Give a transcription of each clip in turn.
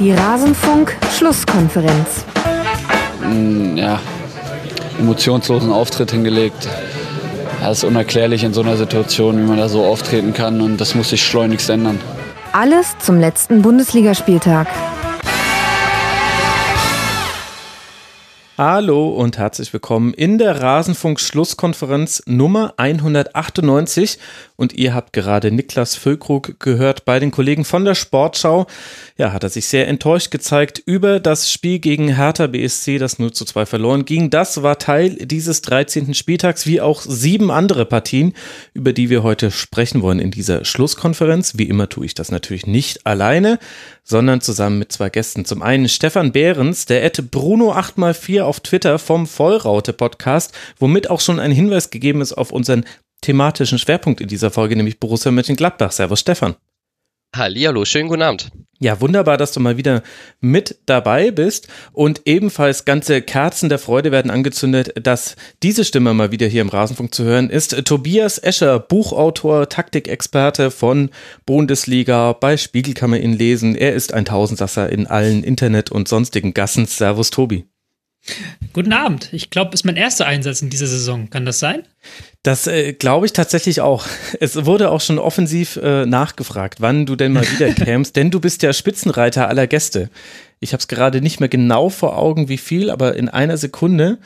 Die Rasenfunk-Schlusskonferenz. Mm, ja, emotionslosen Auftritt hingelegt. Das ist unerklärlich in so einer Situation, wie man da so auftreten kann und das muss sich schleunigst ändern. Alles zum letzten Bundesligaspieltag. Hallo und herzlich willkommen in der Rasenfunk-Schlusskonferenz Nummer 198. Und ihr habt gerade Niklas Füllkrug gehört bei den Kollegen von der Sportschau. Ja, hat er sich sehr enttäuscht gezeigt über das Spiel gegen Hertha BSC, das 0 zu 2 verloren ging. Das war Teil dieses 13. Spieltags, wie auch sieben andere Partien, über die wir heute sprechen wollen in dieser Schlusskonferenz. Wie immer tue ich das natürlich nicht alleine, sondern zusammen mit zwei Gästen. Zum einen Stefan Behrens, der Ette Bruno 8x4 auf Twitter vom Vollraute Podcast, womit auch schon ein Hinweis gegeben ist auf unseren thematischen Schwerpunkt in dieser Folge, nämlich Borussia Mönchengladbach. Servus Stefan. Hallihallo, schönen guten Abend. Ja, wunderbar, dass du mal wieder mit dabei bist. Und ebenfalls ganze Kerzen der Freude werden angezündet, dass diese Stimme mal wieder hier im Rasenfunk zu hören ist. Tobias Escher, Buchautor, Taktikexperte von Bundesliga. Bei Spiegel kann man ihn lesen. Er ist ein Tausendsasser in allen Internet- und sonstigen Gassen. Servus, Tobi. Guten Abend. Ich glaube, ist mein erster Einsatz in dieser Saison. Kann das sein? Das äh, glaube ich tatsächlich auch. Es wurde auch schon offensiv äh, nachgefragt, wann du denn mal wieder kämst, denn du bist ja Spitzenreiter aller Gäste. Ich habe es gerade nicht mehr genau vor Augen, wie viel, aber in einer Sekunde.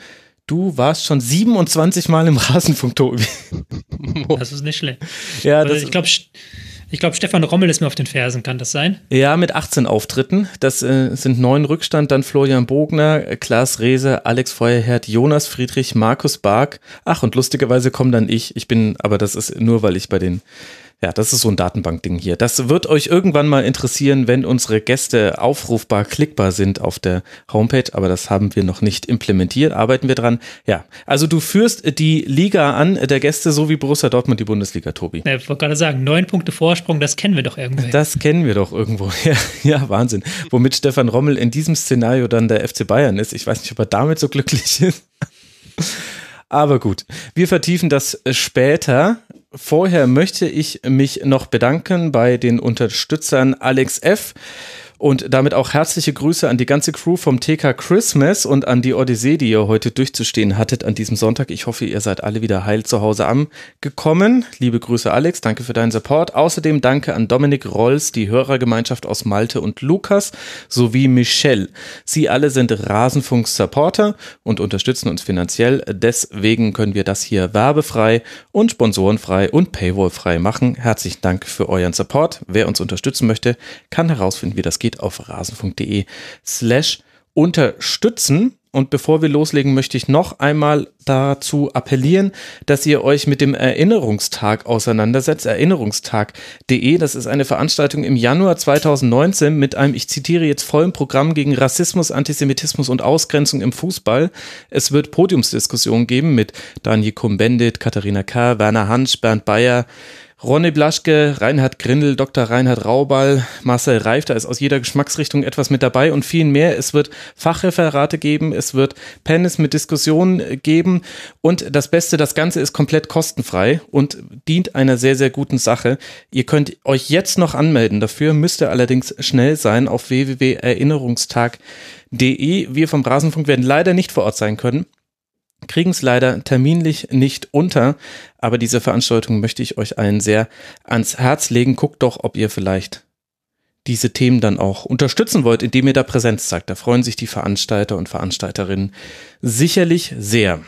Du warst schon 27 Mal im Rasenfunk, Tobi. Das ist nicht schlecht. Ja, Also das, ich glaube, ich glaube, Stefan Rommel ist mir auf den Fersen. Kann das sein? Ja, mit 18 Auftritten. Das äh, sind neun Rückstand. Dann Florian Bogner, Klaas Rehse, Alex Feuerherd, Jonas Friedrich, Markus Bark. Ach, und lustigerweise komme dann ich. Ich bin, aber das ist nur, weil ich bei den ja, das ist so ein Datenbankding hier. Das wird euch irgendwann mal interessieren, wenn unsere Gäste aufrufbar, klickbar sind auf der Homepage, aber das haben wir noch nicht implementiert, arbeiten wir dran. Ja, also du führst die Liga an der Gäste, so wie Borussia Dortmund die Bundesliga, Tobi. Ja, ich wollte gerade sagen, neun Punkte Vorsprung, das kennen wir doch irgendwie. Das kennen wir doch irgendwo. Ja, ja, Wahnsinn. Womit Stefan Rommel in diesem Szenario dann der FC Bayern ist. Ich weiß nicht, ob er damit so glücklich ist. Aber gut, wir vertiefen das später. Vorher möchte ich mich noch bedanken bei den Unterstützern Alex F. Und damit auch herzliche Grüße an die ganze Crew vom TK Christmas und an die Odyssee, die ihr heute durchzustehen hattet an diesem Sonntag. Ich hoffe, ihr seid alle wieder heil zu Hause angekommen. Liebe Grüße, Alex. Danke für deinen Support. Außerdem danke an Dominik Rolls, die Hörergemeinschaft aus Malte und Lukas sowie Michelle. Sie alle sind Rasenfunk-Supporter und unterstützen uns finanziell. Deswegen können wir das hier werbefrei und sponsorenfrei und paywallfrei machen. Herzlichen Dank für euren Support. Wer uns unterstützen möchte, kann herausfinden, wie das geht auf rasenfunk.de slash unterstützen. Und bevor wir loslegen, möchte ich noch einmal dazu appellieren, dass ihr euch mit dem Erinnerungstag auseinandersetzt. Erinnerungstag.de, das ist eine Veranstaltung im Januar 2019 mit einem, ich zitiere jetzt, vollen Programm gegen Rassismus, Antisemitismus und Ausgrenzung im Fußball. Es wird Podiumsdiskussionen geben mit Daniel Kumbendit, Katharina K., Werner Hansch, Bernd Bayer, Ronny Blaschke, Reinhard Grindel, Dr. Reinhard Raubal, Marcel Reif, da ist aus jeder Geschmacksrichtung etwas mit dabei und viel mehr. Es wird Fachreferate geben, es wird Panels mit Diskussionen geben und das Beste, das Ganze ist komplett kostenfrei und dient einer sehr, sehr guten Sache. Ihr könnt euch jetzt noch anmelden. Dafür müsst ihr allerdings schnell sein auf www.erinnerungstag.de. Wir vom Rasenfunk werden leider nicht vor Ort sein können kriegen es leider terminlich nicht unter, aber diese Veranstaltung möchte ich euch allen sehr ans Herz legen. Guckt doch, ob ihr vielleicht diese Themen dann auch unterstützen wollt, indem ihr da Präsenz zeigt. Da freuen sich die Veranstalter und Veranstalterinnen sicherlich sehr.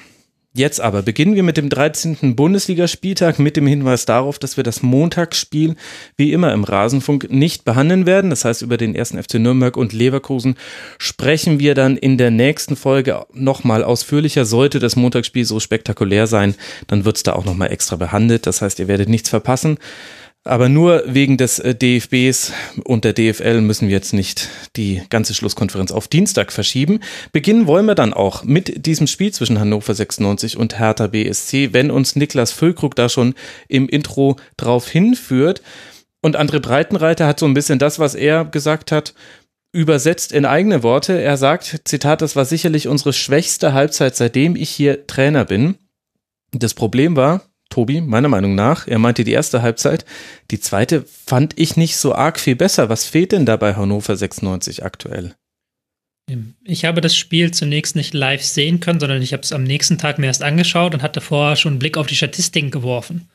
Jetzt aber beginnen wir mit dem 13. Bundesligaspieltag mit dem Hinweis darauf, dass wir das Montagsspiel wie immer im Rasenfunk nicht behandeln werden. Das heißt, über den ersten FC Nürnberg und Leverkusen sprechen wir dann in der nächsten Folge nochmal ausführlicher. Sollte das Montagsspiel so spektakulär sein, dann wird es da auch nochmal extra behandelt. Das heißt, ihr werdet nichts verpassen. Aber nur wegen des äh, DFBs und der DFL müssen wir jetzt nicht die ganze Schlusskonferenz auf Dienstag verschieben. Beginnen wollen wir dann auch mit diesem Spiel zwischen Hannover 96 und Hertha BSC, wenn uns Niklas Füllkrug da schon im Intro drauf hinführt. Und André Breitenreiter hat so ein bisschen das, was er gesagt hat, übersetzt in eigene Worte. Er sagt, Zitat, das war sicherlich unsere schwächste Halbzeit, seitdem ich hier Trainer bin. Das Problem war, Tobi, meiner Meinung nach. Er meinte die erste Halbzeit. Die zweite fand ich nicht so arg viel besser. Was fehlt denn da bei Hannover 96 aktuell? Ich habe das Spiel zunächst nicht live sehen können, sondern ich habe es am nächsten Tag mir erst angeschaut und hatte vorher schon einen Blick auf die Statistiken geworfen.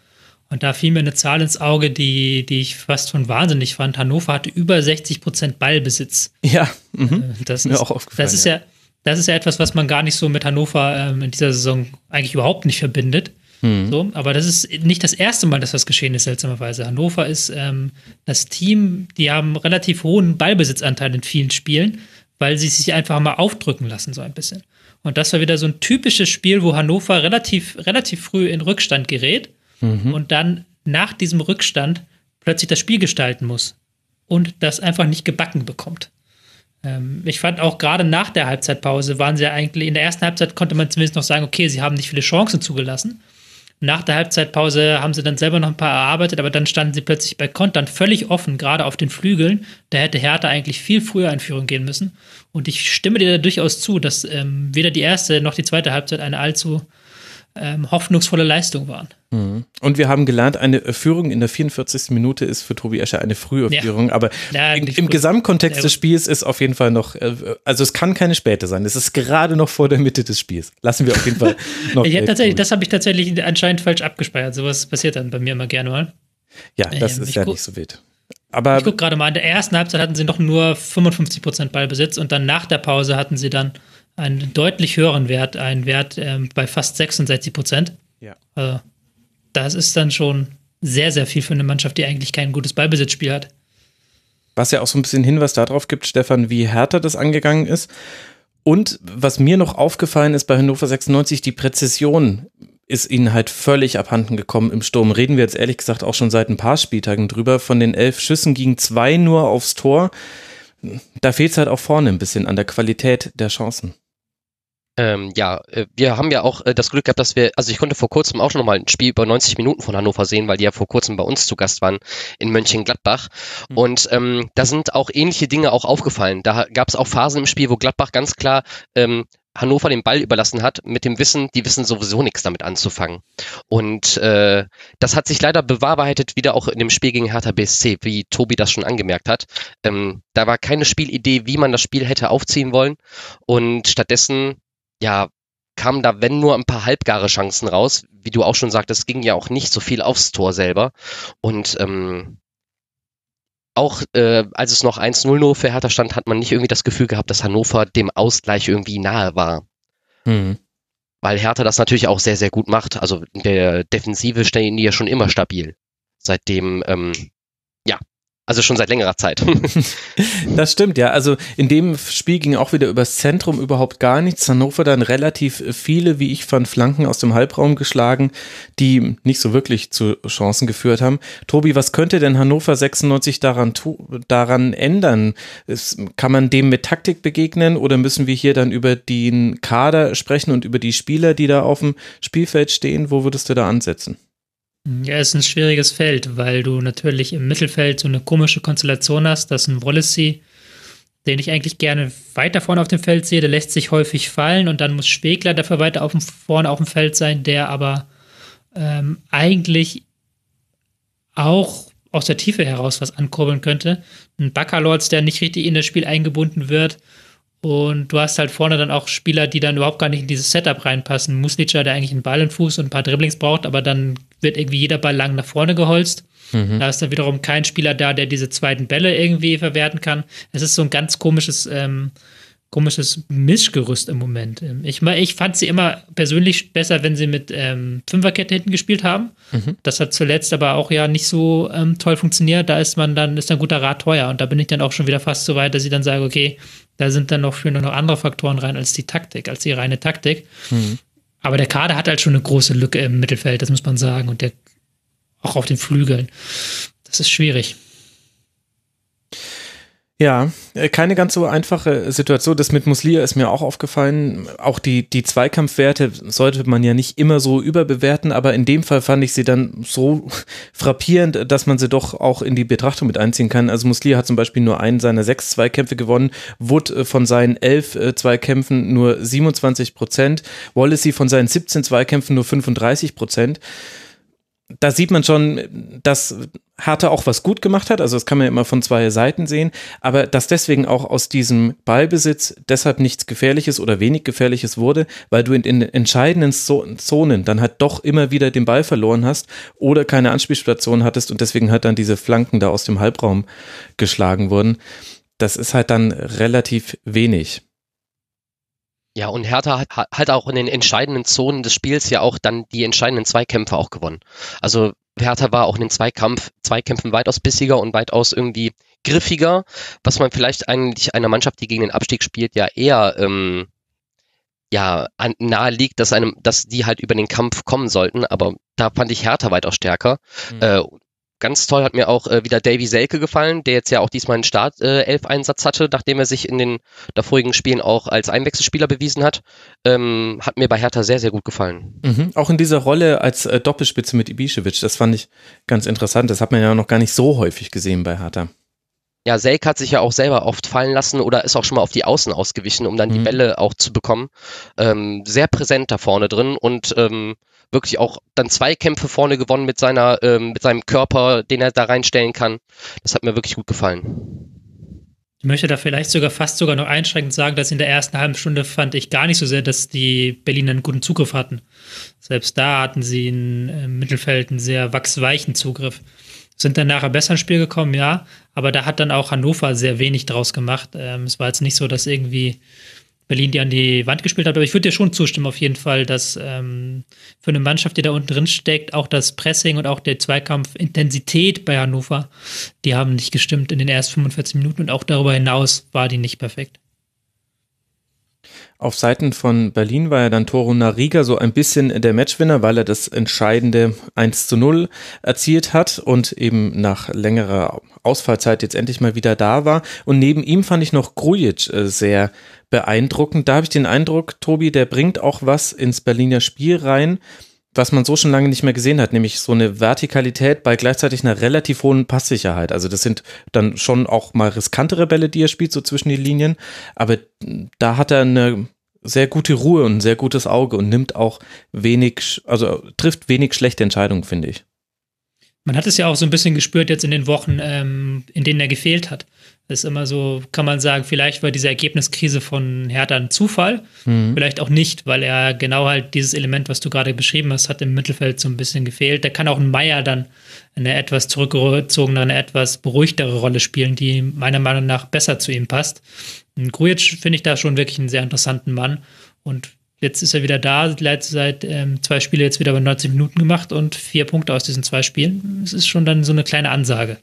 Und da fiel mir eine Zahl ins Auge, die, die ich fast schon wahnsinnig fand. Hannover hatte über 60 Prozent Ballbesitz. Ja, mhm. Äh, das ist. Das ist ja, das ist ja etwas, was man gar nicht so mit Hannover ähm, in dieser Saison eigentlich überhaupt nicht verbindet. Mhm. So, aber das ist nicht das erste Mal, dass das geschehen ist, seltsamerweise. Hannover ist ähm, das Team, die haben relativ hohen Ballbesitzanteil in vielen Spielen, weil sie sich einfach mal aufdrücken lassen, so ein bisschen. Und das war wieder so ein typisches Spiel, wo Hannover relativ, relativ früh in Rückstand gerät mhm. und dann nach diesem Rückstand plötzlich das Spiel gestalten muss und das einfach nicht gebacken bekommt. Ähm, ich fand auch gerade nach der Halbzeitpause waren sie ja eigentlich, in der ersten Halbzeit konnte man zumindest noch sagen, okay, sie haben nicht viele Chancen zugelassen. Nach der Halbzeitpause haben sie dann selber noch ein paar erarbeitet, aber dann standen sie plötzlich bei Kontern völlig offen, gerade auf den Flügeln. Da hätte Hertha eigentlich viel früher in Führung gehen müssen. Und ich stimme dir da durchaus zu, dass ähm, weder die erste noch die zweite Halbzeit eine allzu ähm, hoffnungsvolle Leistung waren. Mhm. Und wir haben gelernt, eine Führung in der 44. Minute ist für Tobi Escher eine frühe ja. Führung, aber ja, im, im Gesamtkontext ja, des Spiels ist auf jeden Fall noch, äh, also es kann keine späte sein, es ist gerade noch vor der Mitte des Spiels. Lassen wir auf jeden Fall noch. ja, tatsächlich, das habe ich tatsächlich anscheinend falsch abgespeichert. Sowas passiert dann bei mir immer gerne mal. Ja, das ähm, ist ja nicht so wild. Aber ich gucke gerade mal, in der ersten Halbzeit hatten sie noch nur 55% Ballbesitz und dann nach der Pause hatten sie dann einen deutlich höheren Wert, einen Wert ähm, bei fast 66 Prozent. Ja. Also, das ist dann schon sehr, sehr viel für eine Mannschaft, die eigentlich kein gutes Ballbesitzspiel hat. Was ja auch so ein bisschen Hinweis darauf gibt, Stefan, wie härter das angegangen ist. Und was mir noch aufgefallen ist bei Hannover 96, die Präzision ist ihnen halt völlig abhanden gekommen im Sturm. Reden wir jetzt ehrlich gesagt auch schon seit ein paar Spieltagen drüber. Von den elf Schüssen gingen zwei nur aufs Tor. Da fehlt es halt auch vorne ein bisschen an der Qualität der Chancen. Ähm, ja, äh, wir haben ja auch äh, das Glück gehabt, dass wir, also ich konnte vor kurzem auch schon nochmal ein Spiel über 90 Minuten von Hannover sehen, weil die ja vor kurzem bei uns zu Gast waren in Mönchengladbach. Mhm. Und ähm, da sind auch ähnliche Dinge auch aufgefallen. Da gab es auch Phasen im Spiel, wo Gladbach ganz klar ähm, Hannover den Ball überlassen hat, mit dem Wissen, die wissen sowieso nichts damit anzufangen. Und äh, das hat sich leider bewahrheitet wieder auch in dem Spiel gegen Hertha BSC, wie Tobi das schon angemerkt hat. Ähm, da war keine Spielidee, wie man das Spiel hätte aufziehen wollen. Und stattdessen ja, kamen da, wenn nur ein paar halbgare Chancen raus. Wie du auch schon sagtest, ging ja auch nicht so viel aufs Tor selber. Und ähm, auch äh, als es noch 1-0 nur für Hertha stand, hat man nicht irgendwie das Gefühl gehabt, dass Hannover dem Ausgleich irgendwie nahe war. Mhm. Weil Hertha das natürlich auch sehr, sehr gut macht. Also in der Defensive stehen die ja schon immer stabil. Seitdem ähm, also schon seit längerer Zeit. das stimmt, ja. Also in dem Spiel ging auch wieder übers Zentrum überhaupt gar nichts. Hannover dann relativ viele, wie ich fand, Flanken aus dem Halbraum geschlagen, die nicht so wirklich zu Chancen geführt haben. Tobi, was könnte denn Hannover 96 daran, daran ändern? Es, kann man dem mit Taktik begegnen oder müssen wir hier dann über den Kader sprechen und über die Spieler, die da auf dem Spielfeld stehen? Wo würdest du da ansetzen? Ja, es ist ein schwieriges Feld, weil du natürlich im Mittelfeld so eine komische Konstellation hast, dass ein Wallacey, den ich eigentlich gerne weiter vorne auf dem Feld sehe, der lässt sich häufig fallen und dann muss Spegler dafür weiter auf dem, vorne auf dem Feld sein, der aber ähm, eigentlich auch aus der Tiefe heraus was ankurbeln könnte. Ein Baccalords, der nicht richtig in das Spiel eingebunden wird und du hast halt vorne dann auch Spieler, die dann überhaupt gar nicht in dieses Setup reinpassen. Muslica, der eigentlich einen Ball im Fuß und ein paar Dribblings braucht, aber dann wird irgendwie jeder Ball lang nach vorne geholzt. Mhm. Da ist dann wiederum kein Spieler da, der diese zweiten Bälle irgendwie verwerten kann. Es ist so ein ganz komisches ähm, komisches Mischgerüst im Moment. Ähm, ich, ich fand sie immer persönlich besser, wenn sie mit ähm, Fünferkette hinten gespielt haben. Mhm. Das hat zuletzt aber auch ja nicht so ähm, toll funktioniert. Da ist man dann, ist ein guter Rat teuer. Und da bin ich dann auch schon wieder fast so weit, dass ich dann sage, okay, da sind dann noch, noch andere Faktoren rein als die Taktik, als die reine Taktik. Mhm. Aber der Kader hat halt schon eine große Lücke im Mittelfeld, das muss man sagen. Und der auch auf den Flügeln. Das ist schwierig. Ja, äh, keine ganz so einfache Situation. Das mit Muslia ist mir auch aufgefallen. Auch die, die Zweikampfwerte sollte man ja nicht immer so überbewerten, aber in dem Fall fand ich sie dann so frappierend, dass man sie doch auch in die Betrachtung mit einziehen kann. Also Muslia hat zum Beispiel nur einen seiner sechs Zweikämpfe gewonnen, Wood äh, von seinen elf äh, Zweikämpfen nur 27 Prozent, Wallacey von seinen 17 Zweikämpfen nur 35 Prozent. Da sieht man schon, dass Hertha auch was gut gemacht hat. Also das kann man ja immer von zwei Seiten sehen. Aber dass deswegen auch aus diesem Ballbesitz deshalb nichts Gefährliches oder wenig Gefährliches wurde, weil du in, in entscheidenden Zonen dann halt doch immer wieder den Ball verloren hast oder keine Anspielstation hattest und deswegen halt dann diese Flanken da aus dem Halbraum geschlagen wurden. Das ist halt dann relativ wenig. Ja, und Hertha hat, hat auch in den entscheidenden Zonen des Spiels ja auch dann die entscheidenden Zweikämpfe auch gewonnen. Also Hertha war auch in den Zweikampf, Zweikämpfen weitaus bissiger und weitaus irgendwie griffiger, was man vielleicht eigentlich einer Mannschaft, die gegen den Abstieg spielt, ja eher ähm, ja, nahe liegt, dass einem, dass die halt über den Kampf kommen sollten, aber da fand ich Hertha weitaus stärker. Mhm. Äh, Ganz toll hat mir auch äh, wieder Davy Selke gefallen, der jetzt ja auch diesmal einen Start-Elf-Einsatz äh, hatte, nachdem er sich in den davorigen Spielen auch als Einwechselspieler bewiesen hat. Ähm, hat mir bei Hertha sehr, sehr gut gefallen. Mhm. Auch in dieser Rolle als äh, Doppelspitze mit Ibišević, das fand ich ganz interessant. Das hat man ja noch gar nicht so häufig gesehen bei Hertha. Ja, Selke hat sich ja auch selber oft fallen lassen oder ist auch schon mal auf die Außen ausgewichen, um dann mhm. die Bälle auch zu bekommen. Ähm, sehr präsent da vorne drin und ähm, wirklich auch dann zwei Kämpfe vorne gewonnen mit seiner, ähm, mit seinem Körper, den er da reinstellen kann. Das hat mir wirklich gut gefallen. Ich möchte da vielleicht sogar fast sogar noch einschränkend sagen, dass in der ersten halben Stunde fand ich gar nicht so sehr, dass die Berliner einen guten Zugriff hatten. Selbst da hatten sie im äh, Mittelfeld einen sehr wachsweichen Zugriff. Sind dann nachher besser ins Spiel gekommen, ja, aber da hat dann auch Hannover sehr wenig draus gemacht. Ähm, es war jetzt nicht so, dass irgendwie Berlin die an die Wand gespielt hat. Aber ich würde dir schon zustimmen, auf jeden Fall, dass ähm, für eine Mannschaft, die da unten drin steckt, auch das Pressing und auch der Zweikampfintensität bei Hannover, die haben nicht gestimmt in den ersten 45 Minuten und auch darüber hinaus war die nicht perfekt. Auf Seiten von Berlin war ja dann Toro Nariga so ein bisschen der Matchwinner, weil er das entscheidende 1 zu 0 erzielt hat und eben nach längerer Ausfallzeit jetzt endlich mal wieder da war. Und neben ihm fand ich noch Grujic äh, sehr beeindruckend. Da habe ich den Eindruck, Tobi, der bringt auch was ins Berliner Spiel rein was man so schon lange nicht mehr gesehen hat, nämlich so eine Vertikalität bei gleichzeitig einer relativ hohen Passsicherheit. Also das sind dann schon auch mal riskantere Bälle, die er spielt, so zwischen die Linien, aber da hat er eine sehr gute Ruhe und ein sehr gutes Auge und nimmt auch wenig, also trifft wenig schlechte Entscheidungen, finde ich. Man hat es ja auch so ein bisschen gespürt jetzt in den Wochen, ähm, in denen er gefehlt hat. Ist immer so, kann man sagen, vielleicht war diese Ergebniskrise von Hertha ein Zufall, mhm. vielleicht auch nicht, weil er genau halt dieses Element, was du gerade beschrieben hast, hat im Mittelfeld so ein bisschen gefehlt. Da kann auch ein Meier dann eine etwas zurückgezogene, eine etwas beruhigtere Rolle spielen, die meiner Meinung nach besser zu ihm passt. Und Grujic finde ich da schon wirklich einen sehr interessanten Mann und Jetzt ist er wieder da, seit ähm, zwei Spiele jetzt wieder bei 90 Minuten gemacht und vier Punkte aus diesen zwei Spielen. Es ist schon dann so eine kleine Ansage.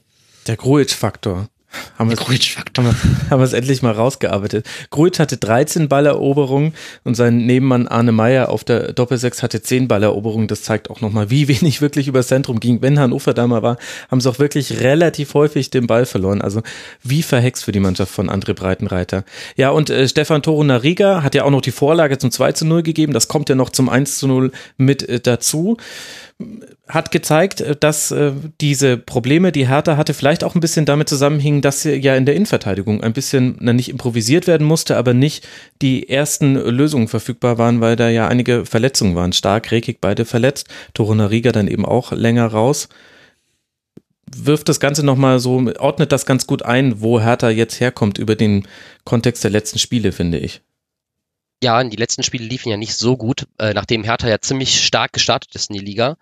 Der Grujic-Faktor. Haben wir, haben, wir, haben wir es endlich mal rausgearbeitet. Gruitsch hatte 13 Balleroberungen und sein Nebenmann Arne Meyer auf der Doppelsechs hatte 10 Balleroberungen. Das zeigt auch nochmal, wie wenig wirklich übers Zentrum ging. Wenn Hannover da mal war, haben sie auch wirklich relativ häufig den Ball verloren. Also wie verhext für die Mannschaft von André Breitenreiter. Ja, und äh, Stefan Toro Nariga hat ja auch noch die Vorlage zum 2 zu 0 gegeben. Das kommt ja noch zum 1 zu 0 mit äh, dazu hat gezeigt, äh, dass äh, diese Probleme, die Hertha hatte, vielleicht auch ein bisschen damit zusammenhingen, dass sie ja in der Innenverteidigung ein bisschen na, nicht improvisiert werden musste, aber nicht die ersten Lösungen verfügbar waren, weil da ja einige Verletzungen waren. Stark, Rekik beide verletzt, Torunariga dann eben auch länger raus. Wirft das Ganze nochmal so, ordnet das ganz gut ein, wo Hertha jetzt herkommt über den Kontext der letzten Spiele, finde ich. Ja, die letzten Spiele liefen ja nicht so gut, äh, nachdem Hertha ja ziemlich stark gestartet ist in die Liga.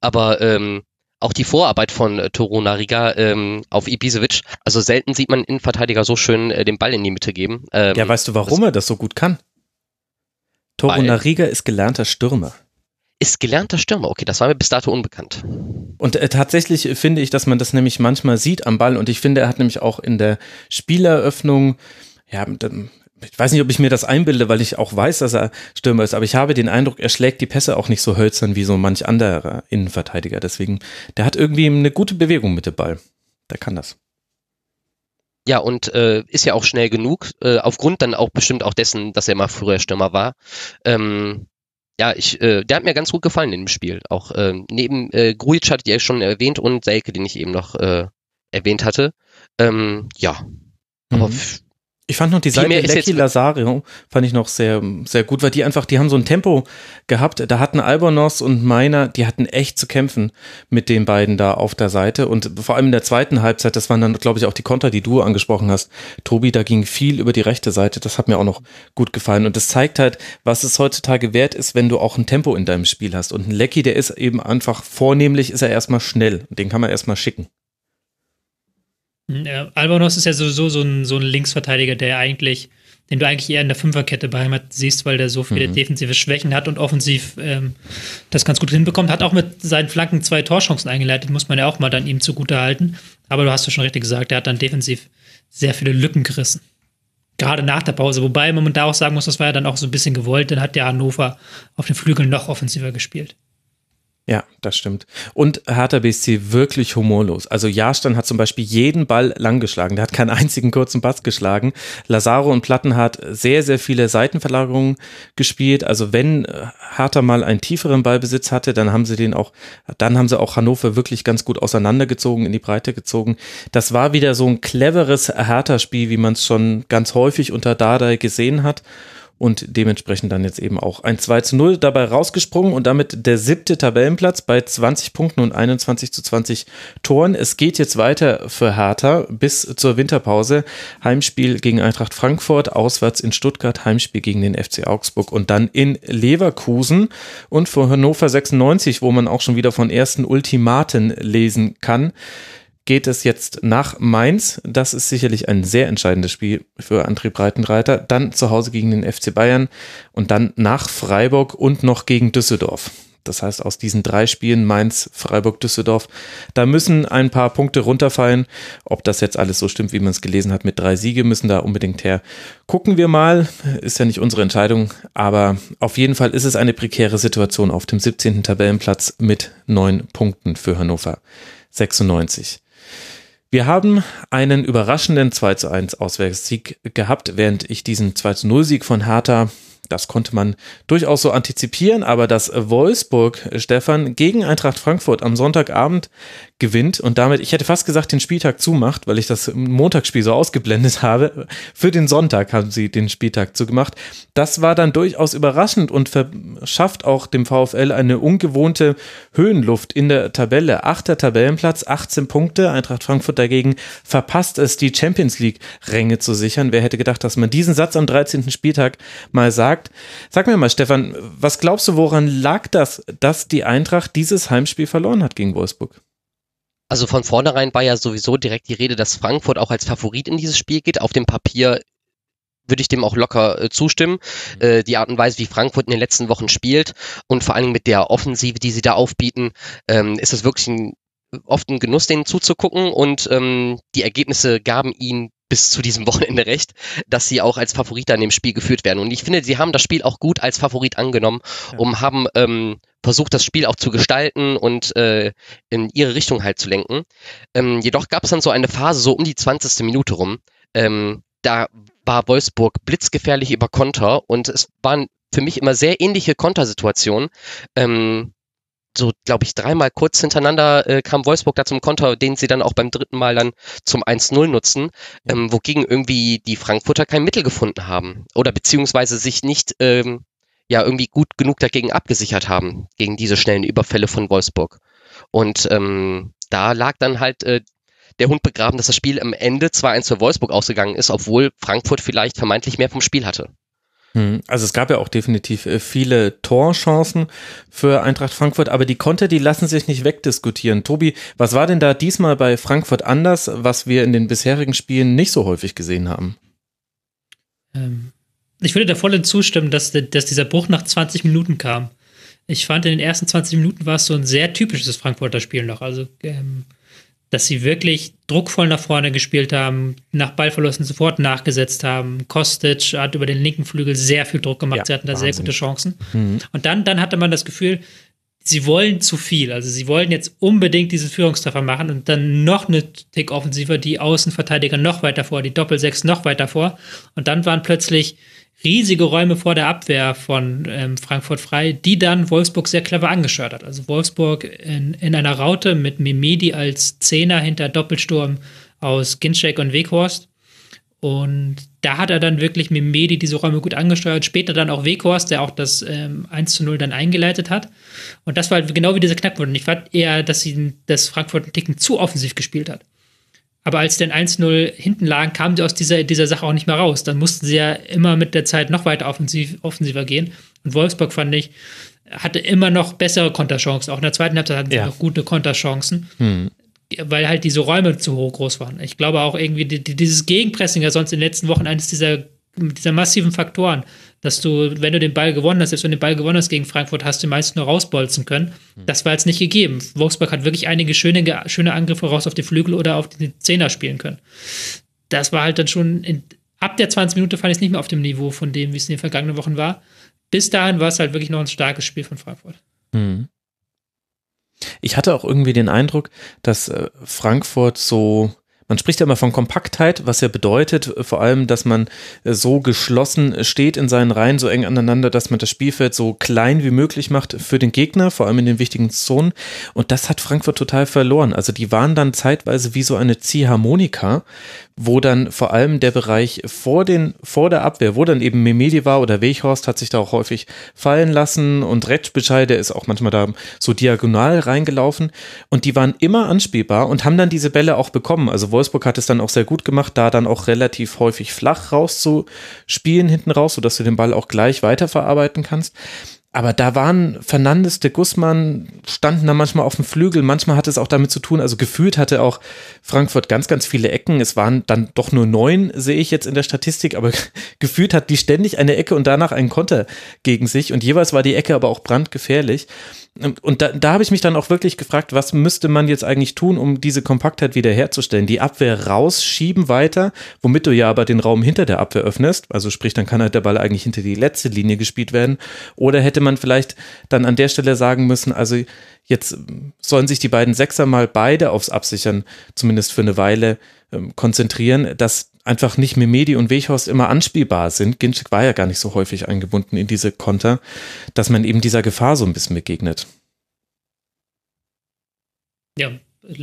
Aber ähm, auch die Vorarbeit von äh, Toruna Riga ähm, auf Ibisevic, also selten sieht man einen Innenverteidiger so schön äh, den Ball in die Mitte geben. Ähm, ja, weißt du, warum er das so gut kann? Toruna Riga ist gelernter Stürmer. Ist gelernter Stürmer, okay, das war mir bis dato unbekannt. Und äh, tatsächlich finde ich, dass man das nämlich manchmal sieht am Ball und ich finde, er hat nämlich auch in der Spieleröffnung, ja, ich weiß nicht, ob ich mir das einbilde, weil ich auch weiß, dass er Stürmer ist, aber ich habe den Eindruck, er schlägt die Pässe auch nicht so hölzern wie so manch anderer Innenverteidiger. Deswegen, der hat irgendwie eine gute Bewegung mit dem Ball. Der kann das. Ja, und äh, ist ja auch schnell genug, äh, aufgrund dann auch bestimmt auch dessen, dass er mal früher Stürmer war. Ähm, ja, ich, äh, der hat mir ganz gut gefallen in dem Spiel. Auch äh, neben äh, Grujic hattet ihr schon erwähnt und Selke, den ich eben noch äh, erwähnt hatte. Ähm, ja, aber mhm. Ich fand noch die Seite Lecky Lazario, fand ich noch sehr, sehr gut, weil die einfach, die haben so ein Tempo gehabt. Da hatten Albonos und Meiner, die hatten echt zu kämpfen mit den beiden da auf der Seite. Und vor allem in der zweiten Halbzeit, das waren dann, glaube ich, auch die Konter, die du angesprochen hast. Tobi, da ging viel über die rechte Seite. Das hat mir auch noch gut gefallen. Und das zeigt halt, was es heutzutage wert ist, wenn du auch ein Tempo in deinem Spiel hast. Und ein Lecky, der ist eben einfach vornehmlich, ist er erstmal schnell. Den kann man erstmal schicken. Ja, Albonos ist ja sowieso so ein, so ein Linksverteidiger, der eigentlich, den du eigentlich eher in der Fünferkette beheimatet siehst, weil der so viele mhm. defensive Schwächen hat und offensiv ähm, das ganz gut hinbekommt. Hat auch mit seinen Flanken zwei Torchancen eingeleitet, muss man ja auch mal dann ihm zugute halten. Aber du hast ja schon richtig gesagt, er hat dann defensiv sehr viele Lücken gerissen. Gerade nach der Pause, wobei man da auch sagen muss, das war ja dann auch so ein bisschen gewollt, dann hat der Hannover auf den Flügeln noch offensiver gespielt. Ja, das stimmt. Und Hertha BSC wirklich humorlos. Also Jahrstein hat zum Beispiel jeden Ball lang geschlagen. Der hat keinen einzigen kurzen Pass geschlagen. Lazaro und Platten hat sehr, sehr viele Seitenverlagerungen gespielt. Also wenn Hertha mal einen tieferen Ballbesitz hatte, dann haben sie den auch, dann haben sie auch Hannover wirklich ganz gut auseinandergezogen, in die Breite gezogen. Das war wieder so ein cleveres Hertha-Spiel, wie man es schon ganz häufig unter Dardai gesehen hat und dementsprechend dann jetzt eben auch ein 2 zu 0 dabei rausgesprungen und damit der siebte Tabellenplatz bei 20 Punkten und 21 zu 20 Toren. Es geht jetzt weiter für Hertha bis zur Winterpause. Heimspiel gegen Eintracht Frankfurt, auswärts in Stuttgart, Heimspiel gegen den FC Augsburg und dann in Leverkusen und für Hannover 96, wo man auch schon wieder von ersten Ultimaten lesen kann geht es jetzt nach Mainz. Das ist sicherlich ein sehr entscheidendes Spiel für André Breitenreiter. Dann zu Hause gegen den FC Bayern und dann nach Freiburg und noch gegen Düsseldorf. Das heißt, aus diesen drei Spielen Mainz, Freiburg, Düsseldorf, da müssen ein paar Punkte runterfallen. Ob das jetzt alles so stimmt, wie man es gelesen hat, mit drei Siege müssen da unbedingt her. Gucken wir mal. Ist ja nicht unsere Entscheidung, aber auf jeden Fall ist es eine prekäre Situation auf dem 17. Tabellenplatz mit neun Punkten für Hannover 96. Wir haben einen überraschenden 2 zu 1 Auswärtssieg gehabt, während ich diesen 2 zu 0 Sieg von Hertha das konnte man durchaus so antizipieren, aber dass Wolfsburg, Stefan, gegen Eintracht Frankfurt am Sonntagabend gewinnt und damit, ich hätte fast gesagt, den Spieltag zumacht, weil ich das Montagsspiel so ausgeblendet habe. Für den Sonntag haben sie den Spieltag zugemacht. Das war dann durchaus überraschend und verschafft auch dem VfL eine ungewohnte Höhenluft in der Tabelle. Achter Tabellenplatz, 18 Punkte. Eintracht Frankfurt dagegen verpasst es, die Champions League Ränge zu sichern. Wer hätte gedacht, dass man diesen Satz am 13. Spieltag mal sagt? Sag mir mal, Stefan, was glaubst du, woran lag das, dass die Eintracht dieses Heimspiel verloren hat gegen Wolfsburg? Also von vornherein war ja sowieso direkt die Rede, dass Frankfurt auch als Favorit in dieses Spiel geht. Auf dem Papier würde ich dem auch locker äh, zustimmen. Äh, die Art und Weise, wie Frankfurt in den letzten Wochen spielt und vor allem mit der Offensive, die sie da aufbieten, ähm, ist es wirklich ein, oft ein Genuss, denen zuzugucken und ähm, die Ergebnisse gaben ihnen bis zu diesem Wochenende recht, dass sie auch als Favorit an dem Spiel geführt werden. Und ich finde, sie haben das Spiel auch gut als Favorit angenommen, ja. um haben ähm, versucht, das Spiel auch zu gestalten und äh, in ihre Richtung halt zu lenken. Ähm, jedoch gab es dann so eine Phase, so um die 20. Minute rum, ähm, da war Wolfsburg blitzgefährlich über Konter und es waren für mich immer sehr ähnliche Kontersituationen. Ähm, so, glaube ich, dreimal kurz hintereinander äh, kam Wolfsburg da zum Konter, den sie dann auch beim dritten Mal dann zum 1-0 nutzen, ähm, wogegen irgendwie die Frankfurter kein Mittel gefunden haben oder beziehungsweise sich nicht ähm, ja irgendwie gut genug dagegen abgesichert haben, gegen diese schnellen Überfälle von Wolfsburg. Und ähm, da lag dann halt äh, der Hund begraben, dass das Spiel am Ende 2-1 für Wolfsburg ausgegangen ist, obwohl Frankfurt vielleicht vermeintlich mehr vom Spiel hatte. Hm, also es gab ja auch definitiv äh, viele Torchancen für Eintracht Frankfurt, aber die Konter, die lassen sich nicht wegdiskutieren. Tobi, was war denn da diesmal bei Frankfurt anders, was wir in den bisherigen Spielen nicht so häufig gesehen haben? Ähm, ich würde da voll zustimmen, dass, dass dieser Bruch nach 20 Minuten kam. Ich fand, in den ersten 20 Minuten war es so ein sehr typisches Frankfurter Spiel noch. Also ähm, dass sie wirklich druckvoll nach vorne gespielt haben, nach Ballverlusten sofort nachgesetzt haben. Kostic hat über den linken Flügel sehr viel Druck gemacht. Ja, sie hatten da Wahnsinn. sehr gute Chancen. Mhm. Und dann, dann hatte man das Gefühl, sie wollen zu viel. Also sie wollen jetzt unbedingt diesen Führungstreffer machen und dann noch eine Tick offensiver, die Außenverteidiger noch weiter vor, die Doppelsechs noch weiter vor. Und dann waren plötzlich riesige Räume vor der Abwehr von ähm, Frankfurt frei, die dann Wolfsburg sehr clever angeschört hat. Also Wolfsburg in, in einer Raute mit Memedi als Zehner hinter Doppelsturm aus Ginczek und Weghorst. Und da hat er dann wirklich mit Medi diese Räume gut angesteuert. Später dann auch Weghorst, der auch das ähm, 1 zu 0 dann eingeleitet hat. Und das war halt genau wie dieser Knackpunkt. Und ich fand eher, dass, sie, dass Frankfurt einen Ticken zu offensiv gespielt hat. Aber als sie dann 1-0 hinten lagen, kamen sie aus dieser, dieser Sache auch nicht mehr raus. Dann mussten sie ja immer mit der Zeit noch weiter offensiv, offensiver gehen. Und Wolfsburg fand ich, hatte immer noch bessere Konterchancen. Auch in der zweiten Halbzeit hatten sie Ja. noch gute Konterchancen, Hm. weil halt diese Räume zu hoch groß waren. Ich glaube auch irgendwie die, die, dieses Gegenpressing ja sonst in den letzten Wochen eines dieser, dieser massiven Faktoren, dass du, wenn du den Ball gewonnen hast, selbst wenn du den Ball gewonnen hast gegen Frankfurt, hast du meist nur rausbolzen können. Das war jetzt nicht gegeben. Wolfsburg hat wirklich einige schöne, schöne Angriffe raus auf die Flügel oder auf die Zehner spielen können. Das war halt dann schon, in, ab der 20 Minute fand ich es nicht mehr auf dem Niveau von dem, wie es in den vergangenen Wochen war. Bis dahin war es halt wirklich noch ein starkes Spiel von Frankfurt. Hm. Ich hatte auch irgendwie den Eindruck, dass äh, Frankfurt so, man spricht ja immer von Kompaktheit, was ja bedeutet äh, vor allem, dass man äh, so geschlossen steht in seinen Reihen, so eng aneinander, dass man das Spielfeld so klein wie möglich macht für den Gegner, vor allem in den wichtigen Zonen. Und das hat Frankfurt total verloren. Also die waren dann zeitweise wie so eine Ziehharmonika, wo dann vor allem der Bereich vor den, vor der Abwehr, wo dann eben Memedi war oder Weghorst hat sich da auch häufig fallen lassen und Retschbeschei, der ist auch manchmal da so diagonal reingelaufen und die waren immer anspielbar und haben dann diese Bälle auch bekommen. Also Wolfsburg hat es dann auch sehr gut gemacht, da dann auch relativ häufig flach rauszuspielen hinten raus, sodass du den Ball auch gleich weiterverarbeiten kannst. Aber da waren Fernandes, de Guzman, standen da manchmal auf dem Flügel. Manchmal hatte es auch damit zu tun, also gefühlt hatte auch Frankfurt ganz, ganz viele Ecken. Es waren dann doch nur neun, sehe ich jetzt in der Statistik, aber gefühlt hat die ständig eine Ecke und danach einen Konter gegen sich. Und jeweils war die Ecke aber auch brandgefährlich. Und da, da habe ich mich dann auch wirklich gefragt, was müsste man jetzt eigentlich tun, um diese Kompaktheit wiederherzustellen? Die Abwehr rausschieben weiter, womit du ja aber den Raum hinter der Abwehr öffnest. Also sprich, dann kann halt der Ball eigentlich hinter die letzte Linie gespielt werden. Oder hätte man vielleicht dann an der Stelle sagen müssen, also jetzt sollen sich die beiden Sechser mal beide aufs Absichern, zumindest für eine Weile, ähm, konzentrieren, dass einfach nicht Memedi und Weghorst immer anspielbar sind. Ginczek war ja gar nicht so häufig eingebunden in diese Konter, dass man eben dieser Gefahr so ein bisschen begegnet. Ja,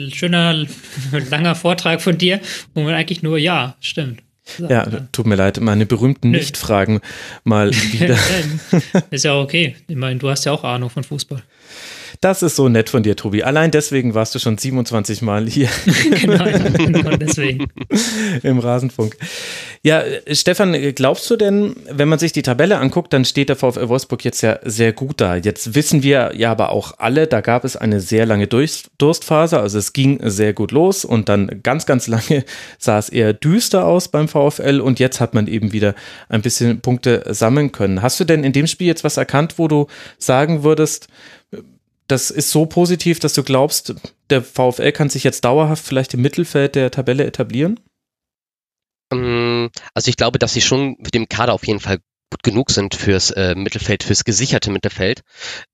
schöner, langer Vortrag von dir, wo man eigentlich nur, ja, stimmt. Ja, tut mir leid, meine berühmten. Nicht-Fragen mal wieder. ist ja okay. Ich meine, du hast ja auch Ahnung von Fußball. Das ist so nett von dir, Tobi. Allein deswegen warst du schon 27 Mal hier genau, genau deswegen. im Rasenfunk. Ja, Stefan, glaubst du denn, wenn man sich die Tabelle anguckt, dann steht der VfL Wolfsburg jetzt ja sehr gut da. Jetzt wissen wir ja aber auch alle, da gab es eine sehr lange Durst- Durstphase, also es ging sehr gut los und dann ganz, ganz lange sah es eher düster aus beim VfL und jetzt hat man eben wieder ein bisschen Punkte sammeln können. Hast du denn in dem Spiel jetzt was erkannt, wo du sagen würdest, das ist so positiv, dass du glaubst, der VfL kann sich jetzt dauerhaft vielleicht im Mittelfeld der Tabelle etablieren? Ähm, Also ich glaube, dass sie schon mit dem Kader auf jeden Fall gut genug sind fürs äh, Mittelfeld, fürs gesicherte Mittelfeld.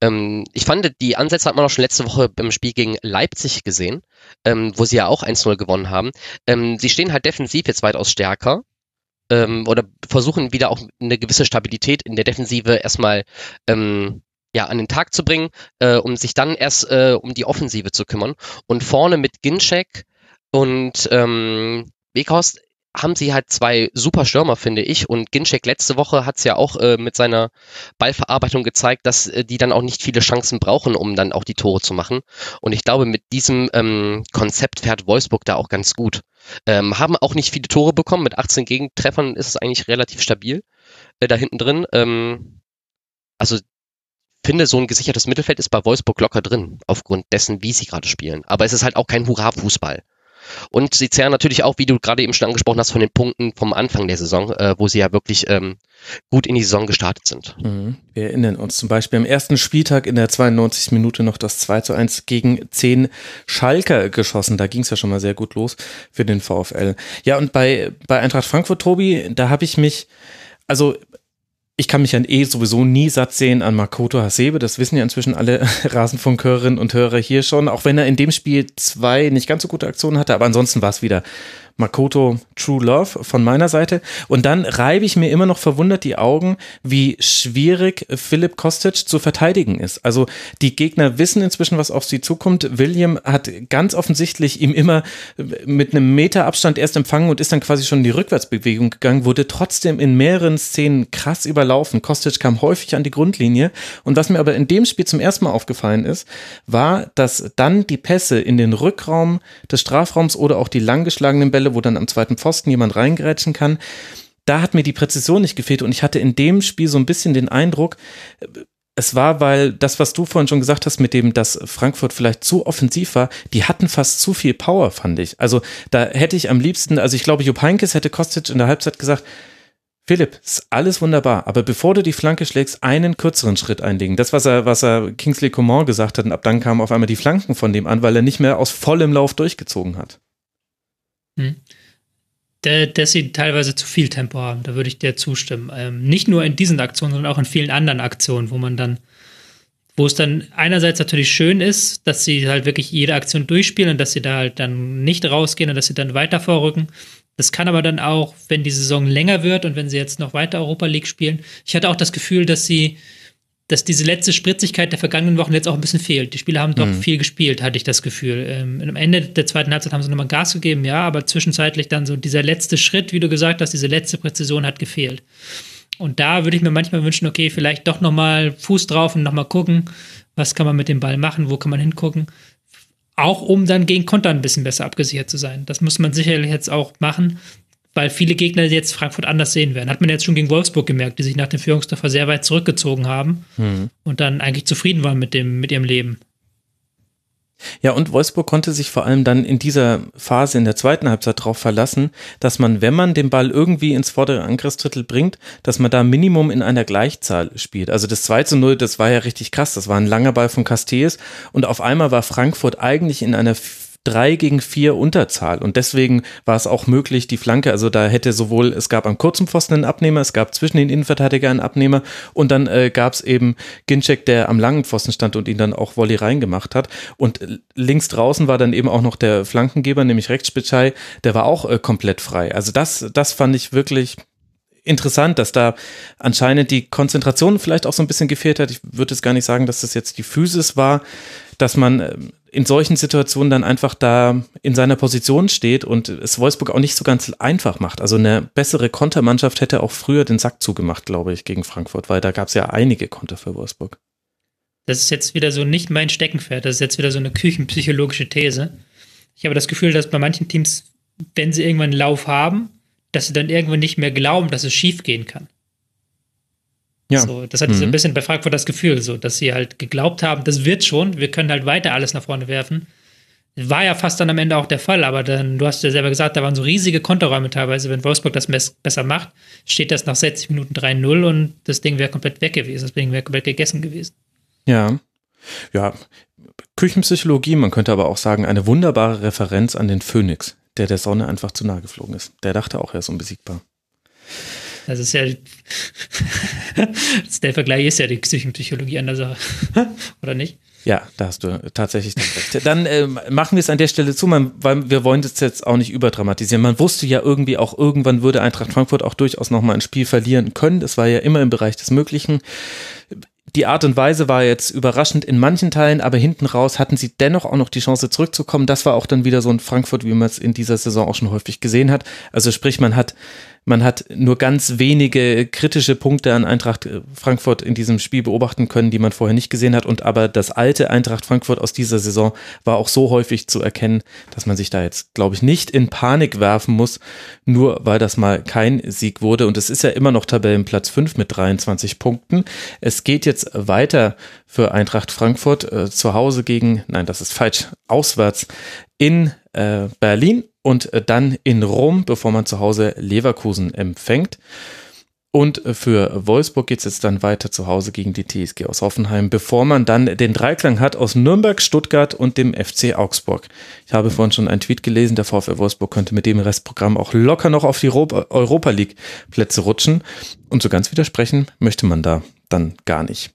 Ähm, ich fand, die Ansätze hat man auch schon letzte Woche beim Spiel gegen Leipzig gesehen, ähm, wo sie ja auch 1-0 gewonnen haben. Ähm, sie stehen halt defensiv jetzt weitaus stärker ähm, oder versuchen wieder auch eine gewisse Stabilität in der Defensive erstmal ähm, ja, an den Tag zu bringen, äh, um sich dann erst äh, um die Offensive zu kümmern. Und vorne mit Ginczek und ähm, Weghorst haben sie halt zwei super Stürmer, finde ich. Und Ginczek letzte Woche hat es ja auch äh, mit seiner Ballverarbeitung gezeigt, dass äh, die dann auch nicht viele Chancen brauchen, um dann auch die Tore zu machen. Und ich glaube, mit diesem ähm, Konzept fährt Wolfsburg da auch ganz gut. Ähm, haben auch nicht viele Tore bekommen. Mit 18 Gegentreffern ist es eigentlich relativ stabil äh, da hinten drin. Ähm, also finde, so ein gesichertes Mittelfeld ist bei Wolfsburg locker drin, aufgrund dessen, wie sie gerade spielen. Aber es ist halt auch kein Hurra-Fußball. Und sie zehren natürlich auch, wie du gerade eben schon angesprochen hast, von den Punkten vom Anfang der Saison, äh, wo sie ja wirklich ähm, gut in die Saison gestartet sind. Mhm. Wir erinnern uns zum Beispiel am ersten Spieltag in der 92. Minute noch das 2 zu 1 gegen 10 Schalker geschossen. Da ging es ja schon mal sehr gut los für den VfL. Ja, und bei, bei Eintracht Frankfurt, Tobi, da habe ich mich, also ich kann mich ja eh sowieso nie satt sehen an Makoto Hasebe. Das wissen ja inzwischen alle Rasenfunkhörerinnen und Hörer hier schon. Auch wenn er in dem Spiel zwei nicht ganz so gute Aktionen hatte. Aber ansonsten war es wieder Makoto True Love von meiner Seite. Und dann reibe ich mir immer noch verwundert die Augen, wie schwierig Philipp Kostic zu verteidigen ist. Also die Gegner wissen inzwischen, was auf sie zukommt. William hat ganz offensichtlich ihm immer mit einem Meter Abstand erst empfangen und ist dann quasi schon in die Rückwärtsbewegung gegangen, wurde trotzdem in mehreren Szenen krass überlaufen. Kostic kam häufig an die Grundlinie. Und was mir aber in dem Spiel zum ersten Mal aufgefallen ist, war, dass dann die Pässe in den Rückraum des Strafraums oder auch die langgeschlagenen Bälle, wo dann am zweiten Pfosten jemand reingrätschen kann, da hat mir die Präzision nicht gefehlt und ich hatte in dem Spiel so ein bisschen den Eindruck, es war, weil das, was du vorhin schon gesagt hast, mit dem, dass Frankfurt vielleicht zu offensiv war, die hatten fast zu viel Power, fand ich. Also da hätte ich am liebsten, also ich glaube, Jupp Heynckes hätte Kostic in der Halbzeit gesagt, Philipp, ist alles wunderbar, aber bevor du die Flanke schlägst, einen kürzeren Schritt einlegen. Das, was er, was er Kingsley Coman gesagt hat, und ab dann kamen auf einmal die Flanken von dem an, weil er nicht mehr aus vollem Lauf durchgezogen hat. Hm. Dass sie teilweise zu viel Tempo haben, da würde ich dir zustimmen. Ähm, nicht nur in diesen Aktionen, sondern auch in vielen anderen Aktionen, wo man dann, wo es dann einerseits natürlich schön ist, dass sie halt wirklich jede Aktion durchspielen und dass sie da halt dann nicht rausgehen und dass sie dann weiter vorrücken. Das kann aber dann auch, wenn die Saison länger wird und wenn sie jetzt noch weiter Europa League spielen. Ich hatte auch das Gefühl, dass sie, dass diese letzte Spritzigkeit der vergangenen Wochen jetzt auch ein bisschen fehlt. Die Spieler haben doch mhm. viel gespielt, hatte ich das Gefühl. Ähm, am Ende der zweiten Halbzeit haben sie nochmal Gas gegeben, ja, aber zwischenzeitlich dann so dieser letzte Schritt, wie du gesagt hast, diese letzte Präzision hat gefehlt. Und da würde ich mir manchmal wünschen, okay, vielleicht doch nochmal Fuß drauf und nochmal gucken, was kann man mit dem Ball machen, wo kann man hingucken. Auch um dann gegen Konter ein bisschen besser abgesichert zu sein. Das muss man sicherlich jetzt auch machen, weil viele Gegner jetzt Frankfurt anders sehen werden. Hat man jetzt schon gegen Wolfsburg gemerkt, die sich nach dem Führungstreffer sehr weit zurückgezogen haben mhm. und dann eigentlich zufrieden waren mit, dem, mit ihrem Leben. Ja, und Wolfsburg konnte sich vor allem dann in dieser Phase in der zweiten Halbzeit darauf verlassen, dass man, wenn man den Ball irgendwie ins vordere Angriffsdrittel bringt, dass man da Minimum in einer Gleichzahl spielt. Also das 2 zu 0, das war ja richtig krass. Das war ein langer Ball von Castells und auf einmal war Frankfurt eigentlich in einer drei gegen vier Unterzahl und deswegen war es auch möglich, die Flanke, also da hätte sowohl, es gab am kurzen Pfosten einen Abnehmer, es gab zwischen den Innenverteidigern einen Abnehmer und dann äh, gab es eben Ginczek, der am langen Pfosten stand und ihn dann auch Volley reingemacht hat und links draußen war dann eben auch noch der Flankengeber, nämlich Rechtsspitschei, der war auch äh, komplett frei. Also das, das fand ich wirklich interessant, dass da anscheinend die Konzentration vielleicht auch so ein bisschen gefehlt hat. Ich würde jetzt gar nicht sagen, dass das jetzt die Physis war, dass man ähm, in solchen Situationen dann einfach da in seiner Position steht und es Wolfsburg auch nicht so ganz einfach macht. Also eine bessere Kontermannschaft hätte auch früher den Sack zugemacht, glaube ich, gegen Frankfurt, weil da gab es ja einige Konter für Wolfsburg. Das ist jetzt wieder so nicht mein Steckenpferd, das ist jetzt wieder so eine küchenpsychologische These. Ich habe das Gefühl, dass bei manchen Teams, wenn sie irgendwann einen Lauf haben, dass sie dann irgendwann nicht mehr glauben, dass es schief gehen kann. Ja. So, das hatte mhm. so ein bisschen bei Frankfurt das Gefühl, so, dass sie halt geglaubt haben, das wird schon, wir können halt weiter alles nach vorne werfen. War ja fast dann am Ende auch der Fall, aber dann, du hast ja selber gesagt, da waren so riesige Konterräume teilweise. Wenn Wolfsburg das besser macht, steht das nach 60 Minuten 3-0 und das Ding wäre komplett weg gewesen. Das Ding wäre komplett gegessen gewesen. Ja. Ja. Küchenpsychologie, man könnte aber auch sagen, eine wunderbare Referenz an den Phoenix, der der Sonne einfach zu nahe geflogen ist. Der dachte auch, er ist unbesiegbar. Das ist ja, der Vergleich ist ja die Psychologie an der Sache, oder nicht? Ja, da hast du tatsächlich recht. Dann äh, machen wir es an der Stelle zu, man, weil wir wollen das jetzt auch nicht überdramatisieren. Man wusste ja irgendwie auch, irgendwann würde Eintracht Frankfurt auch durchaus nochmal ein Spiel verlieren können. Das war ja immer im Bereich des Möglichen. Die Art und Weise war jetzt überraschend in manchen Teilen, aber hinten raus hatten sie dennoch auch noch die Chance zurückzukommen. Das war auch dann wieder so ein Frankfurt, wie man es in dieser Saison auch schon häufig gesehen hat. Also sprich, man hat man hat nur ganz wenige kritische Punkte an Eintracht äh, Frankfurt in diesem Spiel beobachten können, die man vorher nicht gesehen hat. Und aber das alte Eintracht Frankfurt aus dieser Saison war auch so häufig zu erkennen, dass man sich da jetzt, glaube ich, nicht in Panik werfen muss, nur weil das mal kein Sieg wurde. Und es ist ja immer noch Tabellenplatz 5 mit 23 Punkten. Es geht jetzt weiter für Eintracht Frankfurt äh, zu Hause gegen, nein, das ist falsch, auswärts in äh, Berlin und äh, dann in Rom, bevor man zu Hause Leverkusen empfängt. Und äh, für Wolfsburg geht es jetzt dann weiter zu Hause gegen die TSG aus Hoffenheim, bevor man dann den Dreiklang hat aus Nürnberg, Stuttgart und dem FC Augsburg. Ich habe vorhin schon einen Tweet gelesen, der VfL Wolfsburg könnte mit dem Restprogramm auch locker noch auf die Europa League Plätze rutschen. Und so ganz widersprechen möchte man da dann gar nicht.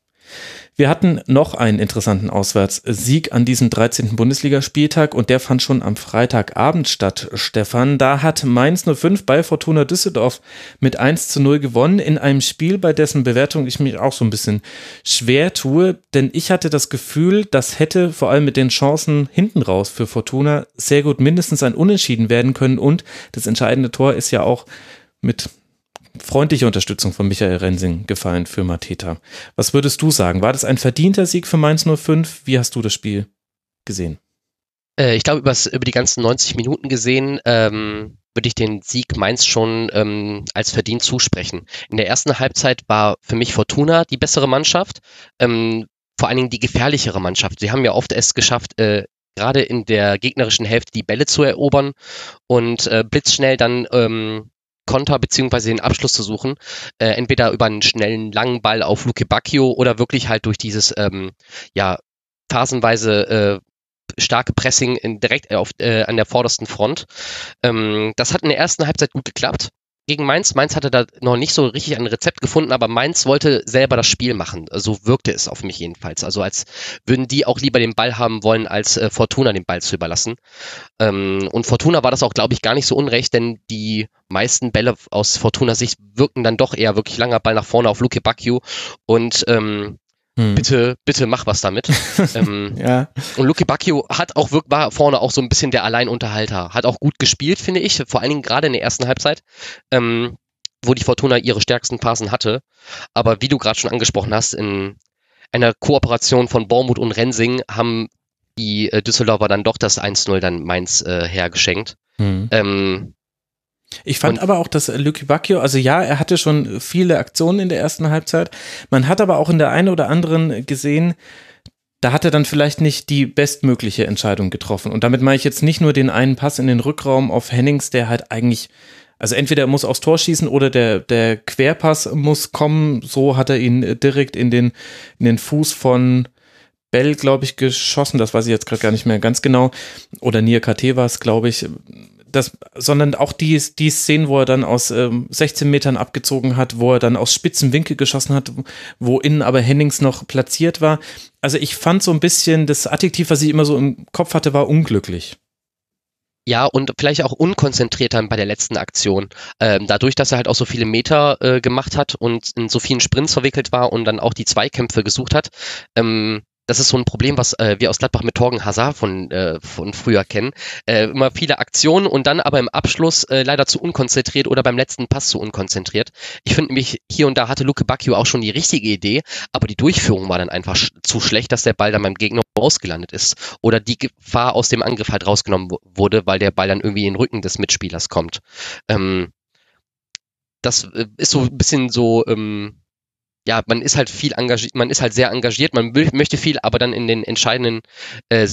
Wir hatten noch einen interessanten Auswärtssieg an diesem 13. Bundesligaspieltag und der fand schon am Freitagabend statt, Stefan. Da hat Mainz 05 bei Fortuna Düsseldorf mit 1 zu 0 gewonnen in einem Spiel, bei dessen Bewertung ich mich auch so ein bisschen schwer tue, denn ich hatte das Gefühl, das hätte vor allem mit den Chancen hinten raus für Fortuna sehr gut mindestens ein Unentschieden werden können und das entscheidende Tor ist ja auch mit freundliche Unterstützung von Michael Rensing gefallen für Mateta. Was würdest du sagen? War das ein verdienter Sieg für Mainz 05? Wie hast du das Spiel gesehen? Äh, ich glaube, über die ganzen 90 Minuten gesehen, ähm, würde ich den Sieg Mainz schon ähm, als verdient zusprechen. In der ersten Halbzeit war für mich Fortuna die bessere Mannschaft, ähm, vor allen Dingen die gefährlichere Mannschaft. Sie haben ja oft es geschafft, äh, gerade in der gegnerischen Hälfte die Bälle zu erobern und äh, blitzschnell dann ähm, Konter beziehungsweise den Abschluss zu suchen. Äh, entweder über einen schnellen langen Ball auf Luke Bacchio oder wirklich halt durch dieses ähm, ja phasenweise äh, starke Pressing in, direkt auf, äh, an der vordersten Front. Ähm, das hat in der ersten Halbzeit gut geklappt gegen Mainz. Mainz hatte da noch nicht so richtig ein Rezept gefunden, aber Mainz wollte selber das Spiel machen. So wirkte es auf mich jedenfalls. Also als würden die auch lieber den Ball haben wollen, als äh, Fortuna den Ball zu überlassen. Ähm, und Fortuna war das auch, glaube ich, gar nicht so unrecht, denn die meisten Bälle aus Fortuna Sicht wirken dann doch eher wirklich langer Ball nach vorne auf Luke Bacchio und ähm, hm. Bitte, bitte mach was damit. ähm, ja. Und Luke Bacchio hat auch war vorne auch so ein bisschen der Alleinunterhalter. Hat auch gut gespielt, finde ich. Vor allen Dingen gerade in der ersten Halbzeit, ähm, wo die Fortuna ihre stärksten Phasen hatte. Aber wie du gerade schon angesprochen hast, in einer Kooperation von Bormuth und Rensing haben die äh, Düsseldorfer dann doch das 1-0 dann Mainz äh, hergeschenkt. Hm. Ähm, ich fand und aber auch, dass Lucky Bacchio, also ja, er hatte schon viele Aktionen in der ersten Halbzeit. Man hat aber auch in der einen oder anderen gesehen, da hat er dann vielleicht nicht die bestmögliche Entscheidung getroffen. Und damit meine ich jetzt nicht nur den einen Pass in den Rückraum auf Hennings, der halt eigentlich, also entweder er muss aufs Tor schießen oder der, der Querpass muss kommen. So hat er ihn direkt in den, in den Fuß von Bell, glaube ich, geschossen. Das weiß ich jetzt gerade gar nicht mehr ganz genau. Oder Nia KT war es, glaube ich das, sondern auch die, die Szenen, wo er dann aus ähm, 16 Metern abgezogen hat, wo er dann aus spitzen Winkel geschossen hat, wo innen aber Hennings noch platziert war. Also ich fand so ein bisschen, das Adjektiv, was ich immer so im Kopf hatte, war unglücklich. Ja, und vielleicht auch unkonzentriert dann bei der letzten Aktion. Ähm, dadurch, dass er halt auch so viele Meter äh, gemacht hat und in so vielen Sprints verwickelt war und dann auch die Zweikämpfe gesucht hat, ähm, das ist so ein Problem, was äh, wir aus Gladbach mit Torgen Hazard von, äh, von früher kennen. Äh, immer viele Aktionen und dann aber im Abschluss äh, leider zu unkonzentriert oder beim letzten Pass zu unkonzentriert. Ich finde nämlich, hier und da hatte Luke Bacchio auch schon die richtige Idee, aber die Durchführung war dann einfach sch zu schlecht, dass der Ball dann beim Gegner ausgelandet ist. Oder die Gefahr aus dem Angriff halt rausgenommen wurde, weil der Ball dann irgendwie in den Rücken des Mitspielers kommt. Ähm, das äh, ist so ein bisschen so, ähm, ja, man ist halt viel engagiert, man ist halt sehr engagiert, man möchte viel, aber dann in den entscheidenden äh,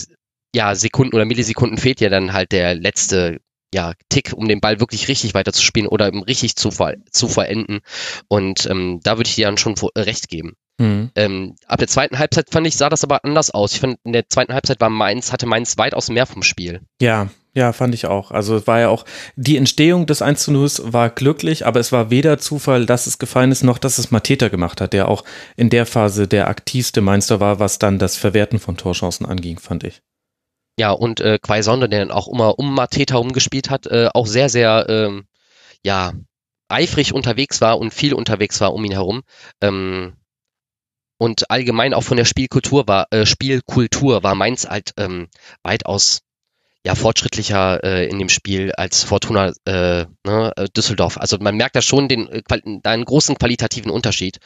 ja, Sekunden oder Millisekunden fehlt ja dann halt der letzte ja, Tick, um den Ball wirklich richtig weiterzuspielen oder eben richtig zu, zu verenden. Und ähm, da würde ich dir dann schon recht geben. Mhm. Ähm, ab der zweiten Halbzeit fand ich, sah das aber anders aus. Ich fand, in der zweiten Halbzeit war Mainz, hatte Mainz weitaus mehr vom Spiel. Ja, ja, fand ich auch. Also es war ja auch, die Entstehung des 1 zu 0 war glücklich, aber es war weder Zufall, dass es gefallen ist, noch dass es Mateta gemacht hat, der auch in der Phase der aktivste Meister war, was dann das Verwerten von Torchancen anging, fand ich. Ja, und äh, Quaisonde, der dann auch immer um Mateta rumgespielt hat, äh, auch sehr, sehr, ähm, ja, eifrig unterwegs war und viel unterwegs war um ihn herum. Ähm, und allgemein auch von der Spielkultur war, äh, Spielkultur war Mainz halt ähm, weitaus ja fortschrittlicher äh, in dem Spiel als Fortuna äh, ne, äh, Düsseldorf. Also man merkt da schon den, äh, da einen großen qualitativen Unterschied.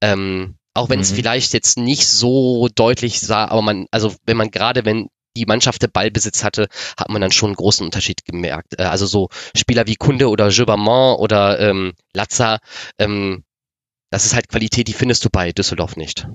Ähm, auch wenn es mhm. vielleicht jetzt nicht so deutlich sah, aber man, also wenn man gerade, wenn die Mannschaft der Ballbesitz hatte, hat man dann schon einen großen Unterschied gemerkt. Äh, also so Spieler wie Kunde oder Gilbermont oder ähm, Lazza, ähm, das ist halt Qualität, die findest du bei Düsseldorf nicht.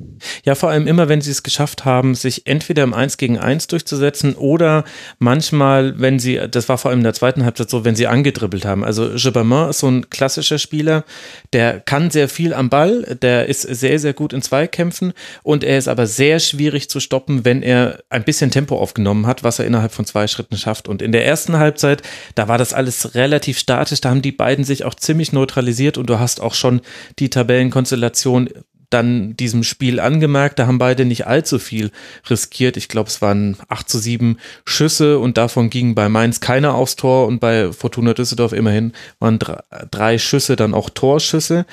Ja, vor allem immer, wenn sie es geschafft haben, sich entweder im 1 gegen 1 durchzusetzen oder manchmal, wenn sie, das war vor allem in der zweiten Halbzeit so, wenn sie angedribbelt haben. Also Gibbermann ist so ein klassischer Spieler, der kann sehr viel am Ball, der ist sehr, sehr gut in Zweikämpfen und er ist aber sehr schwierig zu stoppen, wenn er ein bisschen Tempo aufgenommen hat, was er innerhalb von zwei Schritten schafft. Und in der ersten Halbzeit, da war das alles relativ statisch, da haben die beiden sich auch ziemlich neutralisiert und du hast auch schon die Tabellen Tabellenkonstellation dann diesem Spiel angemerkt, da haben beide nicht allzu viel riskiert. Ich glaube, es waren 8 zu 7 Schüsse und davon gingen bei Mainz keiner aufs Tor und bei Fortuna Düsseldorf immerhin waren drei Schüsse dann auch Torschüsse.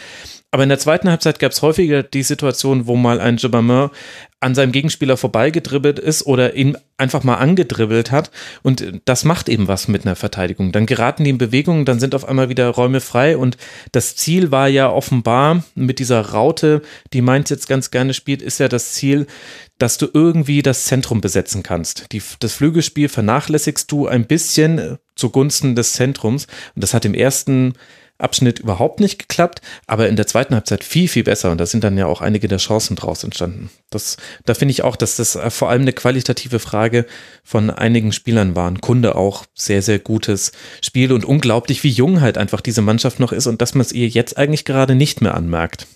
Aber in der zweiten Halbzeit gab es häufiger die Situation, wo mal ein Jabameur an seinem Gegenspieler vorbeigedribbelt ist oder ihn einfach mal angedribbelt hat. Und das macht eben was mit einer Verteidigung. Dann geraten die in Bewegung, dann sind auf einmal wieder Räume frei. Und das Ziel war ja offenbar mit dieser Raute, die Mainz jetzt ganz gerne spielt, ist ja das Ziel, dass du irgendwie das Zentrum besetzen kannst. Die, das Flügelspiel vernachlässigst du ein bisschen zugunsten des Zentrums. Und das hat im ersten Abschnitt überhaupt nicht geklappt, aber in der zweiten Halbzeit viel, viel besser. Und da sind dann ja auch einige der Chancen draus entstanden. Das, da finde ich auch, dass das äh, vor allem eine qualitative Frage von einigen Spielern war. Ein Kunde auch sehr, sehr gutes Spiel und unglaublich, wie jung halt einfach diese Mannschaft noch ist und dass man es ihr jetzt eigentlich gerade nicht mehr anmerkt.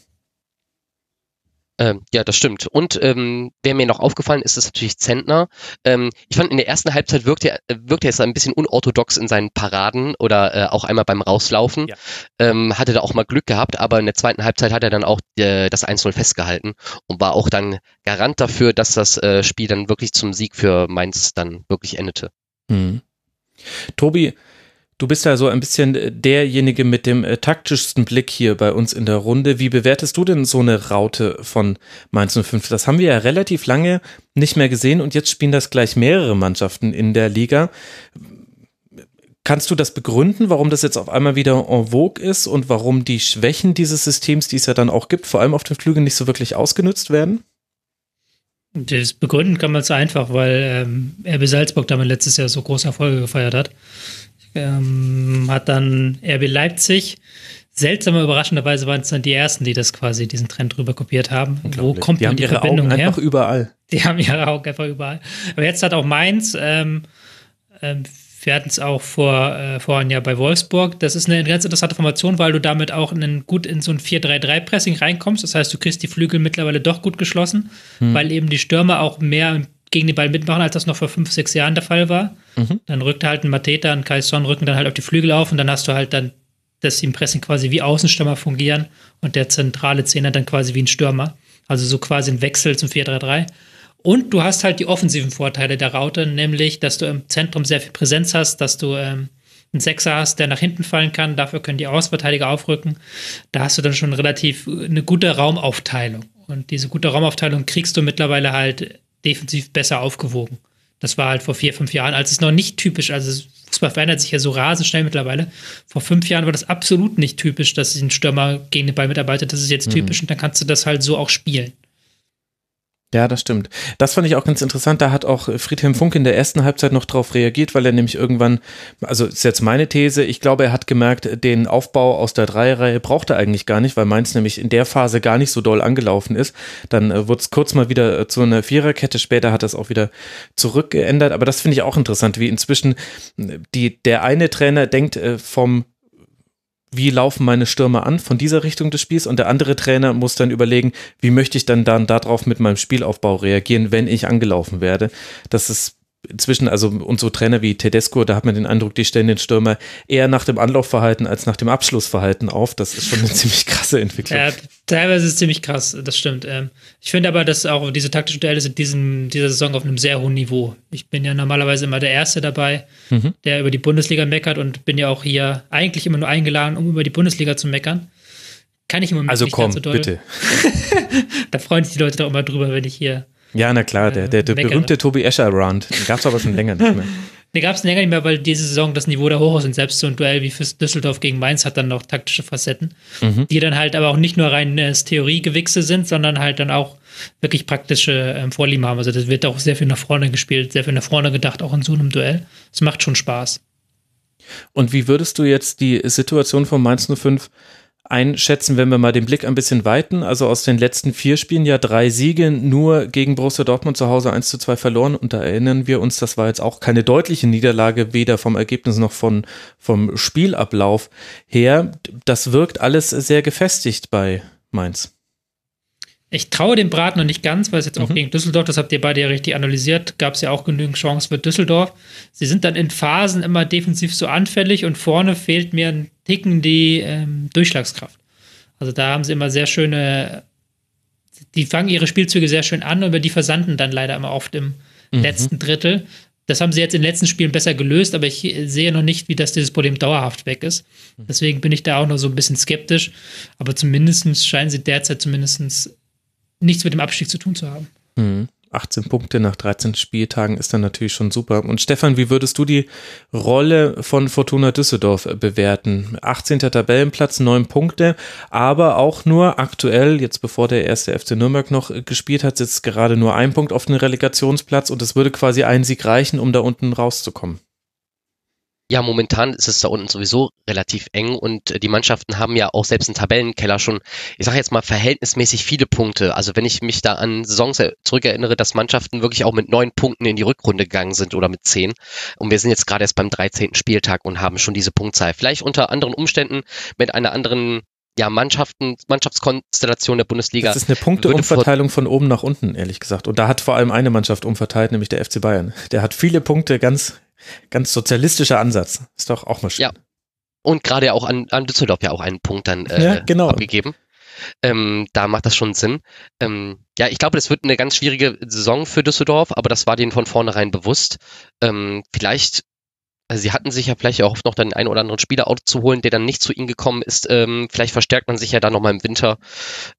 Ähm, ja, das stimmt. Und ähm, wer mir noch aufgefallen ist, ist natürlich Zentner. Ähm, ich fand, in der ersten Halbzeit wirkte er, wirkte er ein bisschen unorthodox in seinen Paraden oder äh, auch einmal beim Rauslaufen. Ja. Ähm, hatte da auch mal Glück gehabt, aber in der zweiten Halbzeit hat er dann auch äh, das 1-0 festgehalten und war auch dann Garant dafür, dass das äh, Spiel dann wirklich zum Sieg für Mainz dann wirklich endete. Mhm. Tobi, Du bist ja so ein bisschen äh, derjenige mit dem äh, taktischsten Blick hier bei uns in der Runde. Wie bewertest du denn so eine Raute von Mainz 05? Das haben wir ja relativ lange nicht mehr gesehen und jetzt spielen das gleich mehrere Mannschaften in der Liga. Kannst du das begründen, warum das jetzt auf einmal wieder en vogue ist und warum die Schwächen dieses Systems, die es ja dann auch gibt, vor allem auf den Flügeln nicht so wirklich ausgenutzt werden? Das begründen kann man es einfach, weil ähm, RB Salzburg damit letztes Jahr so große Erfolge gefeiert hat ähm, hat dann RB Leipzig. Seltsamer, überraschenderweise waren es dann die ersten, die das quasi diesen Trend rüber kopiert haben. Wo kommt die haben die ihre Verbindung Augen her? einfach überall. Die haben ihre Augen einfach überall. Aber jetzt hat auch Mainz, ähm, ähm, wir hatten es auch vor, äh, vorhin ja bei Wolfsburg. Das ist eine ganz interessante Formation, weil du damit auch in gut in so ein 4-3-3-Pressing reinkommst. Das heißt, du kriegst die Flügel mittlerweile doch gut geschlossen, hm. weil eben die Stürmer auch mehr gegen den Ball mitmachen, als das noch vor fünf, sechs Jahren der Fall war. Mhm. Dann rückt halt ein Mateta und Kai Son rücken dann halt auf die Flügel auf und dann hast du halt dann, dass die im Pressing quasi wie Außenstürmer fungieren und der zentrale Zehner dann quasi wie ein Stürmer. Also so quasi ein Wechsel zum 4-3-3. Und du hast halt die offensiven Vorteile der Raute, nämlich, dass du im Zentrum sehr viel Präsenz hast, dass du ähm, einen Sechser hast, der nach hinten fallen kann. Dafür können die Außenverteidiger aufrücken. Da hast du dann schon relativ eine gute Raumaufteilung. Und diese gute Raumaufteilung kriegst du mittlerweile halt defensiv besser aufgewogen. Das war halt vor vier, fünf Jahren, als es noch nicht typisch, also Fußball verändert sich ja so rasend schnell mittlerweile. Vor fünf Jahren war das absolut nicht typisch, dass ein Stürmer gegen den Ball mitarbeitet. Das ist jetzt mhm. typisch und dann kannst du das halt so auch spielen. Ja, das stimmt. Das fand ich auch ganz interessant. Da hat auch Friedhelm Funk in der ersten Halbzeit noch drauf reagiert, weil er nämlich irgendwann, also ist jetzt meine These, ich glaube, er hat gemerkt, den Aufbau aus der Dreierreihe braucht er eigentlich gar nicht, weil Mainz nämlich in der Phase gar nicht so doll angelaufen ist. Dann äh, wurde es kurz mal wieder äh, zu einer Viererkette, später hat es auch wieder zurückgeändert. Aber das finde ich auch interessant, wie inzwischen die, der eine Trainer denkt äh, vom wie laufen meine Stürmer an von dieser Richtung des Spiels und der andere Trainer muss dann überlegen, wie möchte ich dann dann darauf mit meinem Spielaufbau reagieren, wenn ich angelaufen werde. Das ist inzwischen, also unsere Trainer wie Tedesco, da hat man den Eindruck, die stellen den Stürmer eher nach dem Anlaufverhalten als nach dem Abschlussverhalten auf. Das ist schon eine ziemlich krasse Entwicklung. Ja, teilweise ist es ziemlich krass, das stimmt. Ähm, ich finde aber, dass auch diese taktischen Duelle sind diesen, dieser Saison auf einem sehr hohen Niveau. Ich bin ja normalerweise immer der Erste dabei, mhm. der über die Bundesliga meckert und bin ja auch hier eigentlich immer nur eingeladen, um über die Bundesliga zu meckern. Kann ich immer also nicht komm, so doll. bitte. da freuen sich die Leute doch immer drüber, wenn ich hier ja, na klar, der, der, der berühmte Tobi Escher-Round. Den gab es aber schon länger nicht mehr. Den gab es länger nicht mehr, weil diese Saison das Niveau da hoch ist und selbst so ein Duell wie für Düsseldorf gegen Mainz hat dann noch taktische Facetten, mhm. die dann halt aber auch nicht nur rein äh, Theoriegewichse sind, sondern halt dann auch wirklich praktische ähm, Vorlieben haben. Also das wird auch sehr viel nach vorne gespielt, sehr viel nach vorne gedacht, auch in so einem Duell. Es macht schon Spaß. Und wie würdest du jetzt die Situation von Mainz 05 einschätzen, wenn wir mal den Blick ein bisschen weiten. Also aus den letzten vier Spielen ja drei Siege, nur gegen Borussia Dortmund zu Hause 1 zu 2 verloren. Und da erinnern wir uns, das war jetzt auch keine deutliche Niederlage, weder vom Ergebnis noch von, vom Spielablauf her. Das wirkt alles sehr gefestigt bei Mainz. Ich traue dem Brat noch nicht ganz, weil es jetzt auch mhm. gegen Düsseldorf, das habt ihr beide ja richtig analysiert, gab es ja auch genügend Chancen für Düsseldorf. Sie sind dann in Phasen immer defensiv so anfällig und vorne fehlt mir ein Ticken die ähm, Durchschlagskraft. Also da haben sie immer sehr schöne die fangen ihre Spielzüge sehr schön an, aber die versanden dann leider immer oft im mhm. letzten Drittel. Das haben sie jetzt in den letzten Spielen besser gelöst, aber ich sehe noch nicht, wie das dieses Problem dauerhaft weg ist. Mhm. Deswegen bin ich da auch noch so ein bisschen skeptisch. Aber zumindest scheinen sie derzeit zumindest nichts mit dem Abstieg zu tun zu haben. Mhm. 18 Punkte nach 13 Spieltagen ist dann natürlich schon super. Und Stefan, wie würdest du die Rolle von Fortuna Düsseldorf bewerten? 18. Tabellenplatz, 9 Punkte, aber auch nur aktuell, jetzt bevor der erste FC Nürnberg noch gespielt hat, sitzt gerade nur ein Punkt auf dem Relegationsplatz und es würde quasi ein Sieg reichen, um da unten rauszukommen. Ja, momentan ist es da unten sowieso relativ eng und äh, die Mannschaften haben ja auch selbst im Tabellenkeller schon, ich sage jetzt mal, verhältnismäßig viele Punkte. Also wenn ich mich da an Saisons zurückerinnere, dass Mannschaften wirklich auch mit neun Punkten in die Rückrunde gegangen sind oder mit zehn. Und wir sind jetzt gerade erst beim 13. Spieltag und haben schon diese Punktzahl. Vielleicht unter anderen Umständen mit einer anderen ja, Mannschaften, Mannschaftskonstellation der Bundesliga. Das ist eine Punkteumverteilung von oben nach unten, ehrlich gesagt. Und da hat vor allem eine Mannschaft umverteilt, nämlich der FC Bayern. Der hat viele Punkte ganz Ganz sozialistischer Ansatz. Ist doch auch mal schön. Ja. Und gerade auch an, an Düsseldorf ja auch einen Punkt dann äh, ja, genau. abgegeben. Ähm, da macht das schon Sinn. Ähm, ja, ich glaube, das wird eine ganz schwierige Saison für Düsseldorf, aber das war denen von vornherein bewusst. Ähm, vielleicht, also sie hatten sich ja vielleicht erhofft, noch den einen oder anderen Spieler zu holen, der dann nicht zu ihnen gekommen ist. Ähm, vielleicht verstärkt man sich ja da nochmal im Winter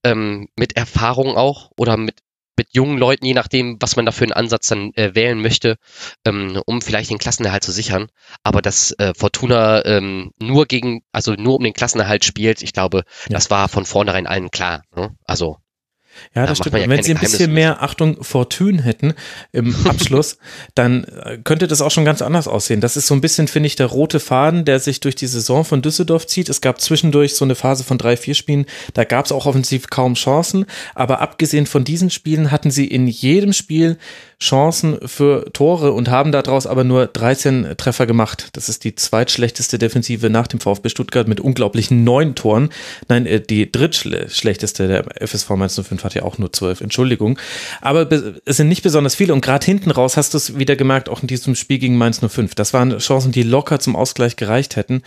ähm, mit Erfahrung auch oder mit mit jungen Leuten, je nachdem, was man da für einen Ansatz dann äh, wählen möchte, ähm, um vielleicht den Klassenerhalt zu sichern. Aber dass äh, Fortuna ähm, nur gegen, also nur um den Klassenerhalt spielt, ich glaube, ja. das war von vornherein allen klar. Ne? Also ja, das stimmt. Ja Wenn sie ein bisschen mehr Achtung Fortune hätten im Abschluss, dann äh, könnte das auch schon ganz anders aussehen. Das ist so ein bisschen, finde ich, der rote Faden, der sich durch die Saison von Düsseldorf zieht. Es gab zwischendurch so eine Phase von drei, vier Spielen, da gab es auch offensiv kaum Chancen. Aber abgesehen von diesen Spielen hatten sie in jedem Spiel Chancen für Tore und haben daraus aber nur 13 Treffer gemacht. Das ist die zweitschlechteste Defensive nach dem VfB Stuttgart mit unglaublichen neun Toren. Nein, äh, die drittschlechteste der FSV 105 hat ja auch nur zwölf, Entschuldigung. Aber es sind nicht besonders viele und gerade hinten raus hast du es wieder gemerkt, auch in diesem Spiel gegen Mainz 05. Das waren Chancen, die locker zum Ausgleich gereicht hätten.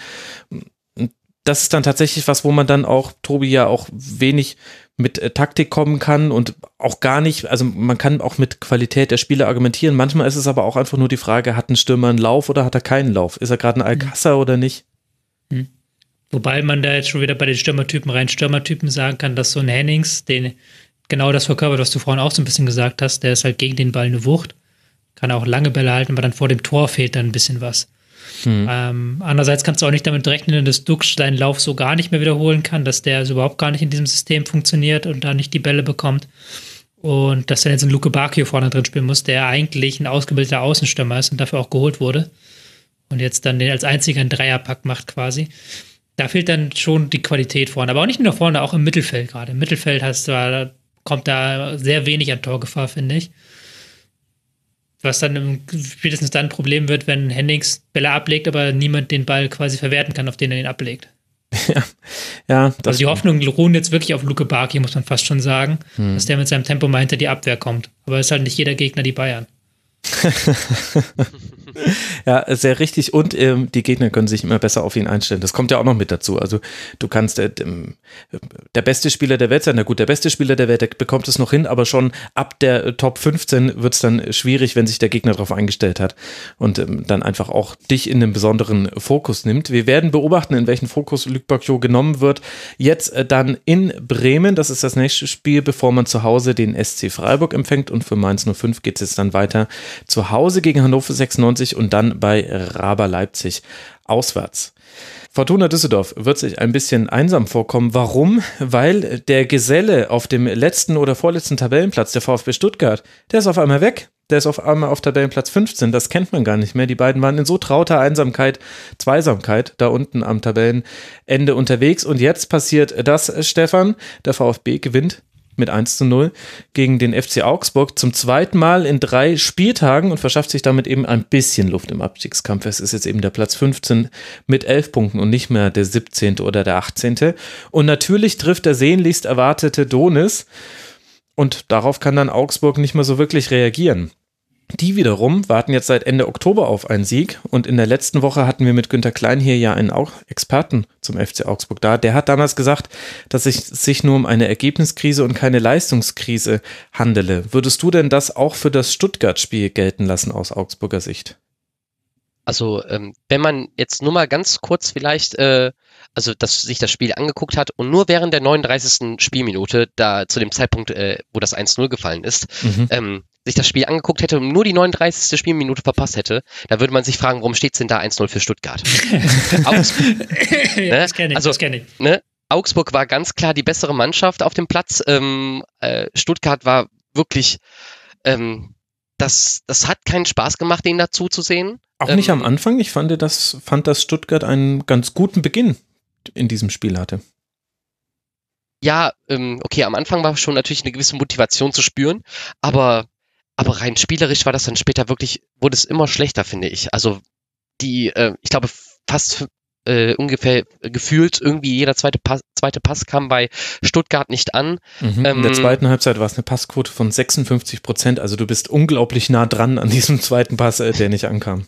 Das ist dann tatsächlich was, wo man dann auch, Tobi, ja auch wenig mit äh, Taktik kommen kann und auch gar nicht, also man kann auch mit Qualität der Spiele argumentieren. Manchmal ist es aber auch einfach nur die Frage, hat ein Stürmer einen Lauf oder hat er keinen Lauf? Ist er gerade ein Alcázar mhm. oder nicht? Mhm. Wobei man da jetzt schon wieder bei den Stürmertypen rein Stürmertypen sagen kann, dass so ein Hennings, den genau das verkörpert, was du vorhin auch so ein bisschen gesagt hast. Der ist halt gegen den Ball eine Wucht, kann auch lange Bälle halten, aber dann vor dem Tor fehlt dann ein bisschen was. Hm. Ähm, andererseits kannst du auch nicht damit rechnen, dass Dux seinen Lauf so gar nicht mehr wiederholen kann, dass der also überhaupt gar nicht in diesem System funktioniert und da nicht die Bälle bekommt. Und dass dann jetzt ein Luke Bacchio vorne drin spielen muss, der eigentlich ein ausgebildeter Außenstürmer ist und dafür auch geholt wurde. Und jetzt dann den als einziger einen Dreierpack macht quasi. Da fehlt dann schon die Qualität vorne. Aber auch nicht nur vorne, auch im Mittelfeld gerade. Im Mittelfeld hast du, kommt da sehr wenig an Torgefahr, finde ich. Was dann spätestens dann ein Problem wird, wenn Hennings Bälle ablegt, aber niemand den Ball quasi verwerten kann, auf den er ihn ablegt. Ja, ja. also die Hoffnung ruhen jetzt wirklich auf Luke Barki, muss man fast schon sagen, hm. dass der mit seinem Tempo mal hinter die Abwehr kommt. Aber es ist halt nicht jeder Gegner die Bayern. ja, sehr richtig. Und ähm, die Gegner können sich immer besser auf ihn einstellen. Das kommt ja auch noch mit dazu. Also du kannst äh, der beste Spieler der Welt sein. Na gut, der beste Spieler der Welt der bekommt es noch hin, aber schon ab der äh, Top 15 wird es dann schwierig, wenn sich der Gegner darauf eingestellt hat und ähm, dann einfach auch dich in einen besonderen Fokus nimmt. Wir werden beobachten, in welchen Fokus Luc Bacchio genommen wird. Jetzt äh, dann in Bremen. Das ist das nächste Spiel, bevor man zu Hause den SC Freiburg empfängt. Und für Mainz 05 geht es jetzt dann weiter zu Hause gegen Hannover 96 und dann bei Raber Leipzig auswärts. Fortuna Düsseldorf wird sich ein bisschen einsam vorkommen. Warum? Weil der Geselle auf dem letzten oder vorletzten Tabellenplatz, der VfB Stuttgart, der ist auf einmal weg. Der ist auf einmal auf Tabellenplatz 15. Das kennt man gar nicht mehr. Die beiden waren in so trauter Einsamkeit, Zweisamkeit da unten am Tabellenende unterwegs. Und jetzt passiert das, Stefan. Der VfB gewinnt mit 1 zu 0 gegen den FC Augsburg zum zweiten Mal in drei Spieltagen und verschafft sich damit eben ein bisschen Luft im Abstiegskampf. Es ist jetzt eben der Platz 15 mit 11 Punkten und nicht mehr der 17. oder der 18. Und natürlich trifft der sehnlichst erwartete Donis und darauf kann dann Augsburg nicht mehr so wirklich reagieren. Die wiederum warten jetzt seit Ende Oktober auf einen Sieg und in der letzten Woche hatten wir mit Günter Klein hier ja einen auch Experten zum FC Augsburg da. Der hat damals gesagt, dass es sich nur um eine Ergebniskrise und keine Leistungskrise handele. Würdest du denn das auch für das Stuttgart-Spiel gelten lassen aus Augsburger Sicht? Also ähm, wenn man jetzt nur mal ganz kurz vielleicht äh, also dass sich das Spiel angeguckt hat und nur während der 39. Spielminute, da zu dem Zeitpunkt, äh, wo das 1-0 gefallen ist, mhm. ähm, sich das Spiel angeguckt hätte und nur die 39. Spielminute verpasst hätte, da würde man sich fragen, warum steht es denn da 1-0 für Stuttgart? Augsburg, ne? das kenne ich, also, das kenne ich. Ne? Augsburg war ganz klar die bessere Mannschaft auf dem Platz. Ähm, äh, Stuttgart war wirklich, ähm, das, das hat keinen Spaß gemacht, den dazu zu sehen. Auch nicht am ähm, Anfang. Ich fand das, fand das Stuttgart einen ganz guten Beginn in diesem Spiel hatte. Ja, ähm, okay, am Anfang war schon natürlich eine gewisse Motivation zu spüren, aber, aber rein spielerisch war das dann später wirklich, wurde es immer schlechter, finde ich. Also die, äh, ich glaube, fast äh, ungefähr gefühlt irgendwie jeder zweite Pass, zweite Pass kam bei Stuttgart nicht an. Mhm. Ähm, In der zweiten Halbzeit war es eine Passquote von 56 Prozent, also du bist unglaublich nah dran an diesem zweiten Pass, äh, der nicht ankam.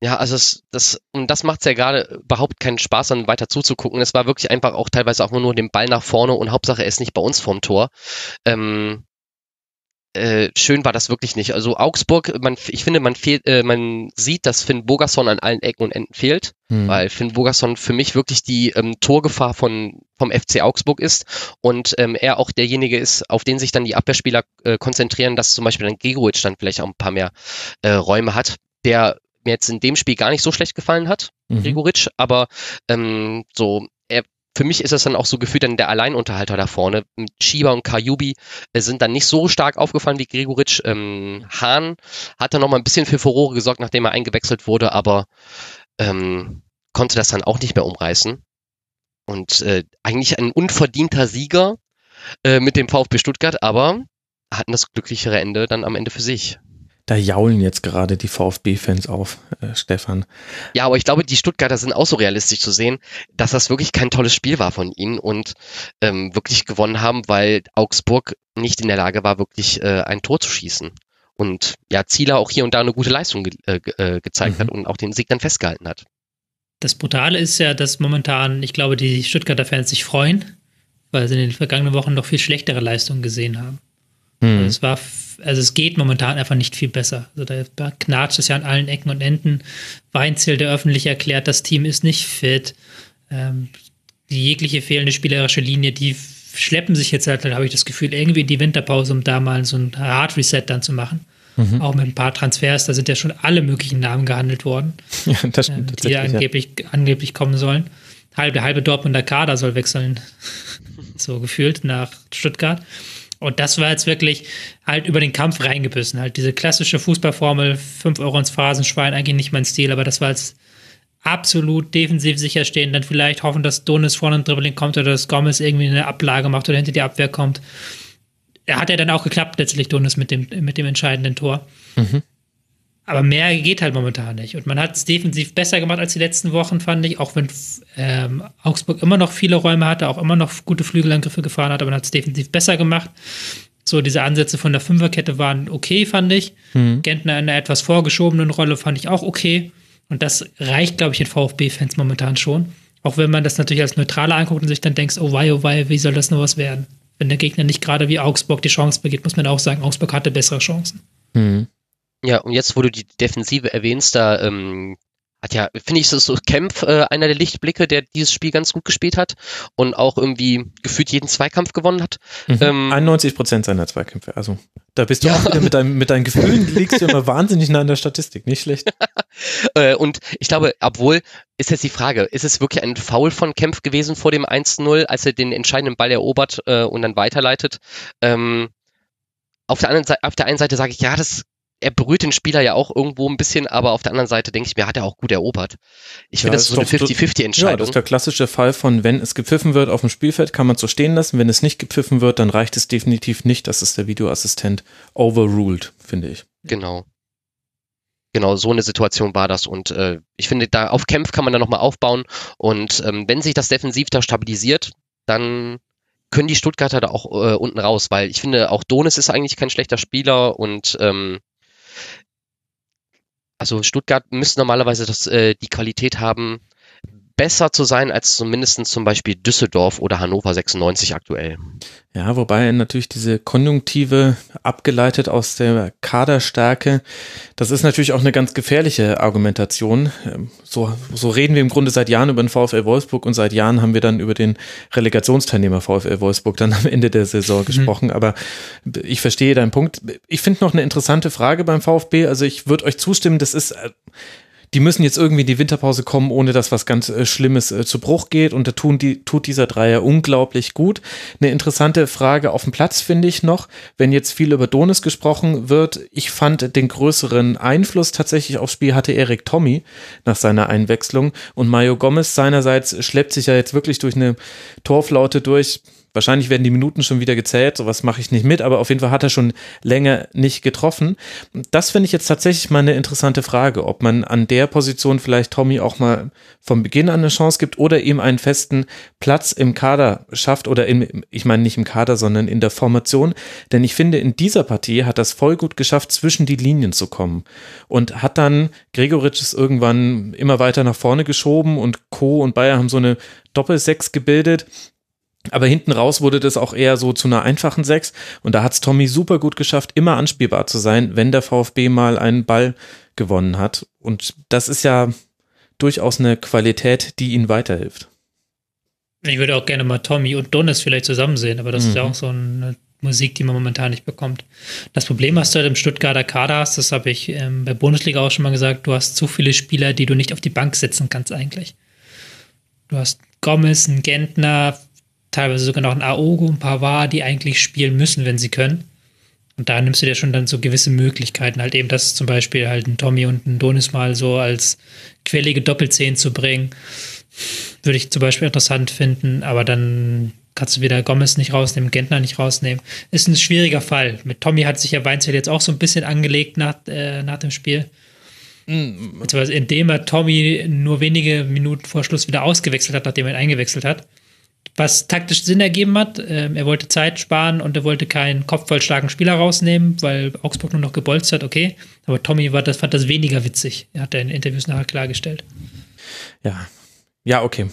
Ja, also es, das, und das macht es ja gerade überhaupt keinen Spaß, dann weiter zuzugucken. Es war wirklich einfach auch teilweise auch nur den Ball nach vorne und Hauptsache er ist nicht bei uns vorm Tor. Ähm, äh, schön war das wirklich nicht. Also Augsburg, man, ich finde, man fehlt, äh, man sieht, dass Finn Bogerson an allen Ecken und Enden fehlt, hm. weil Finn Bogerson für mich wirklich die ähm, Torgefahr von vom FC Augsburg ist und ähm, er auch derjenige ist, auf den sich dann die Abwehrspieler äh, konzentrieren, dass zum Beispiel dann Gregoritsch dann vielleicht auch ein paar mehr äh, Räume hat. Der mir jetzt in dem Spiel gar nicht so schlecht gefallen hat, mhm. Gregoritsch, aber ähm, so, für mich ist es dann auch so gefühlt dann der Alleinunterhalter da vorne. Chiba und Kajubi äh, sind dann nicht so stark aufgefallen wie Gregoritsch. Ähm, Hahn hat dann noch mal ein bisschen für Furore gesorgt, nachdem er eingewechselt wurde, aber ähm, konnte das dann auch nicht mehr umreißen. Und äh, eigentlich ein unverdienter Sieger äh, mit dem VfB Stuttgart, aber hatten das glücklichere Ende dann am Ende für sich da jaulen jetzt gerade die VfB-Fans auf, äh, Stefan. Ja, aber ich glaube, die Stuttgarter sind auch so realistisch zu sehen, dass das wirklich kein tolles Spiel war von ihnen und ähm, wirklich gewonnen haben, weil Augsburg nicht in der Lage war, wirklich äh, ein Tor zu schießen. Und ja, Zieler auch hier und da eine gute Leistung ge äh, äh, gezeigt mhm. hat und auch den Sieg dann festgehalten hat. Das Brutale ist ja, dass momentan, ich glaube, die Stuttgarter Fans sich freuen, weil sie in den vergangenen Wochen noch viel schlechtere Leistungen gesehen haben. Mhm. Also es war also es geht momentan einfach nicht viel besser. Also da knatscht es ja an allen Ecken und Enden. Weinzel, der öffentlich erklärt, das Team ist nicht fit. Ähm, die jegliche fehlende spielerische Linie, die schleppen sich jetzt halt, habe ich das Gefühl, irgendwie in die Winterpause, um da mal so ein Hard Reset dann zu machen. Mhm. Auch mit ein paar Transfers, da sind ja schon alle möglichen Namen gehandelt worden, ja, das stimmt, ähm, die ja angeblich, angeblich kommen sollen. Halb, der halbe Dortmunder Kader soll wechseln, so gefühlt, nach Stuttgart. Und das war jetzt wirklich halt über den Kampf reingebissen. Halt diese klassische Fußballformel, 5 Euro ins Phrasenschwein, eigentlich nicht mein Stil, aber das war jetzt absolut defensiv sicherstehen, dann vielleicht hoffen, dass Donis vorne ein Dribbling kommt oder dass Gomez irgendwie eine Ablage macht oder hinter die Abwehr kommt. Er hat ja dann auch geklappt, letztlich Donis mit dem, mit dem entscheidenden Tor. Mhm. Aber mehr geht halt momentan nicht. Und man hat es defensiv besser gemacht als die letzten Wochen, fand ich. Auch wenn ähm, Augsburg immer noch viele Räume hatte, auch immer noch gute Flügelangriffe gefahren hat, aber man hat es defensiv besser gemacht. So, diese Ansätze von der Fünferkette waren okay, fand ich. Mhm. Gentner in einer etwas vorgeschobenen Rolle fand ich auch okay. Und das reicht, glaube ich, den VfB-Fans momentan schon. Auch wenn man das natürlich als Neutraler anguckt und sich dann denkt, oh wei, oh wei, wie soll das nur was werden? Wenn der Gegner nicht gerade wie Augsburg die Chance begeht, muss man auch sagen, Augsburg hatte bessere Chancen. Mhm. Ja, und jetzt, wo du die Defensive erwähnst, da ähm, hat ja, finde ich, ist so Kempf äh, einer der Lichtblicke, der dieses Spiel ganz gut gespielt hat und auch irgendwie gefühlt jeden Zweikampf gewonnen hat. Mhm. Ähm, 91 Prozent seiner Zweikämpfe. Also da bist du ja. auch wieder mit, deinem, mit deinen Gefühlen, liegst du immer wahnsinnig nah an der Statistik. Nicht schlecht. äh, und ich glaube, obwohl, ist jetzt die Frage, ist es wirklich ein Foul von Kempf gewesen vor dem 1-0, als er den entscheidenden Ball erobert äh, und dann weiterleitet? Ähm, auf der, anderen Seite, auf der einen Seite sage ich, ja, das er berührt den Spieler ja auch irgendwo ein bisschen, aber auf der anderen Seite denke ich mir, hat er auch gut erobert. Ich ja, finde, das ist so eine 50-50-Entscheidung. Ja, das ist der klassische Fall von, wenn es gepfiffen wird auf dem Spielfeld, kann man es so stehen lassen. Wenn es nicht gepfiffen wird, dann reicht es definitiv nicht, dass es der Videoassistent overruled, finde ich. Genau. Genau, so eine Situation war das und äh, ich finde, da auf Kämpf kann man dann nochmal aufbauen und ähm, wenn sich das defensiv da stabilisiert, dann können die Stuttgarter da auch äh, unten raus, weil ich finde, auch Donis ist eigentlich kein schlechter Spieler und ähm, also Stuttgart müsste normalerweise das, äh, die Qualität haben, besser zu sein als zumindest zum Beispiel Düsseldorf oder Hannover 96 aktuell. Ja, wobei natürlich diese Konjunktive abgeleitet aus der Kaderstärke, das ist natürlich auch eine ganz gefährliche Argumentation. Ähm, so, so reden wir im Grunde seit Jahren über den VfL Wolfsburg und seit Jahren haben wir dann über den Relegationsteilnehmer VfL Wolfsburg dann am Ende der Saison mhm. gesprochen. Aber ich verstehe deinen Punkt. Ich finde noch eine interessante Frage beim VfB. Also ich würde euch zustimmen, das ist äh, die müssen jetzt irgendwie in die Winterpause kommen, ohne dass was ganz äh, Schlimmes äh, zu Bruch geht. Und da tun die, tut dieser Dreier unglaublich gut. Eine interessante Frage auf dem Platz finde ich noch, wenn jetzt viel über Donis gesprochen wird. Ich fand den größeren Einfluss tatsächlich aufs Spiel hatte Erik Tommy nach seiner Einwechslung. Und Mario Gomez seinerseits schleppt sich ja jetzt wirklich durch eine Torflaute durch Wahrscheinlich werden die Minuten schon wieder gezählt, sowas mache ich nicht mit, aber auf jeden Fall hat er schon länger nicht getroffen. Das finde ich jetzt tatsächlich mal eine interessante Frage, ob man an der Position vielleicht Tommy auch mal vom Beginn an eine Chance gibt oder ihm einen festen Platz im Kader schafft oder in, ich meine nicht im Kader, sondern in der Formation. Denn ich finde, in dieser Partie hat das voll gut geschafft, zwischen die Linien zu kommen und hat dann Gregoritsch es irgendwann immer weiter nach vorne geschoben und Co. und Bayer haben so eine Doppelsechs gebildet aber hinten raus wurde das auch eher so zu einer einfachen Sechs. Und da hat es Tommy super gut geschafft, immer anspielbar zu sein, wenn der VfB mal einen Ball gewonnen hat. Und das ist ja durchaus eine Qualität, die ihnen weiterhilft. Ich würde auch gerne mal Tommy und Donis vielleicht zusammen sehen, aber das mhm. ist ja mhm. auch so eine Musik, die man momentan nicht bekommt. Das Problem, was du halt im Stuttgarter Kader hast, das habe ich ähm, bei Bundesliga auch schon mal gesagt, du hast zu viele Spieler, die du nicht auf die Bank setzen kannst eigentlich. Du hast Gomez, einen Gentner, teilweise sogar noch ein Aogo, ein Pavard, die eigentlich spielen müssen, wenn sie können. Und da nimmst du dir schon dann so gewisse Möglichkeiten, halt eben das zum Beispiel halt ein Tommy und ein Donis mal so als quellige Doppelzehn zu bringen, würde ich zum Beispiel interessant finden, aber dann kannst du wieder Gomez nicht rausnehmen, Gentner nicht rausnehmen. Ist ein schwieriger Fall. Mit Tommy hat sich ja Weinzel jetzt auch so ein bisschen angelegt nach, äh, nach dem Spiel. Mhm. Beziehungsweise indem er Tommy nur wenige Minuten vor Schluss wieder ausgewechselt hat, nachdem er ihn eingewechselt hat was taktisch Sinn ergeben hat. Ähm, er wollte Zeit sparen und er wollte keinen kopfballstarken Spieler rausnehmen, weil Augsburg nur noch gebolzt hat, okay. Aber Tommy war das, fand das weniger witzig. Er hat er in Interviews nachher klargestellt. Ja, ja, okay,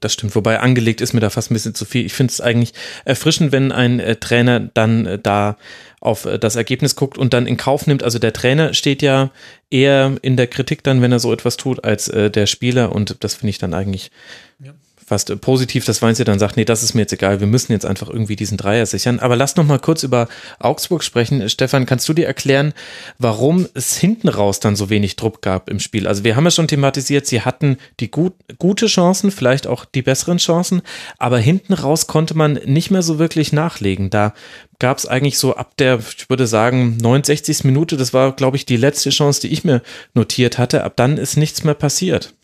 das stimmt. Wobei angelegt ist mir da fast ein bisschen zu viel. Ich finde es eigentlich erfrischend, wenn ein äh, Trainer dann äh, da auf äh, das Ergebnis guckt und dann in Kauf nimmt. Also der Trainer steht ja eher in der Kritik dann, wenn er so etwas tut, als äh, der Spieler. Und das finde ich dann eigentlich ja fast positiv, dass Weinze dann sagt, nee, das ist mir jetzt egal, wir müssen jetzt einfach irgendwie diesen Dreier sichern. Aber lass noch mal kurz über Augsburg sprechen. Stefan, kannst du dir erklären, warum es hinten raus dann so wenig Druck gab im Spiel? Also wir haben ja schon thematisiert, sie hatten die gut, gute Chancen, vielleicht auch die besseren Chancen, aber hinten raus konnte man nicht mehr so wirklich nachlegen. Da gab es eigentlich so ab der, ich würde sagen, 69. Minute, das war, glaube ich, die letzte Chance, die ich mir notiert hatte. Ab dann ist nichts mehr passiert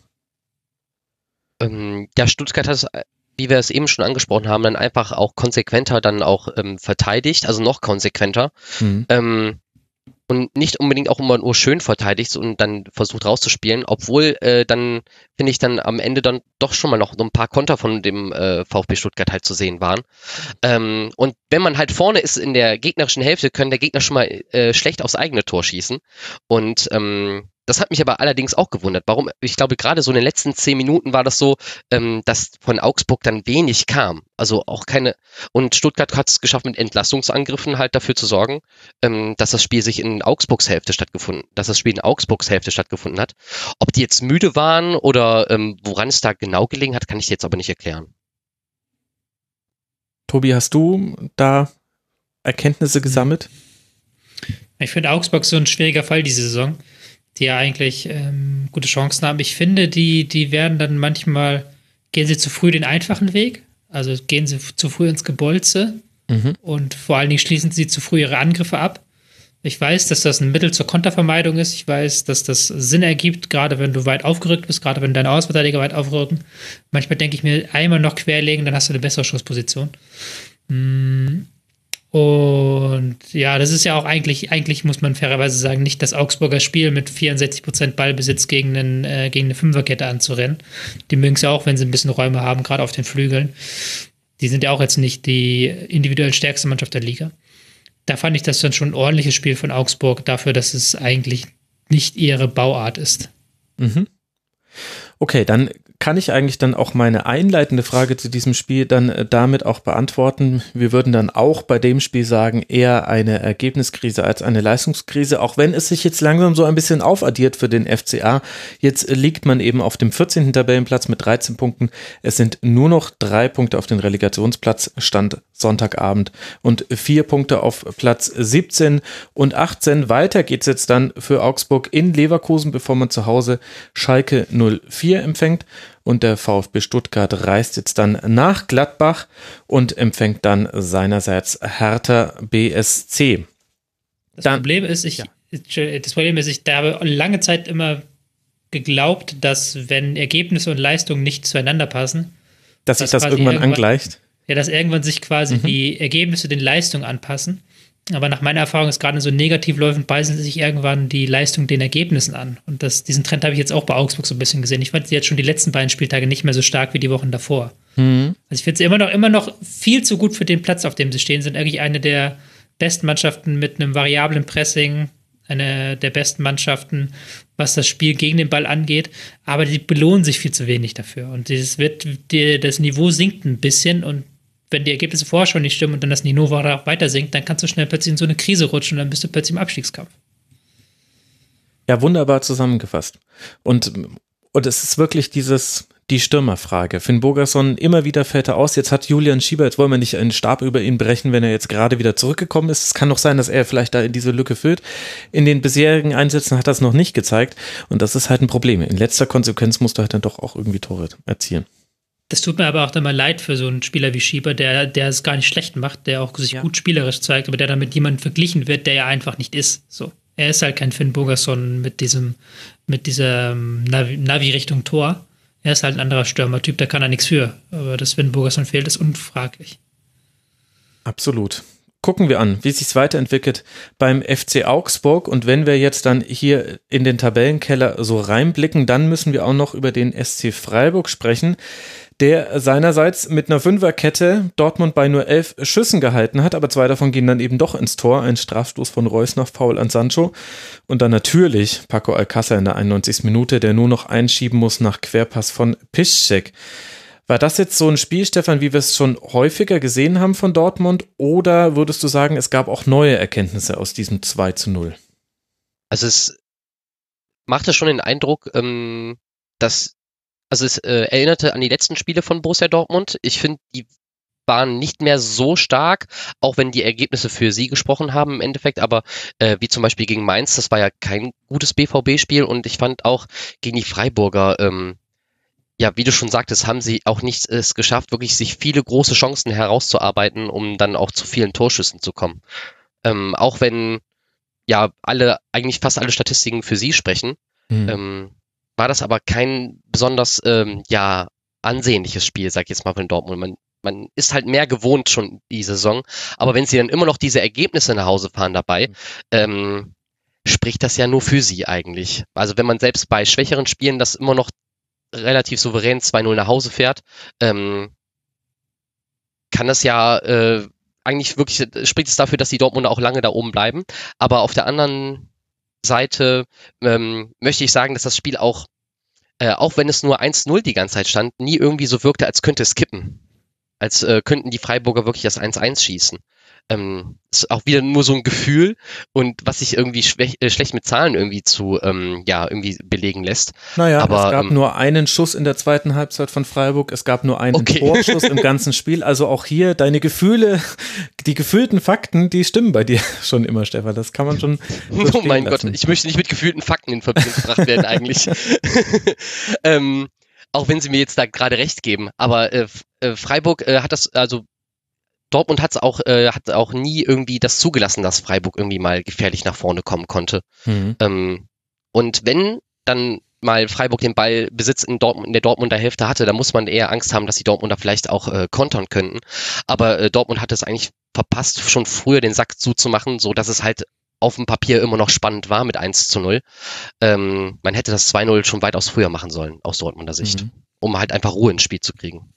ähm, ja, Stuttgart hat es, wie wir es eben schon angesprochen haben, dann einfach auch konsequenter dann auch ähm, verteidigt, also noch konsequenter. Mhm. Ähm, und nicht unbedingt auch immer nur schön verteidigt und dann versucht rauszuspielen, obwohl äh, dann finde ich dann am Ende dann doch schon mal noch so ein paar Konter von dem äh, VfB Stuttgart halt zu sehen waren. Ähm, und wenn man halt vorne ist in der gegnerischen Hälfte, können der Gegner schon mal äh, schlecht aufs eigene Tor schießen. Und ähm, das hat mich aber allerdings auch gewundert. Warum? Ich glaube, gerade so in den letzten zehn Minuten war das so, ähm, dass von Augsburg dann wenig kam. Also auch keine. Und Stuttgart hat es geschafft, mit Entlassungsangriffen halt dafür zu sorgen, ähm, dass das Spiel sich in Augsburgs Hälfte stattgefunden, dass das Spiel in Augsburgs Hälfte stattgefunden hat. Ob die jetzt müde waren oder ähm, woran es da genau gelegen hat, kann ich jetzt aber nicht erklären. Tobi, hast du da Erkenntnisse gesammelt? Ich finde Augsburg so ein schwieriger Fall diese Saison die ja eigentlich ähm, gute Chancen haben. Ich finde, die, die werden dann manchmal, gehen sie zu früh den einfachen Weg, also gehen sie zu früh ins Gebolze mhm. und vor allen Dingen schließen sie zu früh ihre Angriffe ab. Ich weiß, dass das ein Mittel zur Kontervermeidung ist. Ich weiß, dass das Sinn ergibt, gerade wenn du weit aufgerückt bist, gerade wenn deine Ausverteidiger weit aufrücken. Manchmal denke ich mir, einmal noch querlegen, dann hast du eine bessere Schussposition. Hm, und ja, das ist ja auch eigentlich, eigentlich muss man fairerweise sagen, nicht das Augsburger Spiel mit 64% Ballbesitz gegen, einen, äh, gegen eine Fünferkette anzurennen. Die mögen es ja auch, wenn sie ein bisschen Räume haben, gerade auf den Flügeln. Die sind ja auch jetzt nicht die individuell stärkste Mannschaft der Liga. Da fand ich das dann schon ein ordentliches Spiel von Augsburg dafür, dass es eigentlich nicht ihre Bauart ist. Mhm. Okay, dann kann ich eigentlich dann auch meine einleitende Frage zu diesem Spiel dann äh, damit auch beantworten. Wir würden dann auch bei dem Spiel sagen, eher eine Ergebniskrise als eine Leistungskrise, auch wenn es sich jetzt langsam so ein bisschen aufaddiert für den FCA. Jetzt liegt man eben auf dem 14. Tabellenplatz mit 13 Punkten. Es sind nur noch drei Punkte auf den Relegationsplatz, Stand Sonntagabend und vier Punkte auf Platz 17 und 18. Weiter geht's jetzt dann für Augsburg in Leverkusen, bevor man zu Hause Schalke 04 empfängt und der VfB Stuttgart reist jetzt dann nach Gladbach und empfängt dann seinerseits Hertha BSC. Das dann, Problem ist, ich, ja. das Problem ist, ich habe lange Zeit immer geglaubt, dass wenn Ergebnisse und Leistungen nicht zueinander passen, dass sich das irgendwann, irgendwann angleicht. Ja, dass irgendwann sich quasi mhm. die Ergebnisse den Leistungen anpassen. Aber nach meiner Erfahrung ist gerade so Negativläufen beißen sich irgendwann die Leistung den Ergebnissen an. Und das, diesen Trend habe ich jetzt auch bei Augsburg so ein bisschen gesehen. Ich fand sie jetzt schon die letzten beiden Spieltage nicht mehr so stark wie die Wochen davor. Mhm. Also ich finde sie immer noch, immer noch viel zu gut für den Platz, auf dem sie stehen. Sind eigentlich eine der besten Mannschaften mit einem variablen Pressing, eine der besten Mannschaften, was das Spiel gegen den Ball angeht. Aber die belohnen sich viel zu wenig dafür. Und dieses wird, die, das Niveau sinkt ein bisschen und wenn die Ergebnisse vorher schon nicht stimmen und dann das Niveau weiter sinkt, dann kannst du schnell plötzlich in so eine Krise rutschen und dann bist du plötzlich im Abstiegskampf. Ja, wunderbar zusammengefasst. Und, und es ist wirklich dieses, die Stürmerfrage. Finn Bogerson immer wieder fällt er aus. Jetzt hat Julian Schieber, jetzt wollen wir nicht einen Stab über ihn brechen, wenn er jetzt gerade wieder zurückgekommen ist. Es kann doch sein, dass er vielleicht da in diese Lücke füllt. In den bisherigen Einsätzen hat es noch nicht gezeigt. Und das ist halt ein Problem. In letzter Konsequenz musst du halt dann doch auch irgendwie Tore erzielen. Das tut mir aber auch dann mal leid für so einen Spieler wie Schieber, der, der es gar nicht schlecht macht, der auch sich ja. gut spielerisch zeigt, aber der dann mit jemandem verglichen wird, der ja einfach nicht ist. So. Er ist halt kein Finn Bogerson mit diesem, mit dieser ähm, Navi-Richtung Navi Tor. Er ist halt ein anderer Stürmertyp, da kann er nichts für. Aber dass Finn Bogerson fehlt, ist unfraglich. Absolut gucken wir an, wie sich weiterentwickelt beim FC Augsburg. Und wenn wir jetzt dann hier in den Tabellenkeller so reinblicken, dann müssen wir auch noch über den SC Freiburg sprechen der seinerseits mit einer Fünferkette Dortmund bei nur elf Schüssen gehalten hat, aber zwei davon gehen dann eben doch ins Tor. Ein Strafstoß von Reus nach Foul an Sancho und dann natürlich Paco Alcázar in der 91. Minute, der nur noch einschieben muss nach Querpass von Piszczek. War das jetzt so ein Spiel, Stefan, wie wir es schon häufiger gesehen haben von Dortmund oder würdest du sagen, es gab auch neue Erkenntnisse aus diesem 2 zu 0? Also es machte schon den Eindruck, ähm, dass also es äh, erinnerte an die letzten Spiele von Borussia Dortmund. Ich finde, die waren nicht mehr so stark, auch wenn die Ergebnisse für sie gesprochen haben im Endeffekt, aber äh, wie zum Beispiel gegen Mainz, das war ja kein gutes BVB-Spiel und ich fand auch gegen die Freiburger, ähm, ja, wie du schon sagtest, haben sie auch nicht es geschafft, wirklich sich viele große Chancen herauszuarbeiten, um dann auch zu vielen Torschüssen zu kommen. Ähm, auch wenn ja alle, eigentlich fast alle Statistiken für sie sprechen. Mhm. Ähm, war das aber kein besonders ähm, ja ansehnliches Spiel, sag ich jetzt mal von Dortmund. Man, man ist halt mehr gewohnt schon die Saison, aber wenn sie dann immer noch diese Ergebnisse nach Hause fahren dabei, mhm. ähm, spricht das ja nur für sie eigentlich. Also wenn man selbst bei schwächeren Spielen das immer noch relativ souverän 2-0 nach Hause fährt, ähm, kann das ja äh, eigentlich wirklich, spricht es dafür, dass die Dortmunder auch lange da oben bleiben. Aber auf der anderen Seite ähm, möchte ich sagen, dass das Spiel auch, äh, auch wenn es nur 1-0 die ganze Zeit stand, nie irgendwie so wirkte, als könnte es kippen. Als äh, könnten die Freiburger wirklich das 1-1 schießen ähm, ist auch wieder nur so ein Gefühl und was sich irgendwie schwäch, äh, schlecht mit Zahlen irgendwie zu ähm, ja irgendwie belegen lässt. Naja, Aber, es gab ähm, nur einen Schuss in der zweiten Halbzeit von Freiburg, es gab nur einen okay. Torschuss im ganzen Spiel. Also auch hier deine Gefühle, die gefühlten Fakten, die stimmen bei dir schon immer, Stefan. Das kann man schon. oh mein lassen. Gott, ich möchte nicht mit gefühlten Fakten in Verbindung gebracht werden eigentlich. ähm, auch wenn sie mir jetzt da gerade recht geben. Aber äh, äh Freiburg äh, hat das, also Dortmund hat's auch, äh, hat auch nie irgendwie das zugelassen, dass Freiburg irgendwie mal gefährlich nach vorne kommen konnte. Mhm. Ähm, und wenn dann mal Freiburg den Ballbesitz in, Dortmund, in der Dortmunder Hälfte hatte, dann muss man eher Angst haben, dass die Dortmunder vielleicht auch äh, kontern könnten. Aber äh, Dortmund hat es eigentlich verpasst, schon früher den Sack zuzumachen, so dass es halt auf dem Papier immer noch spannend war mit 1 zu 0. Ähm, man hätte das 2-0 schon weitaus früher machen sollen, aus Dortmunder Sicht, mhm. um halt einfach Ruhe ins Spiel zu kriegen.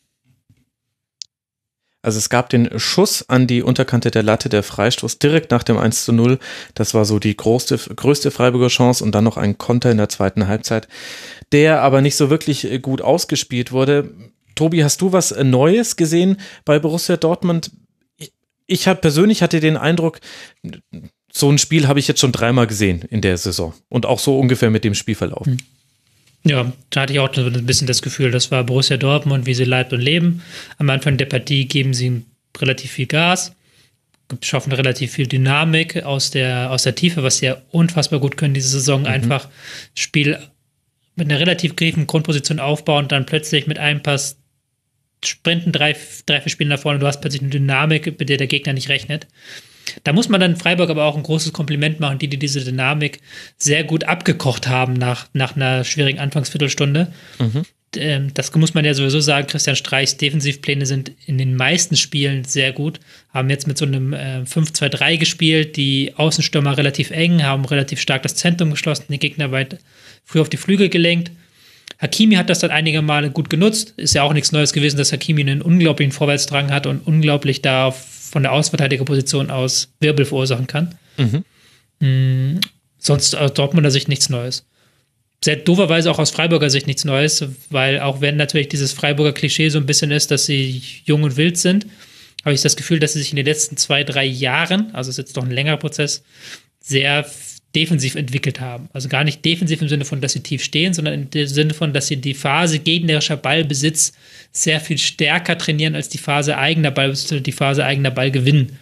Also es gab den Schuss an die Unterkante der Latte, der Freistoß direkt nach dem 1 zu 0. Das war so die größte, größte Freiburger Chance und dann noch ein Konter in der zweiten Halbzeit, der aber nicht so wirklich gut ausgespielt wurde. Tobi, hast du was Neues gesehen bei Borussia Dortmund? Ich habe persönlich hatte den Eindruck, so ein Spiel habe ich jetzt schon dreimal gesehen in der Saison und auch so ungefähr mit dem Spielverlauf. Hm. Ja, da hatte ich auch ein bisschen das Gefühl, das war Borussia Dortmund, wie sie lebt und leben. Am Anfang der Partie geben sie relativ viel Gas, schaffen relativ viel Dynamik aus der, aus der Tiefe, was sie ja unfassbar gut können diese Saison. Mhm. Einfach Spiel mit einer relativ griefen Grundposition aufbauen und dann plötzlich mit einem Pass sprinten drei, drei, vier Spiele nach vorne. Du hast plötzlich eine Dynamik, mit der der Gegner nicht rechnet. Da muss man dann Freiburg aber auch ein großes Kompliment machen, die, die diese Dynamik sehr gut abgekocht haben nach, nach einer schwierigen Anfangsviertelstunde. Mhm. Ähm, das muss man ja sowieso sagen. Christian Streichs Defensivpläne sind in den meisten Spielen sehr gut. Haben jetzt mit so einem äh, 5-2-3 gespielt, die Außenstürmer relativ eng, haben relativ stark das Zentrum geschlossen, den Gegner weit früh auf die Flügel gelenkt. Hakimi hat das dann einige Male gut genutzt. Ist ja auch nichts Neues gewesen, dass Hakimi einen unglaublichen Vorwärtsdrang hat und unglaublich da von der Außenverteidigerposition aus Wirbel verursachen kann. Mhm. Mhm. Sonst aus Dortmunder Sicht nichts Neues. Sehr dooferweise auch aus Freiburger Sicht nichts Neues, weil auch wenn natürlich dieses Freiburger Klischee so ein bisschen ist, dass sie jung und wild sind, habe ich das Gefühl, dass sie sich in den letzten zwei, drei Jahren, also ist jetzt doch ein längerer Prozess, sehr defensiv entwickelt haben. Also gar nicht defensiv im Sinne von, dass sie tief stehen, sondern im Sinne von, dass sie die Phase gegnerischer Ballbesitz sehr viel stärker trainieren als die Phase eigener Ballbesitz oder die Phase eigener Ballgewinn.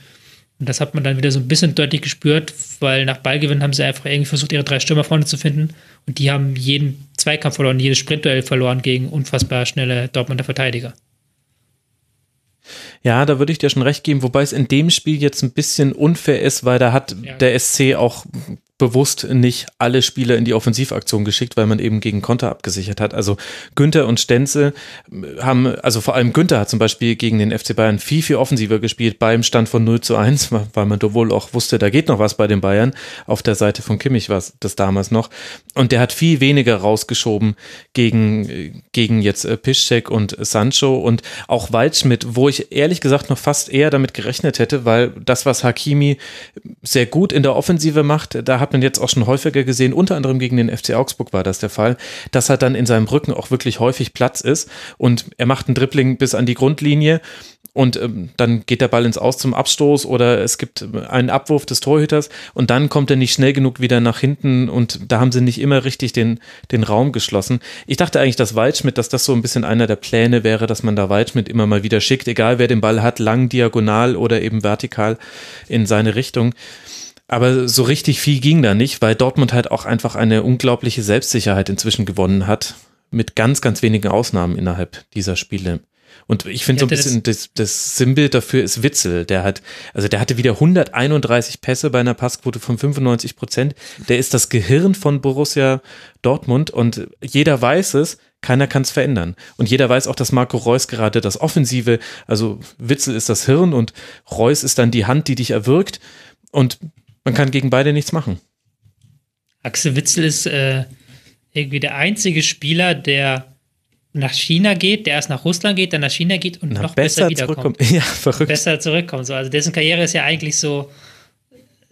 Und das hat man dann wieder so ein bisschen deutlich gespürt, weil nach Ballgewinn haben sie einfach irgendwie versucht, ihre drei Stürmer vorne zu finden. Und die haben jeden Zweikampf verloren, jedes Sprintduell verloren gegen unfassbar schnelle Dortmunder Verteidiger. Ja, da würde ich dir schon recht geben, wobei es in dem Spiel jetzt ein bisschen unfair ist, weil da hat ja. der SC auch bewusst nicht alle Spieler in die Offensivaktion geschickt, weil man eben gegen Konter abgesichert hat. Also Günther und Stenzel haben, also vor allem Günther hat zum Beispiel gegen den FC Bayern viel, viel offensiver gespielt beim Stand von 0 zu 1, weil man wohl auch wusste, da geht noch was bei den Bayern. Auf der Seite von Kimmich war das damals noch. Und der hat viel weniger rausgeschoben gegen, gegen jetzt äh, Piszczek und Sancho und auch Waldschmidt, wo ich ehrlich gesagt noch fast eher damit gerechnet hätte, weil das, was Hakimi sehr gut in der Offensive macht, da hat man jetzt auch schon häufiger gesehen, unter anderem gegen den FC Augsburg war das der Fall, dass er dann in seinem Rücken auch wirklich häufig Platz ist und er macht einen Dribbling bis an die Grundlinie und ähm, dann geht der Ball ins Aus zum Abstoß oder es gibt einen Abwurf des Torhüters und dann kommt er nicht schnell genug wieder nach hinten und da haben sie nicht immer richtig den, den Raum geschlossen. Ich dachte eigentlich, dass Waldschmidt, dass das so ein bisschen einer der Pläne wäre, dass man da Waldschmidt immer mal wieder schickt, egal wer den Ball hat, lang, diagonal oder eben vertikal in seine Richtung. Aber so richtig viel ging da nicht, weil Dortmund halt auch einfach eine unglaubliche Selbstsicherheit inzwischen gewonnen hat. Mit ganz, ganz wenigen Ausnahmen innerhalb dieser Spiele. Und ich finde so ein bisschen, das, das Sinnbild dafür ist Witzel. Der hat, also der hatte wieder 131 Pässe bei einer Passquote von 95 Prozent. Der ist das Gehirn von Borussia Dortmund und jeder weiß es, keiner kann es verändern. Und jeder weiß auch, dass Marco Reus gerade das Offensive, also Witzel ist das Hirn und Reus ist dann die Hand, die dich erwirkt. Und man kann gegen beide nichts machen. Axel Witzel ist äh, irgendwie der einzige Spieler, der nach China geht, der erst nach Russland geht, dann nach China geht und Na, noch besser, besser wiederkommt. Ja, verrückt. Besser zurückkommt. So. Also dessen Karriere ist ja eigentlich so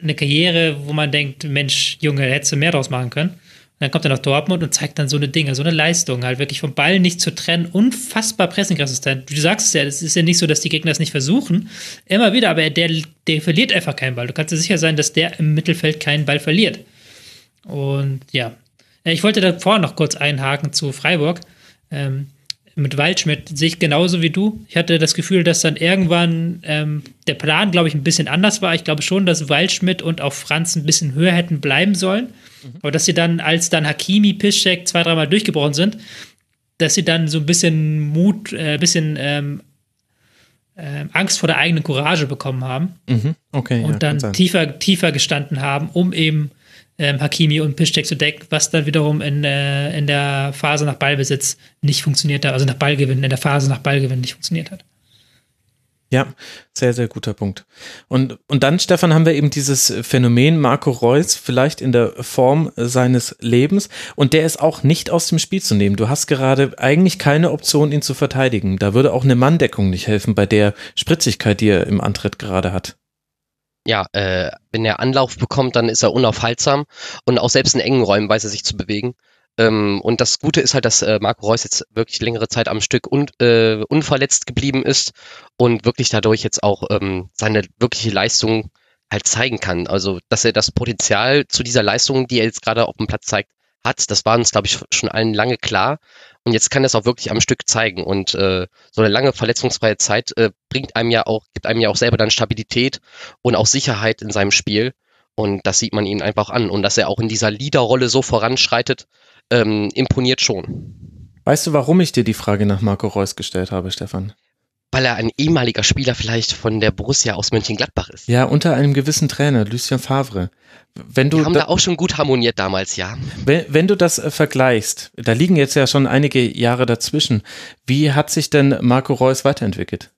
eine Karriere, wo man denkt, Mensch, Junge, hättest du mehr draus machen können dann kommt er nach Dortmund und zeigt dann so eine Dinge, so eine Leistung, halt wirklich vom Ball nicht zu trennen, unfassbar pressingresistent. Du sagst es ja, es ist ja nicht so, dass die Gegner es nicht versuchen, immer wieder, aber der, der verliert einfach keinen Ball. Du kannst dir sicher sein, dass der im Mittelfeld keinen Ball verliert. Und ja, ich wollte da vorher noch kurz einhaken zu Freiburg. Ähm, mit Waldschmidt sehe ich genauso wie du. Ich hatte das Gefühl, dass dann irgendwann ähm, der Plan, glaube ich, ein bisschen anders war. Ich glaube schon, dass Waldschmidt und auch Franz ein bisschen höher hätten bleiben sollen. Mhm. Aber dass sie dann, als dann Hakimi, Piszczek zwei, dreimal durchgebrochen sind, dass sie dann so ein bisschen Mut, ein äh, bisschen ähm, äh, Angst vor der eigenen Courage bekommen haben. Mhm. Okay. Und ja, dann tiefer, tiefer gestanden haben, um eben ähm, Hakimi und Piszczek zu decken, was dann wiederum in, äh, in der Phase nach Ballbesitz nicht funktioniert hat, also nach Ballgewinn, in der Phase nach Ballgewinn nicht funktioniert hat. Ja, sehr, sehr guter Punkt. Und, und dann, Stefan, haben wir eben dieses Phänomen Marco Reus vielleicht in der Form seines Lebens und der ist auch nicht aus dem Spiel zu nehmen. Du hast gerade eigentlich keine Option, ihn zu verteidigen. Da würde auch eine Manndeckung nicht helfen bei der Spritzigkeit, die er im Antritt gerade hat. Ja, äh, wenn er Anlauf bekommt, dann ist er unaufhaltsam und auch selbst in engen Räumen weiß er sich zu bewegen. Ähm, und das Gute ist halt, dass äh, Marco Reus jetzt wirklich längere Zeit am Stück un, äh, unverletzt geblieben ist und wirklich dadurch jetzt auch ähm, seine wirkliche Leistung halt zeigen kann. Also, dass er das Potenzial zu dieser Leistung, die er jetzt gerade auf dem Platz zeigt, hat, das war uns, glaube ich, schon allen lange klar. Und jetzt kann er es auch wirklich am Stück zeigen. Und äh, so eine lange verletzungsfreie Zeit äh, bringt einem ja auch, gibt einem ja auch selber dann Stabilität und auch Sicherheit in seinem Spiel. Und das sieht man ihm einfach an. Und dass er auch in dieser Leaderrolle so voranschreitet, ähm, imponiert schon. Weißt du, warum ich dir die Frage nach Marco Reus gestellt habe, Stefan? Weil er ein ehemaliger Spieler vielleicht von der Borussia aus Mönchengladbach ist. Ja, unter einem gewissen Trainer, Lucien Favre. Wenn du Die haben da, da auch schon gut harmoniert damals, ja. wenn, wenn du das äh, vergleichst, da liegen jetzt ja schon einige Jahre dazwischen. Wie hat sich denn Marco Reus weiterentwickelt?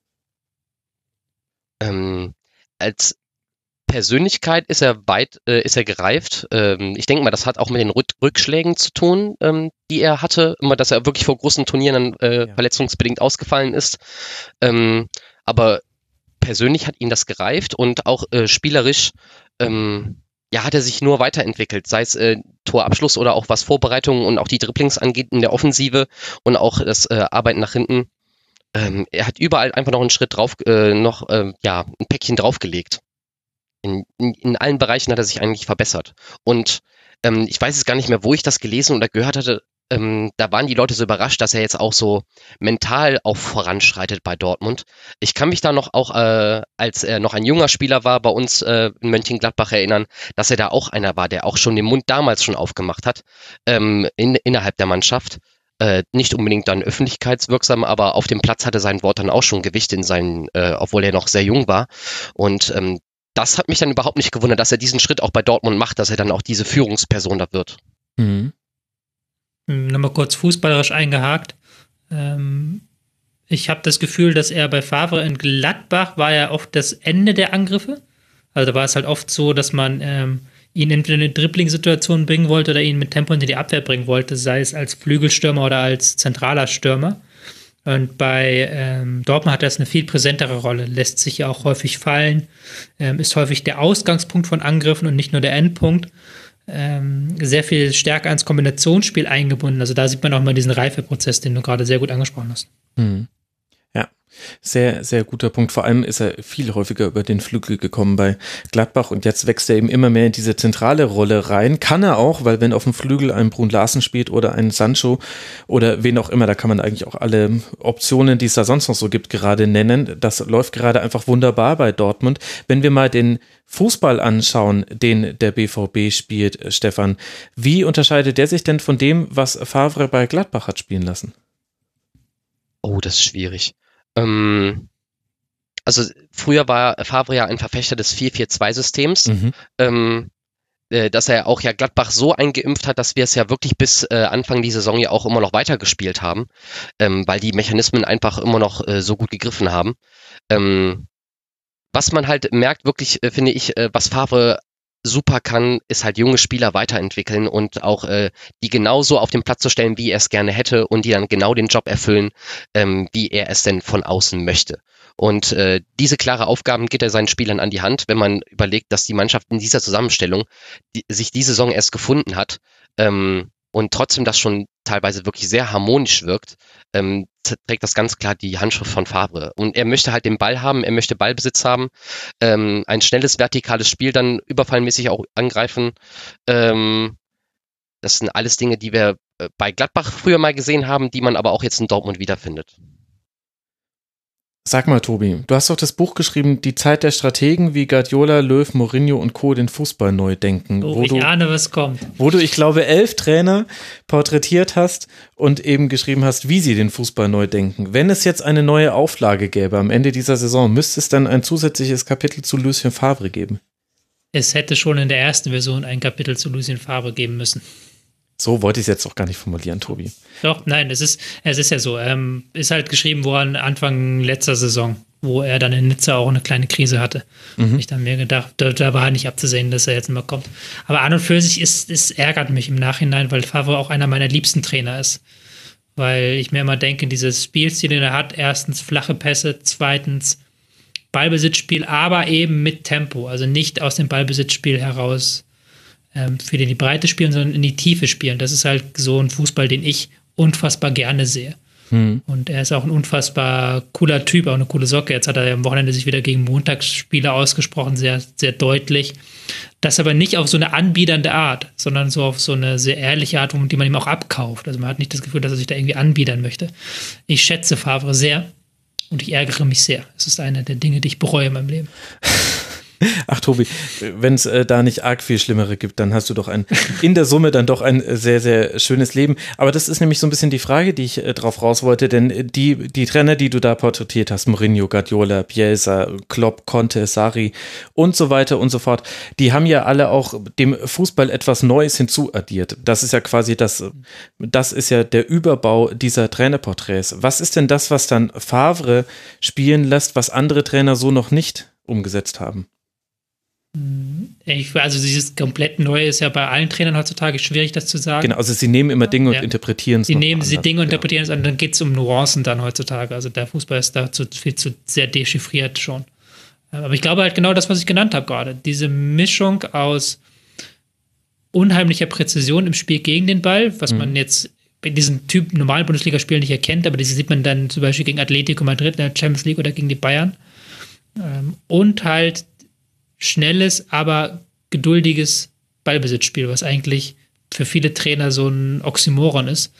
Ähm, als Persönlichkeit ist er weit, äh, ist er gereift. Ähm, ich denke mal, das hat auch mit den Rück Rückschlägen zu tun, ähm, die er hatte. Immer, dass er wirklich vor großen Turnieren dann, äh, Ja. verletzungsbedingt ausgefallen ist. Ähm, aber persönlich hat ihn das gereift und auch äh, spielerisch, ähm, ja, hat er sich nur weiterentwickelt, sei es äh, Torabschluss oder auch was Vorbereitungen und auch die Dribblings angeht in der Offensive und auch das äh, Arbeiten nach hinten. Ähm, er hat überall einfach noch einen Schritt drauf, äh, noch, äh, ja, ein Päckchen draufgelegt. In, in, in allen Bereichen hat er sich eigentlich verbessert. Und ähm, ich weiß jetzt gar nicht mehr, wo ich das gelesen oder gehört hatte. Ähm, da waren die Leute so überrascht, dass er jetzt auch so mental auch voranschreitet bei Dortmund. Ich kann mich da noch auch, äh, als er noch ein junger Spieler war, bei uns äh, in Mönchengladbach erinnern, dass er da auch einer war, der auch schon den Mund damals schon aufgemacht hat ähm, in, innerhalb der Mannschaft. Äh, nicht unbedingt dann öffentlichkeitswirksam, aber auf dem Platz hatte sein Wort dann auch schon Gewicht in seinen, äh, obwohl er noch sehr jung war. Und ähm, das hat mich dann überhaupt nicht gewundert, dass er diesen Schritt auch bei Dortmund macht, dass er dann auch diese Führungsperson da wird. Mhm. Nochmal kurz fußballerisch eingehakt. Ähm, ich habe das Gefühl, dass er bei Favre in Gladbach war ja oft das Ende der Angriffe. Also da war es halt oft so, dass man ähm, ihn entweder in eine Dribbling-Situation bringen wollte oder ihn mit Tempo hinter die Abwehr bringen wollte, sei es als Flügelstürmer oder als zentraler Stürmer. Und bei ähm, Dortmund hat das eine viel präsentere Rolle, lässt sich ja auch häufig fallen, ähm, ist häufig der Ausgangspunkt von Angriffen und nicht nur der Endpunkt. Ähm, sehr viel stärker ans Kombinationsspiel eingebunden. Also da sieht man auch mal diesen Reifeprozess, den du gerade sehr gut angesprochen hast. Mhm. Ja, sehr, sehr guter Punkt. Vor allem ist er viel häufiger über den Flügel gekommen bei Gladbach und jetzt wächst er eben immer mehr in diese zentrale Rolle rein. Kann er auch, weil wenn auf dem Flügel ein Brun Larsen spielt oder ein Sancho oder wen auch immer, da kann man eigentlich auch alle Optionen, die es da sonst noch so gibt, gerade nennen. Das läuft gerade einfach wunderbar bei Dortmund. Wenn wir mal den Fußball anschauen, den der BVB spielt, Stefan, wie unterscheidet der sich denn von dem, was Favre bei Gladbach hat spielen lassen? Oh, das ist schwierig. Ähm, also früher war Favre ja ein Verfechter des 4-4-2-Systems, Mhm. ähm, äh, dass er auch ja Gladbach so eingeimpft hat, dass wir es ja wirklich bis äh, Anfang dieser Saison ja auch immer noch weitergespielt haben, ähm, weil die Mechanismen einfach immer noch äh, so gut gegriffen haben. Ähm, was man halt merkt, wirklich, äh, finde ich, äh, was Favre super kann, ist halt junge Spieler weiterentwickeln und auch äh, die genauso auf den Platz zu stellen, wie er es gerne hätte und die dann genau den Job erfüllen, ähm, wie er es denn von außen möchte. Und äh, diese klare Aufgaben gibt er seinen Spielern an die Hand, wenn man überlegt, dass die Mannschaft in dieser Zusammenstellung die, sich die Saison erst gefunden hat ähm, und trotzdem das schon teilweise wirklich sehr harmonisch wirkt, ähm, trägt das ganz klar die Handschrift von Favre. Und er möchte halt den Ball haben, er möchte Ballbesitz haben, ähm, ein schnelles, vertikales Spiel dann überfallmäßig auch angreifen. Ähm, das sind alles Dinge, die wir äh, bei Gladbach früher mal gesehen haben, die man aber auch jetzt in Dortmund wiederfindet. Sag mal, Tobi, du hast doch das Buch geschrieben, Die Zeit der Strategen, wie Guardiola, Löw, Mourinho und Co. den Fußball neu denken. Oh, wo, ich du, ahne, was kommt. wo du, ich glaube, elf Trainer porträtiert hast und eben geschrieben hast, wie sie den Fußball neu denken. Wenn es jetzt eine neue Auflage gäbe am Ende dieser Saison, müsste es dann ein zusätzliches Kapitel zu Lucien Favre geben. Es hätte schon in der ersten Version ein Kapitel zu Lucien Favre geben müssen. So wollte ich es jetzt auch gar nicht formulieren, Tobi. Doch, nein, es ist, es ist ja so. Ähm, ist halt geschrieben worden Anfang letzter Saison. wo er dann in Nizza auch eine kleine Krise hatte. Mhm. Ich dann mir gedacht, da, da war nicht abzusehen, dass er jetzt immer kommt. Aber an und für sich ist, es ärgert mich im Nachhinein, weil Favre auch einer meiner liebsten Trainer ist. Weil ich mir immer denke, dieses Spielstil, den er hat, erstens flache Pässe, zweitens Ballbesitzspiel, aber eben mit Tempo. Also nicht aus dem Ballbesitzspiel heraus ähm, für die Breite spielen, sondern in die Tiefe spielen. Das ist halt so ein Fußball, den ich unfassbar gerne sehe. Hm. Und er ist auch ein unfassbar cooler Typ, auch eine coole Socke. Jetzt hat er ja am Wochenende sich wieder gegen Montagsspiele ausgesprochen, sehr, sehr deutlich. Das aber nicht auf so eine anbiedernde Art, sondern so auf so eine sehr ehrliche Art, die man ihm auch abkauft. Also man hat nicht das Gefühl, dass er sich da irgendwie anbiedern möchte. Ich schätze Favre sehr und ich ärgere mich sehr. Es ist eine der Dinge, die ich bereue in meinem Leben. Ach, Tobi, wenn es äh, da nicht arg viel Schlimmere gibt, dann hast du doch ein, in der Summe dann doch ein sehr, sehr schönes Leben. Aber das ist nämlich so ein bisschen die Frage, die ich äh, drauf raus wollte, denn die, die Trainer, die du da porträtiert hast, Mourinho, Guardiola, Bielsa, Klopp, Conte, Sari und so weiter und so fort, die haben ja alle auch dem Fußball etwas Neues hinzuaddiert. Das ist ja quasi das, das ist ja der Überbau dieser Trainerporträts. Was ist denn das, was dann Favre spielen lässt, was andere Trainer so noch nicht umgesetzt haben? Ich, also dieses komplett Neue ist ja bei allen Trainern heutzutage schwierig, das zu sagen. Genau, also sie nehmen immer Dinge Ja. und interpretieren es. Sie nehmen anders. Dinge und Genau. interpretieren es an, dann geht es um Nuancen dann heutzutage. Also der Fußball ist dazu viel zu sehr dechiffriert schon. Aber ich glaube halt genau das, was ich genannt habe gerade. Diese Mischung aus unheimlicher Präzision im Spiel gegen den Ball, was man jetzt in diesen Typ normalen Bundesligaspielen nicht erkennt, aber diese sieht man dann zum Beispiel gegen Atletico Madrid in der Champions League oder gegen die Bayern. Ähm, und halt schnelles, aber geduldiges Ballbesitzspiel, was eigentlich für viele Trainer so ein Oxymoron ist.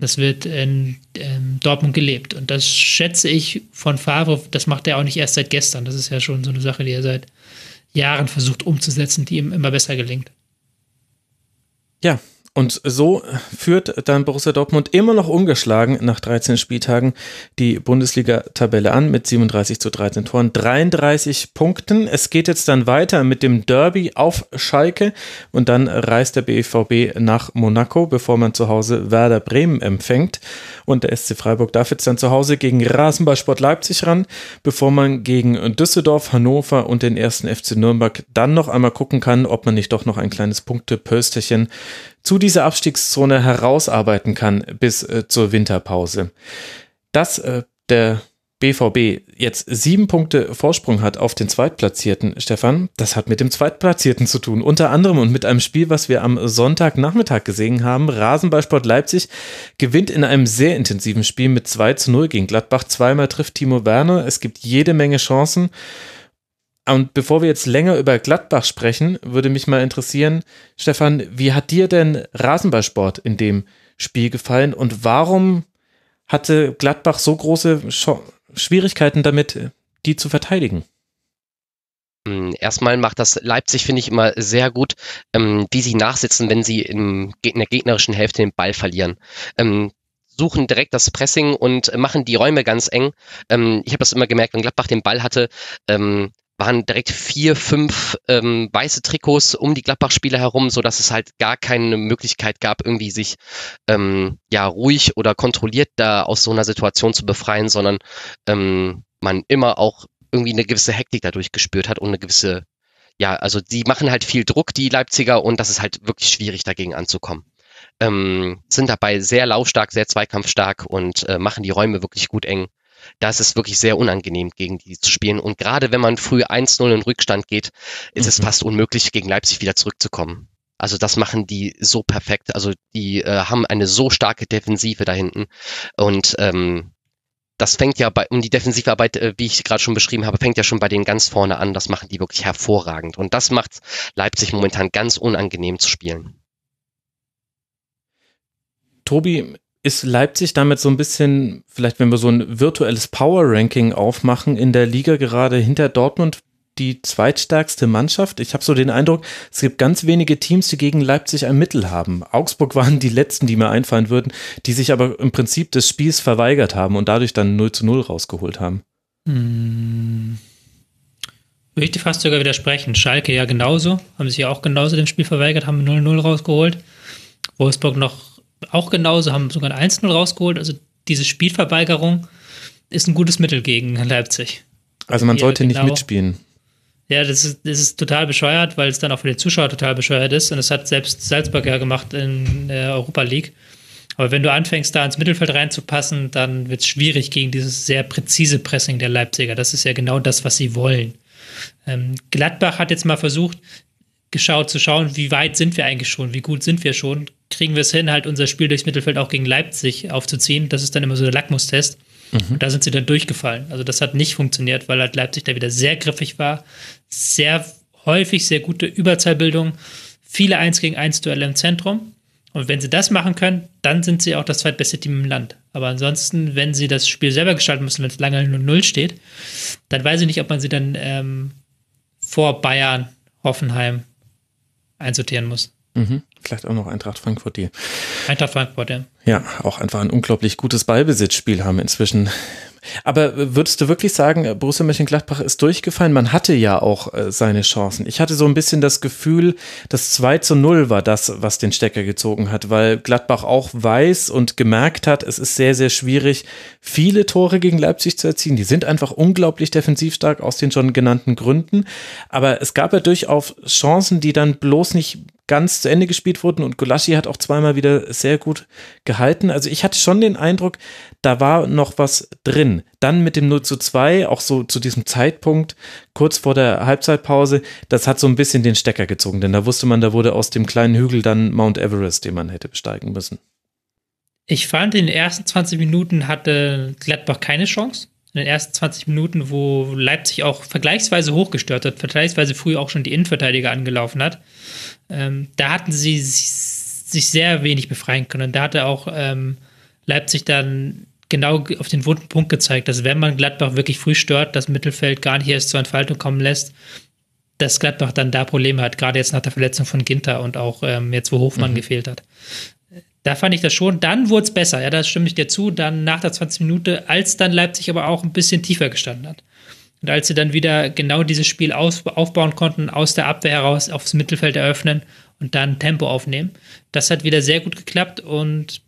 Das wird in, ähm, Dortmund gelebt. Und das schätze ich von Favre, das macht er auch nicht erst seit gestern. Das ist ja schon so eine Sache, die er seit Jahren versucht umzusetzen, die ihm immer besser gelingt. Ja, und so führt dann Borussia Dortmund immer noch ungeschlagen nach 13 Spieltagen die Bundesliga-Tabelle an mit 37 zu 13 Toren, 33 Punkten. Es geht jetzt dann weiter mit dem Derby auf Schalke und dann reist der BVB nach Monaco, bevor man zu Hause Werder Bremen empfängt. Und der SC Freiburg darf jetzt dann zu Hause gegen Rasenballsport Leipzig ran, bevor man gegen Düsseldorf, Hannover und den ersten FC Nürnberg dann noch einmal gucken kann, ob man nicht doch noch ein kleines Punktepösterchen zu dieser Abstiegszone herausarbeiten kann bis äh, zur Winterpause. Dass äh, der BVB jetzt sieben Punkte Vorsprung hat auf den Zweitplatzierten, Stefan, das hat mit dem Zweitplatzierten zu tun. Unter anderem und mit einem Spiel, was wir am Sonntagnachmittag gesehen haben. Rasenballsport Leipzig gewinnt in einem sehr intensiven Spiel mit 2 zu 0 gegen Gladbach. Zweimal trifft Timo Werner. Es gibt jede Menge Chancen. Und bevor wir jetzt länger über Gladbach sprechen, würde mich mal interessieren, Stefan, wie hat dir denn Rasenballsport in dem Spiel gefallen und warum hatte Gladbach so große Schwierigkeiten damit, die zu verteidigen? Mm, Erstmal macht das Leipzig, finde ich, immer sehr gut, ähm, wie sie nachsitzen, wenn sie im, in der gegnerischen Hälfte den Ball verlieren. Ähm, suchen direkt das Pressing und machen die Räume ganz eng. Ähm, ich habe das immer gemerkt, wenn Gladbach den Ball hatte, ähm, waren direkt vier, fünf ähm, weiße Trikots um die Gladbach-Spieler herum, so dass es halt gar keine Möglichkeit gab, irgendwie sich ähm, ja ruhig oder kontrolliert da aus so einer Situation zu befreien, sondern ähm, man immer auch irgendwie eine gewisse Hektik dadurch gespürt hat und eine gewisse, ja, also die machen halt viel Druck, die Leipziger, und das ist halt wirklich schwierig, dagegen anzukommen. Ähm, sind dabei sehr laufstark, sehr zweikampfstark und äh, machen die Räume wirklich gut eng. Da ist es wirklich sehr unangenehm, gegen die zu spielen. Und gerade wenn man früh 1-0 in Rückstand geht, ist es Mhm. fast unmöglich, gegen Leipzig wieder zurückzukommen. Also das machen die so perfekt. Also die äh, haben eine so starke Defensive da hinten. Und ähm, das fängt ja bei, und die Defensivarbeit, äh, wie ich gerade schon beschrieben habe, fängt ja schon bei denen ganz vorne an. Das machen die wirklich hervorragend. Und das macht Leipzig momentan ganz unangenehm zu spielen. Tobi, ist Leipzig damit so ein bisschen, vielleicht wenn wir so ein virtuelles Power-Ranking aufmachen, in der Liga gerade hinter Dortmund die zweitstärkste Mannschaft? Ich habe so den Eindruck, es gibt ganz wenige Teams, die gegen Leipzig ein Mittel haben. Augsburg waren die letzten, die mir einfallen würden, die sich aber im Prinzip des Spiels verweigert haben und dadurch dann 0 zu 0 rausgeholt haben. Hm. Würde ich dir fast sogar widersprechen. Schalke ja genauso, haben sich ja auch genauso dem Spiel verweigert, haben 0-0 rausgeholt. Wolfsburg noch auch genauso, haben sogar ein 1-0 rausgeholt. Also diese Spielverweigerung ist ein gutes Mittel gegen Leipzig. Also man sollte genau, nicht mitspielen. Ja, das ist, das ist total bescheuert, weil es dann auch für die Zuschauer total bescheuert ist. Und das hat selbst Salzburg ja gemacht in der Europa League. Aber wenn du anfängst, da ins Mittelfeld reinzupassen, dann wird es schwierig gegen dieses sehr präzise Pressing der Leipziger. Das ist ja genau das, was sie wollen. Ähm, Gladbach hat jetzt mal versucht, geschaut zu schauen, wie weit sind wir eigentlich schon, wie gut sind wir schon. Kriegen wir es hin, halt unser Spiel durchs Mittelfeld auch gegen Leipzig aufzuziehen. Das ist dann immer so der Lackmustest. Mhm. Und da sind sie dann durchgefallen. Also das hat nicht funktioniert, weil halt Leipzig da wieder sehr griffig war, sehr häufig sehr gute Überzahlbildung, viele 1 gegen 1 Duelle im Zentrum. Und wenn sie das machen können, dann sind sie auch das zweitbeste Team im Land. Aber ansonsten, wenn sie das Spiel selber gestalten müssen, wenn es lange 0-0 steht, dann weiß ich nicht, ob man sie dann ähm, vor Bayern, Hoffenheim einsortieren muss. Mhm. Vielleicht auch noch Eintracht Frankfurt, die. Eintracht Frankfurt, ja. Ja, auch einfach ein unglaublich gutes Ballbesitzspiel haben inzwischen aber würdest du wirklich sagen, Borussia Mönchengladbach ist durchgefallen? Man hatte ja auch äh, seine Chancen. Ich hatte so ein bisschen das Gefühl, das 2 zu 0 war das, was den Stecker gezogen hat, weil Gladbach auch weiß und gemerkt hat, es ist sehr, sehr schwierig, viele Tore gegen Leipzig zu erzielen. Die sind einfach unglaublich defensiv stark aus den schon genannten Gründen. Aber es gab ja durchaus Chancen, die dann bloß nicht ganz zu Ende gespielt wurden und Golaschi hat auch zweimal wieder sehr gut gehalten. Also ich hatte schon den Eindruck, da war noch was drin. Dann mit dem 0 zu 2, auch so zu diesem Zeitpunkt, kurz vor der Halbzeitpause, das hat so ein bisschen den Stecker gezogen, denn da wusste man, da wurde aus dem kleinen Hügel dann Mount Everest, den man hätte besteigen müssen. Ich fand, in den ersten 20 Minuten hatte Gladbach keine Chance in den ersten 20 Minuten, wo Leipzig auch vergleichsweise hochgestört hat, vergleichsweise früh auch schon die Innenverteidiger angelaufen hat, ähm, da hatten sie sich sehr wenig befreien können. Da hatte auch ähm, Leipzig dann genau auf den wunden Punkt gezeigt, dass wenn man Gladbach wirklich früh stört, das Mittelfeld gar nicht erst zur Entfaltung kommen lässt, dass Gladbach dann da Probleme hat, gerade jetzt nach der Verletzung von Ginter und auch ähm, jetzt, wo Hofmann mhm. gefehlt hat. Da fand ich das schon. Dann wurde es besser, ja, da stimme ich dir zu. Dann nach der 20 Minute, als dann Leipzig aber auch ein bisschen tiefer gestanden hat. Und als sie dann wieder genau dieses Spiel aus, aufbauen konnten, aus der Abwehr heraus aufs Mittelfeld eröffnen und dann Tempo aufnehmen, das hat wieder sehr gut geklappt und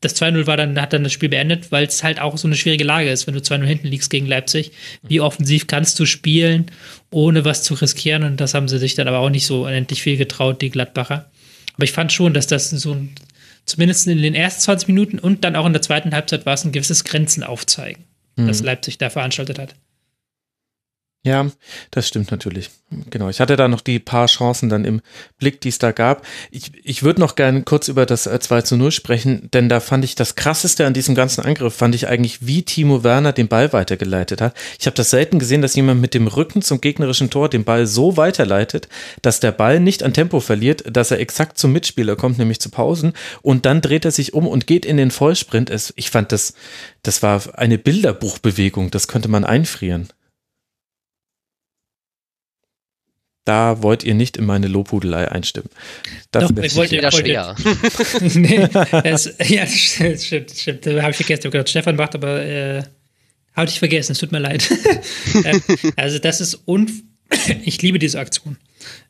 das 2-0 war dann, hat dann das Spiel beendet, weil es halt auch so eine schwierige Lage ist, wenn du 2-0 hinten liegst gegen Leipzig. Wie offensiv kannst du spielen, ohne was zu riskieren? Und das haben sie sich dann aber auch nicht so unendlich viel getraut, die Gladbacher. Aber ich fand schon, dass das so ein, zumindest in den ersten 20 Minuten und dann auch in der zweiten Halbzeit war es ein gewisses Grenzen aufzeigen, mhm. das Leipzig da veranstaltet hat. Ja, das stimmt natürlich. Genau. Ich hatte da noch die paar Chancen dann im Blick, die es da gab. Ich, ich würde noch gerne kurz über das 2 äh, zu 0 sprechen, denn da fand ich das krasseste an diesem ganzen Angriff, fand ich eigentlich, wie Timo Werner den Ball weitergeleitet hat. Ich habe das selten gesehen, dass jemand mit dem Rücken zum gegnerischen Tor den Ball so weiterleitet, dass der Ball nicht an Tempo verliert, dass er exakt zum Mitspieler kommt, nämlich zu Pausen. Und dann dreht er sich um und geht in den Vollsprint. Es, ich fand das, das war eine Bilderbuchbewegung. Das könnte man einfrieren. Da wollt ihr nicht in meine Lobhudelei einstimmen. Das Doch, ich wollte wieder schwer. nee, das, ja, stimmt, stimmt, stimmt. Da habe ich vergessen. Ich habe gedacht, Stefan macht, aber äh, habe ich vergessen. Es tut mir leid. Ähm, also das ist un ich liebe diese Aktion.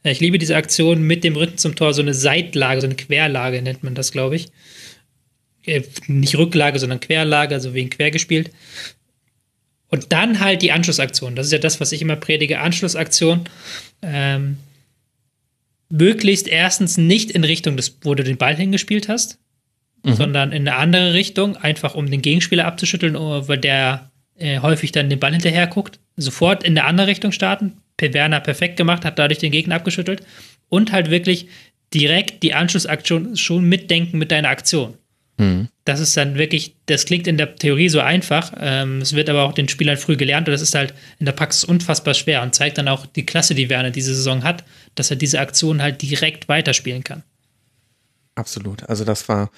Ich liebe diese Aktion mit dem Rücken zum Tor, so eine Seitlage, so eine Querlage nennt man das, glaube ich. Äh, nicht Rücklage, sondern Querlage, also wegen quer gespielt. Und dann halt die Anschlussaktion. Das ist ja das, was ich immer predige. Anschlussaktion. Ähm, möglichst erstens nicht in Richtung des, wo du den Ball hingespielt hast, mhm. sondern in eine andere Richtung, einfach um den Gegenspieler abzuschütteln, weil der äh, häufig dann den Ball hinterher guckt. Sofort in eine andere Richtung starten. Werner perfekt gemacht, hat dadurch den Gegner abgeschüttelt. Und halt wirklich direkt die Anschlussaktion schon mitdenken mit deiner Aktion. Mhm. Das ist dann wirklich, das klingt in der Theorie so einfach, ähm, es wird aber auch den Spielern früh gelernt und das ist halt in der Praxis unfassbar schwer und zeigt dann auch die Klasse, die Werner diese Saison hat, dass er diese Aktion halt direkt weiterspielen kann. Absolut. Also das war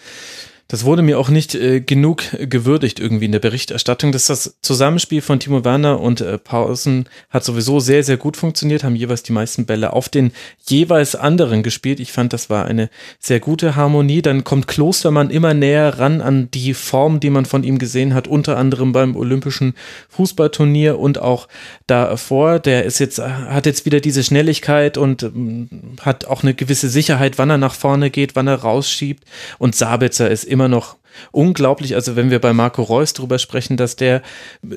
das wurde mir auch nicht äh, genug gewürdigt irgendwie in der Berichterstattung. dass das Zusammenspiel von Timo Werner und äh, Pausen hat sowieso sehr, sehr gut funktioniert, haben jeweils die meisten Bälle auf den jeweils anderen gespielt. Ich fand, das war eine sehr gute Harmonie. Dann kommt Klostermann immer näher ran an die Form, die man von ihm gesehen hat, unter anderem beim Olympischen Fußballturnier und auch davor. Der ist jetzt, hat jetzt wieder diese Schnelligkeit und ähm, hat auch eine gewisse Sicherheit, wann er nach vorne geht, wann er rausschiebt. Und Sabitzer ist immer immer noch unglaublich. Also wenn wir bei Marco Reus drüber sprechen, dass der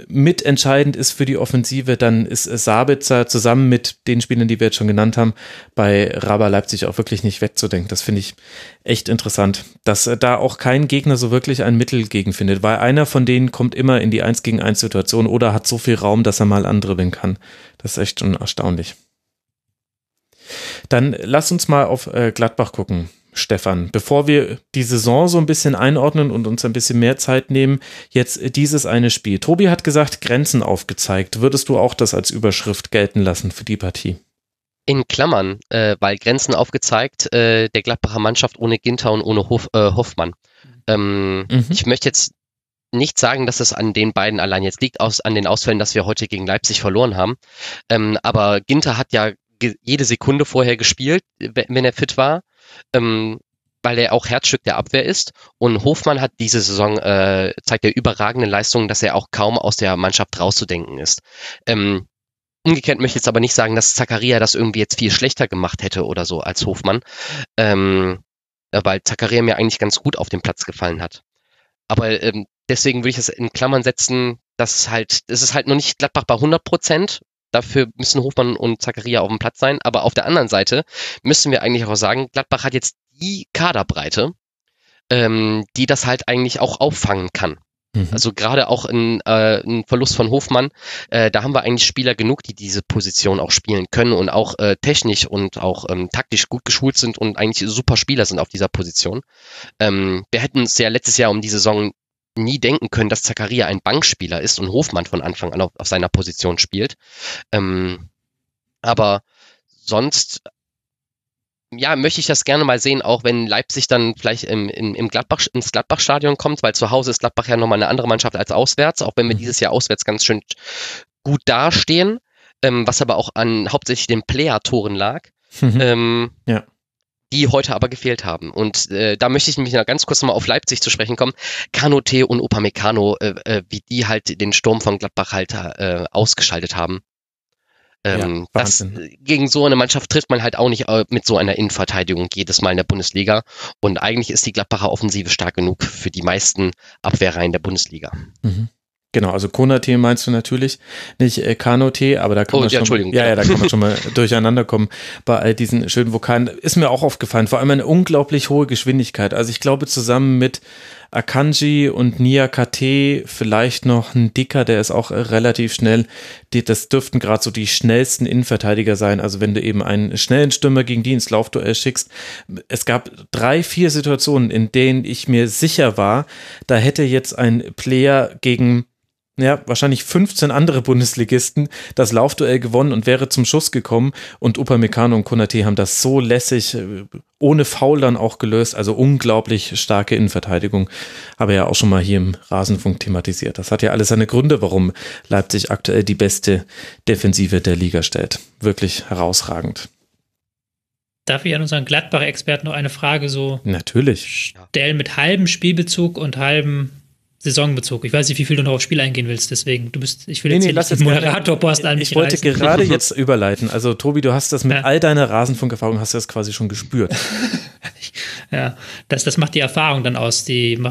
mitentscheidend ist für die Offensive, dann ist Sabitzer zusammen mit den Spielern, die wir jetzt schon genannt haben, bei Raba Leipzig auch wirklich nicht wegzudenken. Das finde ich echt interessant, dass da auch kein Gegner so wirklich ein Mittel gegen findet, weil einer von denen kommt immer in die 1 gegen 1 Situation oder hat so viel Raum, dass er mal andribbeln kann. Das ist echt schon erstaunlich. Dann lass uns mal auf äh, Gladbach gucken. Stefan, bevor wir die Saison so ein bisschen einordnen und uns ein bisschen mehr Zeit nehmen, jetzt dieses eine Spiel. Tobi hat gesagt, Grenzen aufgezeigt. Würdest du auch das als Überschrift gelten lassen für die Partie? In Klammern, äh, weil Grenzen aufgezeigt, äh, der Gladbacher Mannschaft ohne Ginter und ohne Hof, äh, Hoffmann. Ähm, mhm. Ich möchte jetzt nicht sagen, dass es an den beiden allein jetzt liegt, aus, an den Ausfällen, dass wir heute gegen Leipzig verloren haben. Ähm, aber Ginter hat ja jede Sekunde vorher gespielt, wenn er fit war, ähm, weil er auch Herzstück der Abwehr ist. Und Hofmann hat diese Saison äh, zeigt er überragende Leistungen, dass er auch kaum aus der Mannschaft rauszudenken ist. Ähm, umgekehrt möchte ich jetzt aber nicht sagen, dass Zakaria das irgendwie jetzt viel schlechter gemacht hätte oder so als Hofmann, ähm, weil Zakaria mir eigentlich ganz gut auf den Platz gefallen hat. Aber ähm, deswegen würde ich es in Klammern setzen, dass halt, es ist halt noch nicht Gladbach bei 100 Prozent Dafür müssen Hofmann und Zakaria auf dem Platz sein. Aber auf der anderen Seite müssen wir eigentlich auch sagen, Gladbach hat jetzt die Kaderbreite, ähm, die das halt eigentlich auch auffangen kann. Mhm. Also gerade auch ein, äh, ein Verlust von Hofmann, äh, da haben wir eigentlich Spieler genug, die diese Position auch spielen können und auch äh, technisch und auch ähm, taktisch gut geschult sind und eigentlich super Spieler sind auf dieser Position. Ähm, wir hätten es ja letztes Jahr um die Saison nie denken können, dass Zakaria ein Bankspieler ist und Hofmann von Anfang an auf, auf seiner Position spielt. Ähm, aber sonst, ja, möchte ich das gerne mal sehen, auch wenn Leipzig dann vielleicht im, im, im Gladbach, ins Gladbach-Stadion kommt, weil zu Hause ist Gladbach ja nochmal eine andere Mannschaft als auswärts, auch wenn wir mhm. dieses Jahr auswärts ganz schön gut dastehen, ähm, was aber auch an hauptsächlich den Player-Toren lag. Mhm. Ähm, ja die heute aber gefehlt haben. Und äh, da möchte ich nämlich noch ganz kurz mal auf Leipzig zu sprechen kommen. Kanote und Upamecano, äh, äh, wie die halt den Sturm von Gladbach halt äh, ausgeschaltet haben. Ähm, ja, das, gegen so eine Mannschaft trifft man halt auch nicht äh, mit so einer Innenverteidigung jedes Mal in der Bundesliga. Und eigentlich ist die Gladbacher Offensive stark genug für die meisten Abwehrreihen der Bundesliga. Mhm. Genau, also Konate meinst du natürlich, nicht äh, Kanote, aber da kann oh, man ja, schon, ja, ja, da kann man schon mal durcheinander kommen bei all diesen schönen Vokalen. Ist mir auch aufgefallen, vor allem eine unglaublich hohe Geschwindigkeit. Also ich glaube zusammen mit Akanji und Niakate, vielleicht noch ein Dicker, der ist auch äh, relativ schnell. Die, das dürften gerade so die schnellsten Innenverteidiger sein. Also wenn du eben einen schnellen Stürmer gegen die ins Laufduell schickst. Es gab drei, vier Situationen, in denen ich mir sicher war, da hätte jetzt ein Player gegen ja, wahrscheinlich 15 andere Bundesligisten das Laufduell gewonnen und wäre zum Schuss gekommen. Und Upamecano und Konate haben das so lässig, äh, ohne Foul dann auch gelöst. Also unglaublich starke Innenverteidigung. Habe ja auch schon mal hier im Rasenfunk thematisiert. Das hat ja alles seine Gründe, warum Leipzig aktuell die beste Defensive der Liga stellt. Wirklich herausragend. Darf ich an unseren Gladbach-Experten noch eine Frage so Natürlich. stellen mit halbem Spielbezug und halbem Saisonbezug. Ich weiß nicht, wie viel du noch aufs Spiel eingehen willst, deswegen. Du bist, ich will nee, jetzt nee, nicht Moderatorpost an mich Ich wollte reißen. gerade jetzt überleiten. Also, Tobi, du hast das mit ja. all deiner Rasenfunkerfahrung, hast du das quasi schon gespürt. ja, das, das macht die Erfahrung dann aus, die,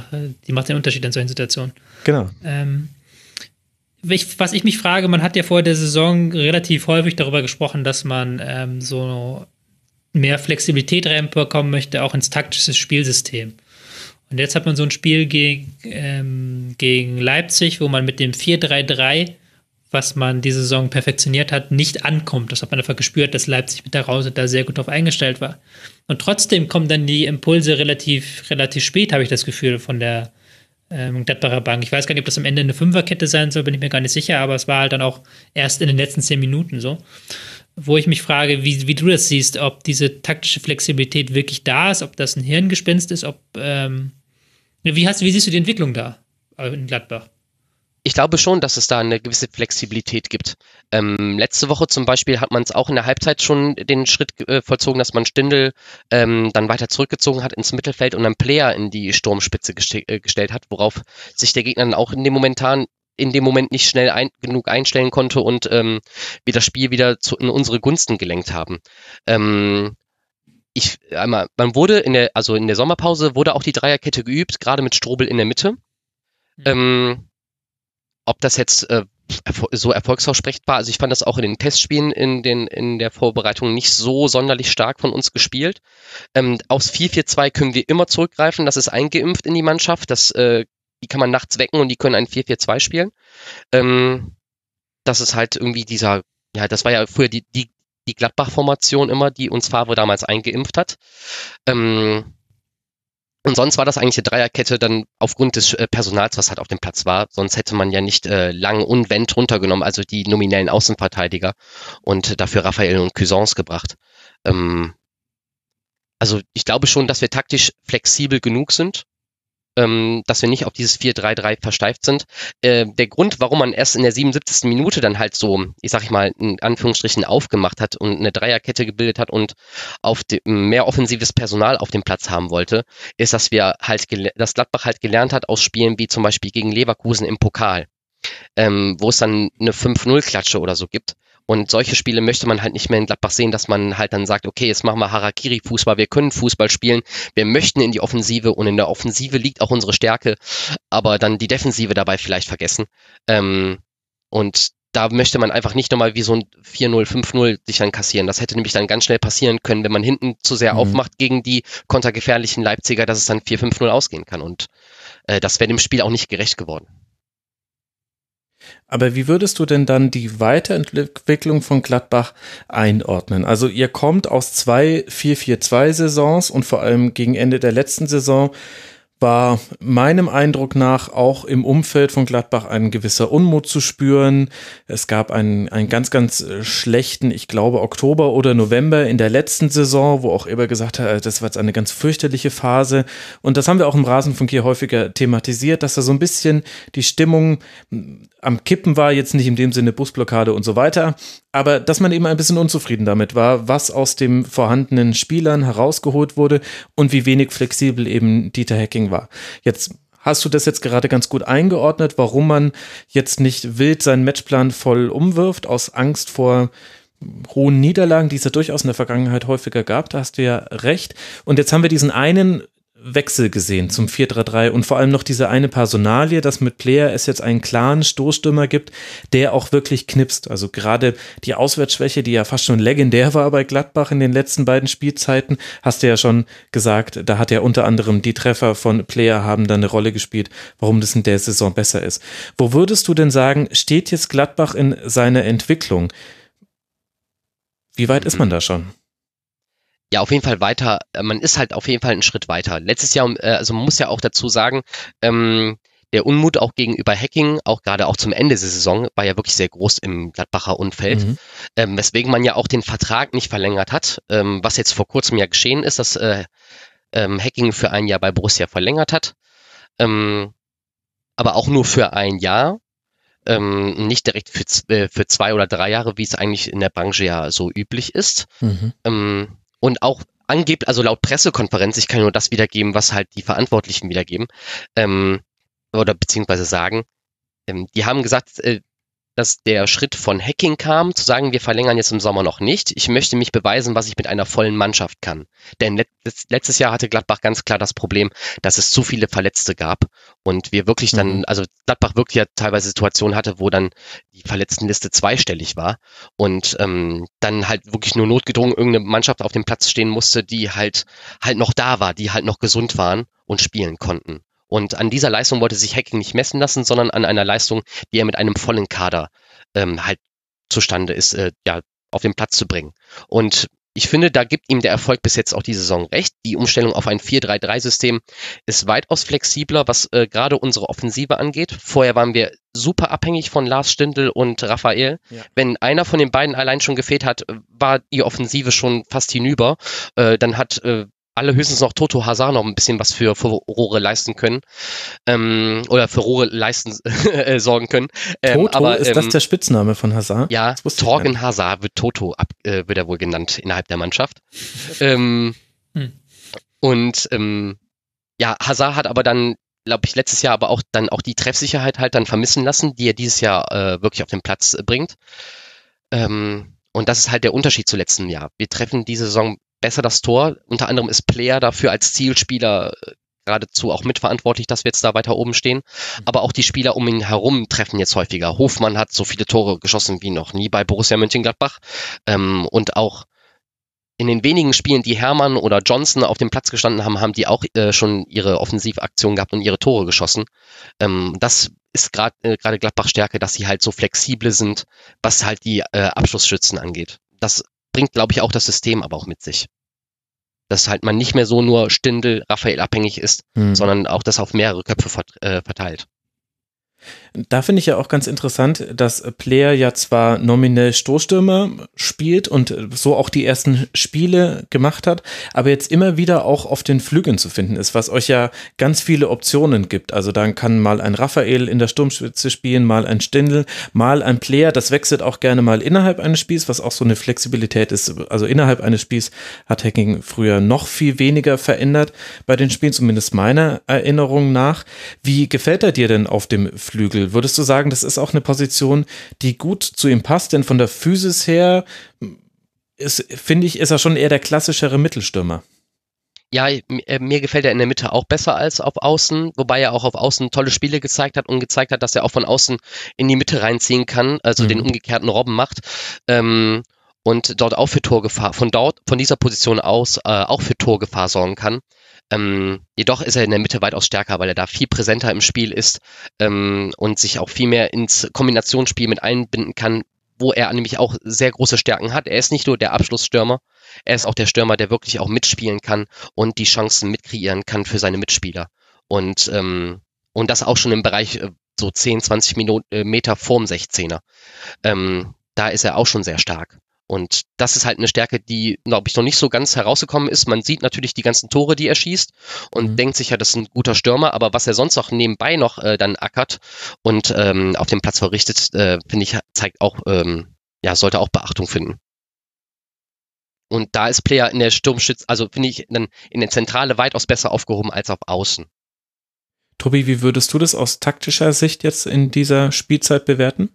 die macht den Unterschied in solchen Situationen. Genau. Ähm, ich, was ich mich frage, man hat ja vor der Saison relativ häufig darüber gesprochen, dass man ähm, so mehr Flexibilität reinbekommen möchte, auch ins taktische Spielsystem. Und jetzt hat man so ein Spiel gegen, ähm, gegen Leipzig, wo man mit dem 4-3-3, was man diese Saison perfektioniert hat, nicht ankommt. Das hat man einfach gespürt, dass Leipzig mit der Rause da sehr gut drauf eingestellt war. Und trotzdem kommen dann die Impulse relativ, relativ spät, habe ich das Gefühl, von der ähm, Bank. Ich weiß gar nicht, ob das am Ende eine Fünferkette sein soll, bin ich mir gar nicht sicher, aber es war halt dann auch erst in den letzten zehn Minuten so. Wo ich mich frage, wie, wie du das siehst, ob diese taktische Flexibilität wirklich da ist, ob das ein Hirngespinst ist, ob ähm, wie, hast, wie siehst du die Entwicklung da äh, in Gladbach? Ich glaube schon, dass es da eine gewisse Flexibilität gibt. Ähm, letzte Woche zum Beispiel hat man es auch in der Halbzeit schon den Schritt äh, vollzogen, dass man Stindel ähm, dann weiter zurückgezogen hat ins Mittelfeld und einen Player in die Sturmspitze geste äh, gestellt hat, worauf sich der Gegner dann auch in dem momentan in dem Moment nicht schnell ein, genug einstellen konnte und ähm, wir das Spiel wieder zu, in unsere Gunsten gelenkt haben. Ähm, ich einmal, man wurde in der, also in der Sommerpause wurde auch die Dreierkette geübt, gerade mit Strobel in der Mitte. Mhm. Ähm, ob das jetzt äh, so erfolgsversprechend war, also ich fand das auch in den Testspielen in, den, in der Vorbereitung nicht so sonderlich stark von uns gespielt. Ähm, aufs 4-4-2 können wir immer zurückgreifen, das ist eingeimpft in die Mannschaft, das, äh, die kann man nachts wecken und die können ein 4-4-2 spielen. Ähm, das ist halt irgendwie dieser, ja, das war ja früher die, die, die Gladbach-Formation immer, die uns Favre damals eingeimpft hat. Ähm, und sonst war das eigentlich eine Dreierkette dann aufgrund des äh, Personals, was halt auf dem Platz war. Sonst hätte man ja nicht äh, Lang und Wendt runtergenommen, also die nominellen Außenverteidiger und dafür Raphael und Cuisance gebracht. Ähm, also ich glaube schon, dass wir taktisch flexibel genug sind, ähm, dass wir nicht auf dieses 4-3-3 versteift sind. Äh, der Grund, warum man erst in der 77. Minute dann halt so, ich sag ich mal, in Anführungsstrichen aufgemacht hat und eine Dreierkette gebildet hat und auf dem, mehr offensives Personal auf dem Platz haben wollte, ist, dass wir halt, dass Gladbach halt gelernt hat aus Spielen wie zum Beispiel gegen Leverkusen im Pokal, ähm, wo es dann eine 5-0-Klatsche oder so gibt und solche Spiele möchte man halt nicht mehr in Gladbach sehen, dass man halt dann sagt, okay, jetzt machen wir Harakiri-Fußball, wir können Fußball spielen, wir möchten in die Offensive und in der Offensive liegt auch unsere Stärke, aber dann die Defensive dabei vielleicht vergessen. Ähm, und da möchte man einfach nicht nochmal wie so ein 4-0, 5-0 sich dann kassieren. Das hätte nämlich dann ganz schnell passieren können, wenn man hinten zu sehr mhm. aufmacht gegen die kontergefährlichen Leipziger, dass es dann 4-5-0 ausgehen kann. Und äh, das wäre dem Spiel auch nicht gerecht geworden. Aber wie würdest du denn dann die Weiterentwicklung von Gladbach einordnen? Also ihr kommt aus zwei 4-4-2-Saisons und vor allem gegen Ende der letzten Saison war meinem Eindruck nach auch im Umfeld von Gladbach ein gewisser Unmut zu spüren. Es gab einen, einen ganz, ganz äh, schlechten, ich glaube, Oktober oder November in der letzten Saison, wo auch Eber gesagt hat, äh, das war jetzt eine ganz fürchterliche Phase. Und das haben wir auch im Rasenfunk hier häufiger thematisiert, dass da so ein bisschen die Stimmung am Kippen war, jetzt nicht in dem Sinne Busblockade und so weiter, aber dass man eben ein bisschen unzufrieden damit war, was aus den vorhandenen Spielern herausgeholt wurde und wie wenig flexibel eben Dieter Hacking war. Jetzt hast du das jetzt gerade ganz gut eingeordnet, warum man jetzt nicht wild seinen Matchplan voll umwirft, aus Angst vor hohen Niederlagen, die es ja durchaus in der Vergangenheit häufiger gab, da hast du ja recht. Und jetzt haben wir diesen einen Wechsel gesehen zum 4-3-3 und vor allem noch diese eine Personalie, dass mit Player es jetzt einen klaren Stoßstürmer gibt, der auch wirklich knipst. Also gerade die Auswärtsschwäche, die ja fast schon legendär war bei Gladbach in den letzten beiden Spielzeiten, hast du ja schon gesagt, da hat ja unter anderem die Treffer von Player haben dann eine Rolle gespielt, warum das in der Saison besser ist. Wo würdest du denn sagen, steht jetzt Gladbach in seiner Entwicklung? Wie weit ist man da schon? Ja, auf jeden Fall weiter, äh, man ist halt auf jeden Fall einen Schritt weiter. Letztes Jahr, äh, also man muss ja auch dazu sagen, ähm, der Unmut auch gegenüber Hacking, auch gerade auch zum Ende der Saison, war ja wirklich sehr groß im Gladbacher Umfeld, mhm. ähm, weswegen man ja auch den Vertrag nicht verlängert hat, ähm, was jetzt vor kurzem ja geschehen ist, dass äh, ähm, Hacking für ein Jahr bei Borussia verlängert hat, ähm, aber auch nur für ein Jahr, ähm, nicht direkt für, äh, für zwei oder drei Jahre, wie es eigentlich in der Branche ja so üblich ist. Mhm. Ähm, und auch angeblich, also laut Pressekonferenz, ich kann nur das wiedergeben, was halt die Verantwortlichen wiedergeben, ähm, oder beziehungsweise sagen, ähm, die haben gesagt, äh, dass der Schritt von Hacking kam, zu sagen, wir verlängern jetzt im Sommer noch nicht. Ich möchte mich beweisen, was ich mit einer vollen Mannschaft kann. Denn letztes Jahr hatte Gladbach ganz klar das Problem, dass es zu viele Verletzte gab und wir wirklich dann, mhm. also Gladbach wirklich ja teilweise Situationen hatte, wo dann die Verletztenliste zweistellig war und ähm, dann halt wirklich nur notgedrungen irgendeine Mannschaft auf dem Platz stehen musste, die halt halt noch da war, die halt noch gesund waren und spielen konnten. Und an dieser Leistung wollte sich Hacking nicht messen lassen, sondern an einer Leistung, die er mit einem vollen Kader ähm, halt zustande ist, äh, ja, auf den Platz zu bringen. Und ich finde, da gibt ihm der Erfolg bis jetzt auch die Saison recht. Die Umstellung auf ein 4-3-3-System ist weitaus flexibler, was äh, gerade unsere Offensive angeht. Vorher waren wir super abhängig von Lars Stindl und Raphael. Ja. Wenn einer von den beiden allein schon gefehlt hat, war die Offensive schon fast hinüber. Äh, dann hat äh, alle höchstens noch Toto Hazard noch ein bisschen was für Furore leisten können ähm, oder für Furore leisten äh, sorgen können. Ähm, Toto, aber, ist ähm, das der Spitzname von Hazard? Ja, Torgen Hazard wird Toto ab, äh, wird er wohl genannt innerhalb der Mannschaft. ähm, hm. Und ähm, ja, Hazard hat aber dann glaube ich, letztes Jahr aber auch dann auch die Treffsicherheit halt dann vermissen lassen, die er dieses Jahr äh, wirklich auf den Platz äh, bringt. Ähm, und das ist halt der Unterschied zu letzten Jahr. Wir treffen diese Saison besser das Tor. Unter anderem ist Player dafür als Zielspieler äh, geradezu auch mitverantwortlich, dass wir jetzt da weiter oben stehen. Aber auch die Spieler um ihn herum treffen jetzt häufiger. Hofmann hat so viele Tore geschossen wie noch nie bei Borussia Mönchengladbach. Ähm, und auch in den wenigen Spielen, die Hermann oder Johnson auf dem Platz gestanden haben, haben die auch äh, schon ihre Offensivaktion gehabt und ihre Tore geschossen. Ähm, das ist gerade äh, gerade Gladbach Stärke, dass sie halt so flexibel sind, was halt die äh, Abschlussschützen angeht. Das bringt, glaube ich, auch das System aber auch mit sich. Dass halt man nicht mehr so nur Stindel, Raphael abhängig ist, hm. sondern auch das auf mehrere Köpfe äh, verteilt. Da finde ich ja auch ganz interessant, dass Player ja zwar nominell Stoßstürmer spielt und so auch die ersten Spiele gemacht hat, aber jetzt immer wieder auch auf den Flügeln zu finden ist, was euch ja ganz viele Optionen gibt. Also dann kann mal ein Raphael in der Sturmspitze spielen, mal ein Stindel, mal ein Player. Das wechselt auch gerne mal innerhalb eines Spiels, was auch so eine Flexibilität ist. Also innerhalb eines Spiels hat Hacking früher noch viel weniger verändert bei den Spielen, zumindest meiner Erinnerung nach. Wie gefällt er dir denn auf dem Flügel? Flügel. Würdest du sagen, das ist auch eine Position, die gut zu ihm passt? Denn von der Physis her ist, finde ich, ist er schon eher der klassischere Mittelstürmer. Ja, äh, mir gefällt er in der Mitte auch besser als auf Außen, wobei er auch auf Außen tolle Spiele gezeigt hat und gezeigt hat, dass er auch von außen in die Mitte reinziehen kann, also mhm. den umgekehrten Robben macht. Ähm, und dort auch für Torgefahr, von dort, von dieser Position aus äh, auch für Torgefahr sorgen kann. Ähm, jedoch ist er in der Mitte weitaus stärker, weil er da viel präsenter im Spiel ist ähm, und sich auch viel mehr ins Kombinationsspiel mit einbinden kann, wo er nämlich auch sehr große Stärken hat. Er ist nicht nur der Abschlussstürmer, er ist auch der Stürmer, der wirklich auch mitspielen kann und die Chancen mitkreieren kann für seine Mitspieler. Und, ähm, und das auch schon im Bereich äh, so 10, 20 Minuten, äh, Meter vorm 16er. Ähm, da ist er auch schon sehr stark. Und das ist halt eine Stärke, die, glaube ich, noch nicht so ganz herausgekommen ist. Man sieht natürlich die ganzen Tore, die er schießt und mhm. denkt sich ja, das ist ein guter Stürmer, aber was er sonst auch nebenbei noch äh, dann ackert und ähm, auf dem Platz verrichtet, äh, finde ich, zeigt auch, ähm, ja, sollte auch Beachtung finden. Und da ist Player in der Sturmschütz, also finde ich dann in der Zentrale weitaus besser aufgehoben als auf Außen. Tobi, wie würdest du das aus taktischer Sicht jetzt in dieser Spielzeit bewerten?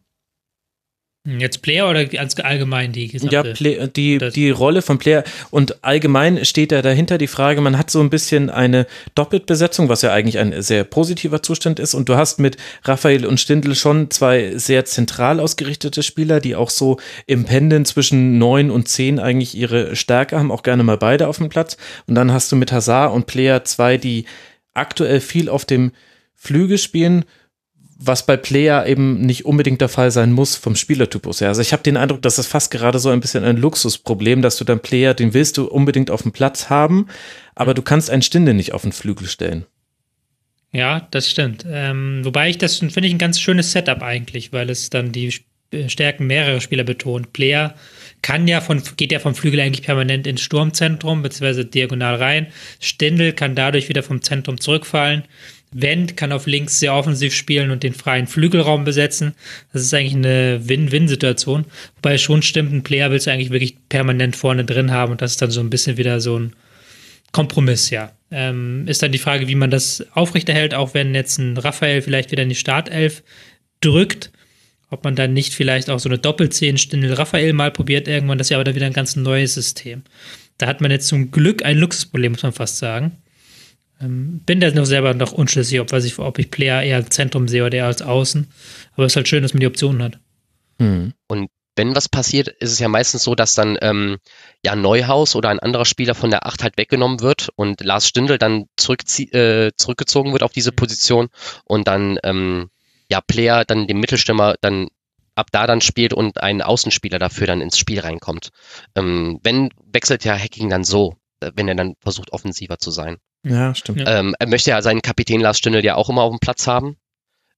Jetzt Player oder als allgemein die gesamte? Ja, Play, die, die Rolle von Player. Und allgemein steht da dahinter die Frage, man hat so ein bisschen eine Doppelbesetzung, was ja eigentlich ein sehr positiver Zustand ist. Und du hast mit Raphael und Stindl schon zwei sehr zentral ausgerichtete Spieler, die auch so im Pendeln zwischen neun und zehn eigentlich ihre Stärke haben, auch gerne mal beide auf dem Platz. Und dann hast du mit Hazard und Player zwei, die aktuell viel auf dem Flügel spielen was bei Player eben nicht unbedingt der Fall sein muss vom Spielertypus her. Also ich habe den Eindruck, dass es fast gerade so ein bisschen ein Luxusproblem, dass du dann Player, den willst du unbedingt auf dem Platz haben, aber du kannst einen Stinde nicht auf den Flügel stellen. Ja, das stimmt. Ähm, wobei ich das finde ich ein ganz schönes Setup eigentlich, weil es dann die äh, Stärken mehrerer Spieler betont. Player kann ja von, geht ja vom Flügel eigentlich permanent ins Sturmzentrum, beziehungsweise diagonal rein. Stindel kann dadurch wieder vom Zentrum zurückfallen. Wendt kann auf links sehr offensiv spielen und den freien Flügelraum besetzen. Das ist eigentlich eine Win-Win-Situation. Wobei schon stimmt, ein Player willst du eigentlich wirklich permanent vorne drin haben und das ist dann so ein bisschen wieder so ein Kompromiss, ja. Ähm, ist dann die Frage, wie man das aufrechterhält, auch wenn jetzt ein Raphael vielleicht wieder in die Startelf drückt. Ob man dann nicht vielleicht auch so eine Doppelzehn-Stindel Raphael mal probiert irgendwann, das ist ja aber dann wieder ein ganz neues System. Da hat man jetzt zum Glück ein Luxusproblem, muss man fast sagen. Ähm, bin da noch selber noch unschlüssig, ob, ich, ob ich Player eher als Zentrum sehe oder eher als Außen. Aber es ist halt schön, dass man die Optionen hat. Mhm. Und wenn was passiert, ist es ja meistens so, dass dann ähm, ja Neuhaus oder ein anderer Spieler von der Acht halt weggenommen wird und Lars Stindl dann äh, zurückgezogen wird auf diese Position und dann ähm, ja Player dann den Mittelstürmer dann ab da dann spielt und ein Außenspieler dafür dann ins Spiel reinkommt. Ähm, wenn wechselt ja Hacking dann so, äh, wenn er dann versucht offensiver zu sein. Ja, stimmt. Ähm, er möchte ja seinen Kapitän Lars Stindl ja auch immer auf dem Platz haben.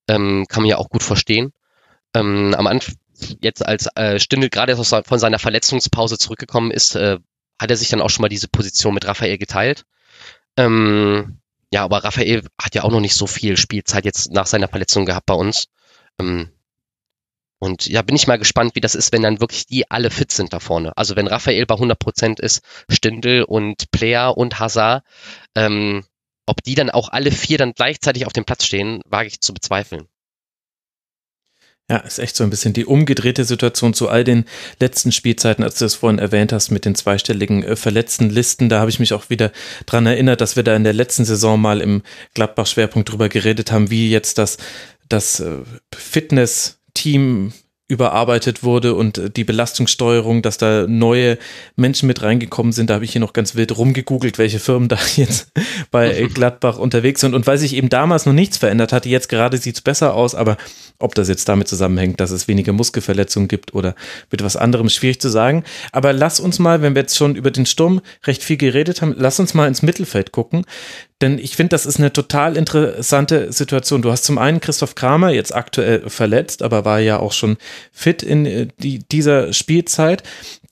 Ähm, kann man ja auch gut verstehen. Ähm, am Anfang, jetzt als äh, Stindl gerade von seiner Verletzungspause zurückgekommen ist, äh, hat er sich dann auch schon mal diese Position mit Raphael geteilt. Ähm, ja, aber Raphael hat ja auch noch nicht so viel Spielzeit jetzt nach seiner Verletzung gehabt bei uns. Ähm, und ja, bin ich mal gespannt, wie das ist, wenn dann wirklich die alle fit sind da vorne. Also wenn Raphael bei 100 Prozent ist, Stindel und Player und Hazard, ähm, ob die dann auch alle vier dann gleichzeitig auf dem Platz stehen, wage ich zu bezweifeln. Ja, ist echt so ein bisschen die umgedrehte Situation zu all den letzten Spielzeiten, als du es vorhin erwähnt hast mit den zweistelligen äh, verletzten Listen. Da habe ich mich auch wieder dran erinnert, dass wir da in der letzten Saison mal im Gladbach-Schwerpunkt drüber geredet haben, wie jetzt das, das äh, Fitness-Team überarbeitet wurde und äh, die Belastungssteuerung, dass da neue Menschen mit reingekommen sind. Da habe ich hier noch ganz wild rumgegoogelt, welche Firmen da jetzt bei Gladbach unterwegs sind. Und weil sich eben damals noch nichts verändert hatte, jetzt gerade sieht es besser aus, aber ob das jetzt damit zusammenhängt, dass es weniger Muskelverletzungen gibt oder mit was anderem, schwierig zu sagen. Aber lass uns mal, wenn wir jetzt schon über den Sturm recht viel geredet haben, lass uns mal ins Mittelfeld gucken. Denn ich finde, das ist eine total interessante Situation. Du hast zum einen Christoph Kramer jetzt aktuell verletzt, aber war ja auch schon fit in äh, die, dieser Spielzeit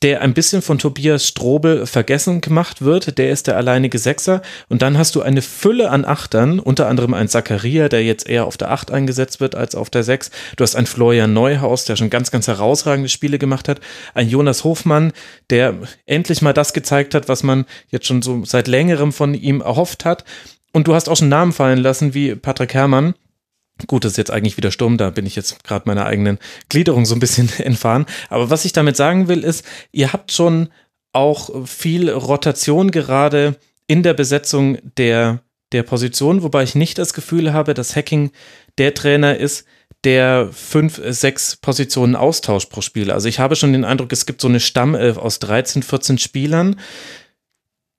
der ein bisschen von Tobias Strobel vergessen gemacht wird. Der ist der alleinige Sechser. Und dann hast du eine Fülle an Achtern, unter anderem ein Zakaria, der jetzt eher auf der Acht eingesetzt wird als auf der Sechs. Du hast einen Florian Neuhaus, der schon ganz, ganz herausragende Spiele gemacht hat. Ein Jonas Hofmann, der endlich mal das gezeigt hat, was man jetzt schon so seit längerem von ihm erhofft hat. Und du hast auch schon Namen fallen lassen wie Patrick Herrmann, Gut, das ist jetzt eigentlich wieder Sturm, da bin ich jetzt gerade meiner eigenen Gliederung so ein bisschen entfahren. Aber was ich damit sagen will, ist, ihr habt schon auch viel Rotation gerade in der Besetzung der, der Position, wobei ich nicht das Gefühl habe, dass Hacking der Trainer ist, der fünf, sechs Positionen austauscht pro Spiel. Also ich habe schon den Eindruck, es gibt so eine Stammelf aus 13, 14 Spielern.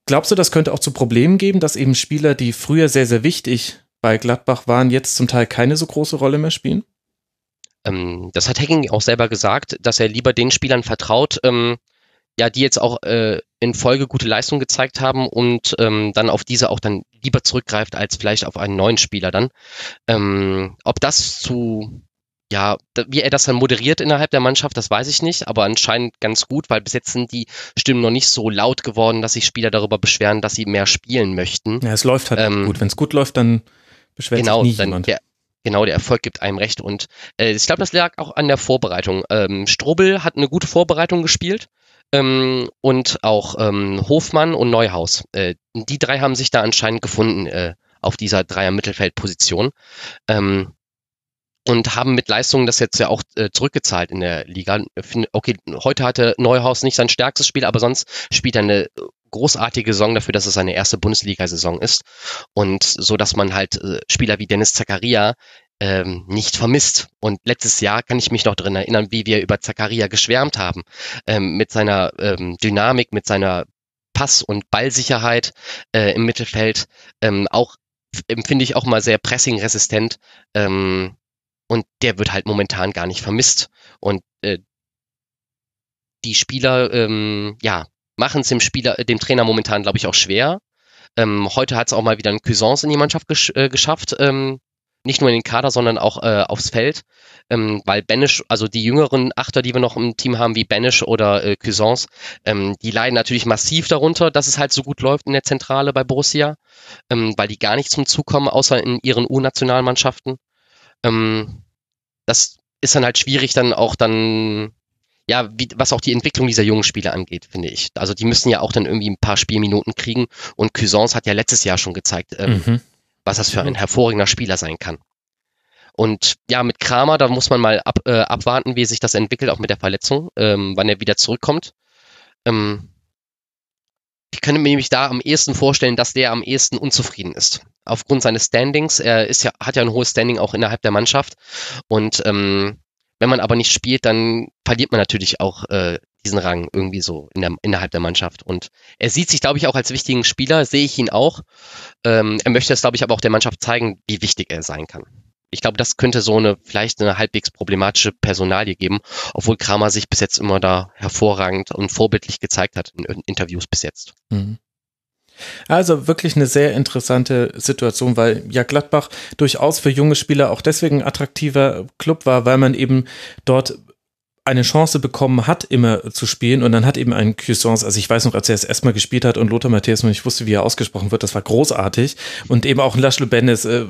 Glaubst du, das könnte auch zu Problemen geben, dass eben Spieler, die früher sehr, sehr wichtig bei Gladbach waren, jetzt zum Teil keine so große Rolle mehr spielen? Ähm, das hat Hacking auch selber gesagt, dass er lieber den Spielern vertraut, ähm, ja, die jetzt auch äh, in Folge gute Leistung gezeigt haben und ähm, dann auf diese auch dann lieber zurückgreift als vielleicht auf einen neuen Spieler dann. Ähm, ob das zu ja, wie er das dann moderiert innerhalb der Mannschaft, das weiß ich nicht, aber anscheinend ganz gut, weil bis jetzt sind die Stimmen noch nicht so laut geworden, dass sich Spieler darüber beschweren, dass sie mehr spielen möchten. Ja, es läuft halt ähm, gut. Wenn es gut läuft, dann beschwert genau, sich nie dann jemand. Der, genau, der Erfolg gibt einem recht. Und äh, ich glaube, das lag auch an der Vorbereitung. Ähm, Strobel hat eine gute Vorbereitung gespielt. Ähm, und auch ähm, Hofmann und Neuhaus. Äh, die drei haben sich da anscheinend gefunden äh, auf dieser Dreier-Mittelfeldposition. Ähm, und haben mit Leistungen das jetzt ja auch äh, zurückgezahlt in der Liga. Okay, heute hatte Neuhaus nicht sein stärkstes Spiel, aber sonst spielt er eine großartige Saison dafür, dass es seine erste Bundesliga-Saison ist. Und so, dass man halt äh, Spieler wie Dennis Zakaria ähm, nicht vermisst. Und letztes Jahr kann ich mich noch drin erinnern, wie wir über Zakaria geschwärmt haben. Ähm, mit seiner ähm, Dynamik, mit seiner Pass- und Ballsicherheit äh, im Mittelfeld. Ähm, auch empfinde ich auch mal sehr pressingresistent. Ähm, und der wird halt momentan gar nicht vermisst. Und äh, die Spieler, ähm, ja, machen es dem Spieler, dem Trainer momentan, glaube ich, auch schwer. Ähm, heute hat es auch mal wieder ein Cuisance in die Mannschaft gesch äh, geschafft. Ähm, nicht nur in den Kader, sondern auch äh, aufs Feld. Ähm, weil Banish, also die jüngeren Achter, die wir noch im Team haben, wie Banish oder äh, Cuisance, ähm, die leiden natürlich massiv darunter, dass es halt so gut läuft in der Zentrale bei Borussia, ähm, weil die gar nicht zum Zug kommen, außer in ihren U-Nationalmannschaften. Ähm, das ist dann halt schwierig, dann auch dann, ja, wie, was auch die Entwicklung dieser jungen Spieler angeht, finde ich. Also die müssen ja auch dann irgendwie ein paar Spielminuten kriegen und Cuisance hat ja letztes Jahr schon gezeigt, ähm, mhm. was das für ein hervorragender Spieler sein kann. Und ja, mit Kramer, da muss man mal ab, äh, abwarten, wie sich das entwickelt, auch mit der Verletzung, ähm, wann er wieder zurückkommt. Ähm, ich könnte mir nämlich da am ehesten vorstellen, dass der am ehesten unzufrieden ist. Aufgrund seines Standings. Er ist ja, hat ja ein hohes Standing auch innerhalb der Mannschaft. Und ähm, wenn man aber nicht spielt, dann verliert man natürlich auch äh, diesen Rang irgendwie so in der, innerhalb der Mannschaft. Und er sieht sich, glaube ich, auch als wichtigen Spieler, sehe ich ihn auch. Ähm, er möchte es, glaube ich, aber auch der Mannschaft zeigen, wie wichtig er sein kann ich glaube, das könnte so eine vielleicht eine halbwegs problematische Personalie geben, obwohl Kramer sich bis jetzt immer da hervorragend und vorbildlich gezeigt hat in Interviews bis jetzt. Mhm. Also wirklich eine sehr interessante Situation, weil ja Gladbach durchaus für junge Spieler auch deswegen ein attraktiver Club war, weil man eben dort eine Chance bekommen hat, immer zu spielen. Und dann hat eben ein Cuisance, also ich weiß noch, als er es erstmal gespielt hat und Lothar Matthäus noch nicht wusste, wie er ausgesprochen wird, das war großartig. Und eben auch ein Laszlo Bennis. Äh,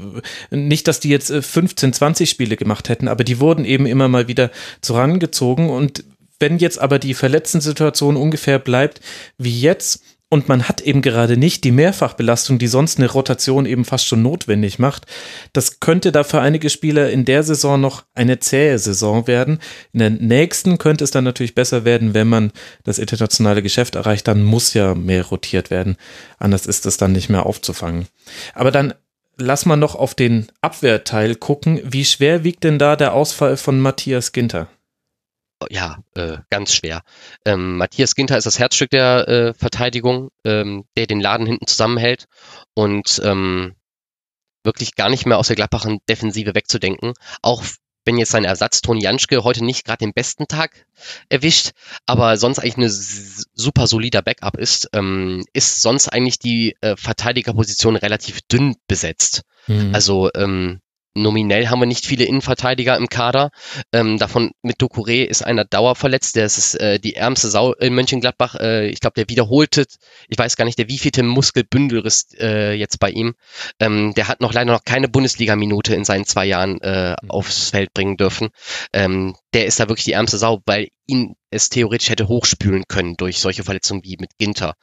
nicht, dass die jetzt 15, äh, 20 Spiele gemacht hätten, aber die wurden eben immer mal wieder zurangezogen. Und wenn jetzt aber die Verletzten-Situation ungefähr bleibt wie jetzt, und man hat eben gerade nicht die Mehrfachbelastung, die sonst eine Rotation eben fast schon notwendig macht. Das könnte da für einige Spieler in der Saison noch eine zähe Saison werden. In der nächsten könnte es dann natürlich besser werden, wenn man das internationale Geschäft erreicht, dann muss ja mehr rotiert werden. Anders ist es dann nicht mehr aufzufangen. Aber dann lass mal noch auf den Abwehrteil gucken. Wie schwer wiegt denn da der Ausfall von Matthias Ginter? Ja, äh, ganz schwer. Ähm, Matthias Ginter ist das Herzstück der äh, Verteidigung, ähm, der den Laden hinten zusammenhält und ähm, wirklich gar nicht mehr aus der Gladbacher Defensive wegzudenken. Auch wenn jetzt sein Ersatz Toni Janschke heute nicht gerade den besten Tag erwischt, aber sonst eigentlich eine super solider Backup ist, ähm, ist sonst eigentlich die äh, Verteidigerposition relativ dünn besetzt. Mhm. Also ähm, nominell haben wir nicht viele Innenverteidiger im Kader. Ähm, davon mit Dokure ist einer dauerverletzt. Der ist äh, die ärmste Sau in Mönchengladbach. Äh, ich glaube, der wiederholte, ich weiß gar nicht, der wievielte Muskelbündelriss äh, jetzt bei ihm. Ähm, der hat noch leider noch keine Bundesliga-Minute in seinen zwei Jahren äh, aufs Feld bringen dürfen. Ähm, der ist da wirklich die ärmste Sau, weil ihn es theoretisch hätte hochspülen können durch solche Verletzungen wie mit Ginter.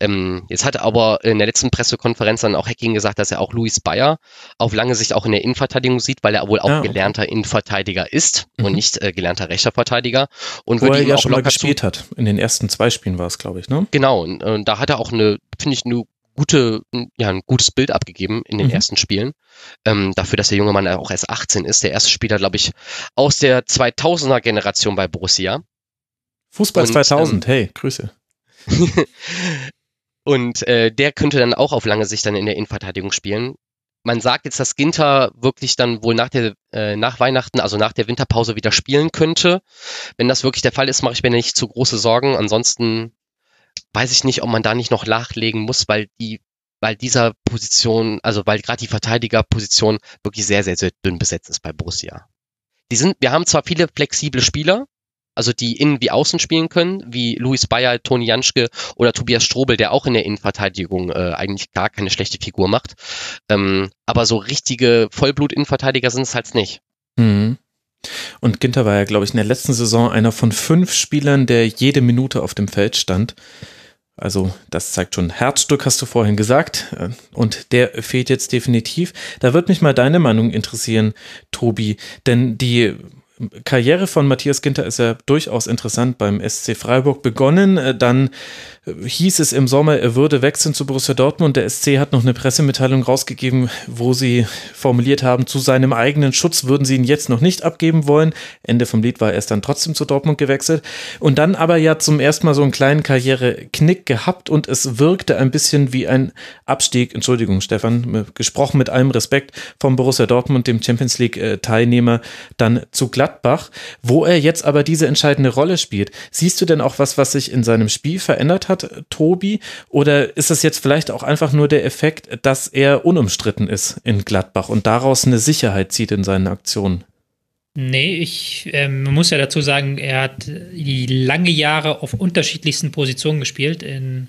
Ähm, jetzt hatte aber in der letzten Pressekonferenz dann auch Hacking gesagt, dass er auch Luis Bayer auf lange Sicht auch in der Innenverteidigung sieht, weil er wohl auch ah, okay. gelernter Innenverteidiger ist mhm. und nicht äh, gelernter rechter Verteidiger. Und Wo er ja auch schon mal gespielt hat. In den ersten zwei Spielen war es, glaube ich, ne? Genau. Und, und da hat er auch eine, finde ich, eine gute, ja, ein gutes Bild abgegeben in den mhm. ersten Spielen. Ähm, dafür, dass der junge Mann auch erst 18 ist. Der erste Spieler, glaube ich, aus der 2000er Generation bei Borussia. Fußball und, 2000, ähm, hey, Grüße. und äh, der könnte dann auch auf lange Sicht dann in der Innenverteidigung spielen. Man sagt jetzt, dass Ginter wirklich dann wohl nach der äh, nach Weihnachten, also nach der Winterpause wieder spielen könnte. Wenn das wirklich der Fall ist, mache ich mir nicht zu große Sorgen. Ansonsten weiß ich nicht, ob man da nicht noch nachlegen muss, weil die, weil dieser Position, also weil gerade die Verteidigerposition wirklich sehr, sehr, sehr dünn besetzt ist bei Borussia. Die sind, wir haben zwar viele flexible Spieler, also die innen wie außen spielen können, wie Luis Bayer, Toni Janschke oder Tobias Strobel, der auch in der Innenverteidigung äh, eigentlich gar keine schlechte Figur macht. Ähm, aber so richtige Vollblut-Innenverteidiger sind es halt nicht. Mhm. Und Ginter war ja, glaube ich, in der letzten Saison einer von fünf Spielern, der jede Minute auf dem Feld stand. Also das zeigt schon Herzstück, hast du vorhin gesagt. Und der fehlt jetzt definitiv. Da wird mich mal deine Meinung interessieren, Tobi. Denn die Karriere von Matthias Ginter ist ja durchaus interessant beim SC Freiburg begonnen. Äh, dann äh, hieß es im Sommer, er würde wechseln zu Borussia Dortmund. Der SC hat noch eine Pressemitteilung rausgegeben, wo sie formuliert haben, zu seinem eigenen Schutz würden sie ihn jetzt noch nicht abgeben wollen. Ende vom Lied war er dann trotzdem zu Dortmund gewechselt. Und dann aber ja zum ersten Mal so einen kleinen Karriereknick gehabt und es wirkte ein bisschen wie ein Abstieg, Entschuldigung Stefan, gesprochen mit allem Respekt vom Borussia Dortmund, dem Champions League äh, Teilnehmer, dann zu Gladbach, wo er jetzt aber diese entscheidende Rolle spielt. Siehst du denn auch was, was sich in seinem Spiel verändert hat, Tobi? Oder ist das jetzt vielleicht auch einfach nur der Effekt, dass er unumstritten ist in Gladbach und daraus eine Sicherheit zieht in seinen Aktionen? Nee, ich ähm, muss ja dazu sagen, er hat lange Jahre auf unterschiedlichsten Positionen gespielt. In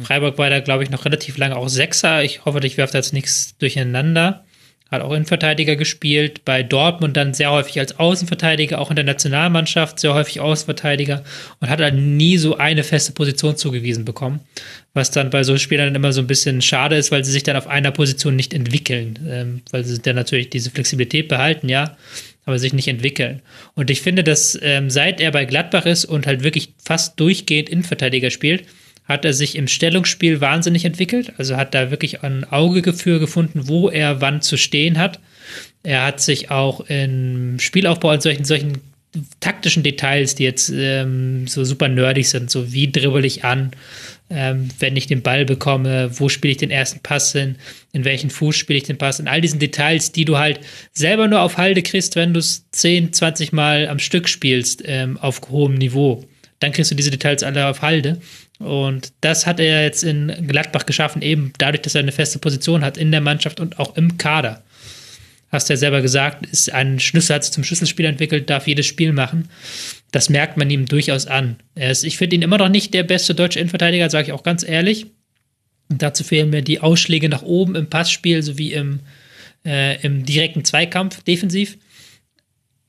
Freiburg war er, glaube ich, noch relativ lange auch Sechser. Ich hoffe, ich werfe da jetzt nichts durcheinander hat auch Innenverteidiger gespielt, bei Dortmund dann sehr häufig als Außenverteidiger, auch in der Nationalmannschaft sehr häufig Außenverteidiger und hat dann nie so eine feste Position zugewiesen bekommen, was dann bei so Spielern immer so ein bisschen schade ist, weil sie sich dann auf einer Position nicht entwickeln, ähm, weil sie dann natürlich diese Flexibilität behalten, ja, aber sich nicht entwickeln. Und ich finde, dass ähm, seit er bei Gladbach ist und halt wirklich fast durchgehend Innenverteidiger spielt, hat er sich im Stellungsspiel wahnsinnig entwickelt. Also hat da wirklich ein Auge für gefunden, wo er wann zu stehen hat. Er hat sich auch im Spielaufbau an solchen, solchen taktischen Details, die jetzt ähm, so super nerdig sind, so wie dribbel ich an, ähm, wenn ich den Ball bekomme, wo spiele ich den ersten Pass hin, in welchen Fuß spiele ich den Pass, in all diesen Details, die du halt selber nur auf Halde kriegst, wenn du es 10, 20 Mal am Stück spielst, ähm, auf hohem Niveau. Dann kriegst du diese Details alle auf Halde. Und das hat er jetzt in Gladbach geschaffen, eben dadurch, dass er eine feste Position hat in der Mannschaft und auch im Kader. Hast du ja selber gesagt, ist ein Schlüssel, hat sich zum Schlüsselspiel entwickelt, darf jedes Spiel machen. Das merkt man ihm durchaus an. Ist, ich finde ihn immer noch nicht der beste deutsche Innenverteidiger, sage ich auch ganz ehrlich. Und dazu fehlen mir die Ausschläge nach oben im Passspiel sowie im, äh, im direkten Zweikampf defensiv.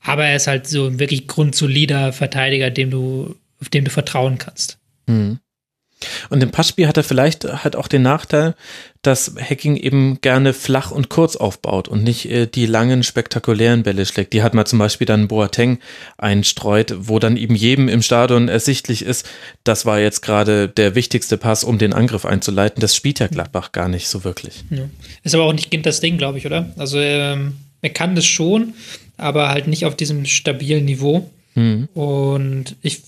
Aber er ist halt so ein wirklich grundsolider Verteidiger, dem du, auf dem du vertrauen kannst. Mhm. Und im Passspiel hat er vielleicht halt auch den Nachteil, dass Hacking eben gerne flach und kurz aufbaut und nicht äh, die langen, spektakulären Bälle schlägt. Die hat man zum Beispiel dann Boateng einstreut, wo dann eben jedem im Stadion ersichtlich ist, das war jetzt gerade der wichtigste Pass, um den Angriff einzuleiten. Das spielt ja Gladbach gar nicht so wirklich. Ja. Ist aber auch nicht das Ding, glaube ich, oder? Also ähm, er kann das schon, aber halt nicht auf diesem stabilen Niveau. Mhm. Und ich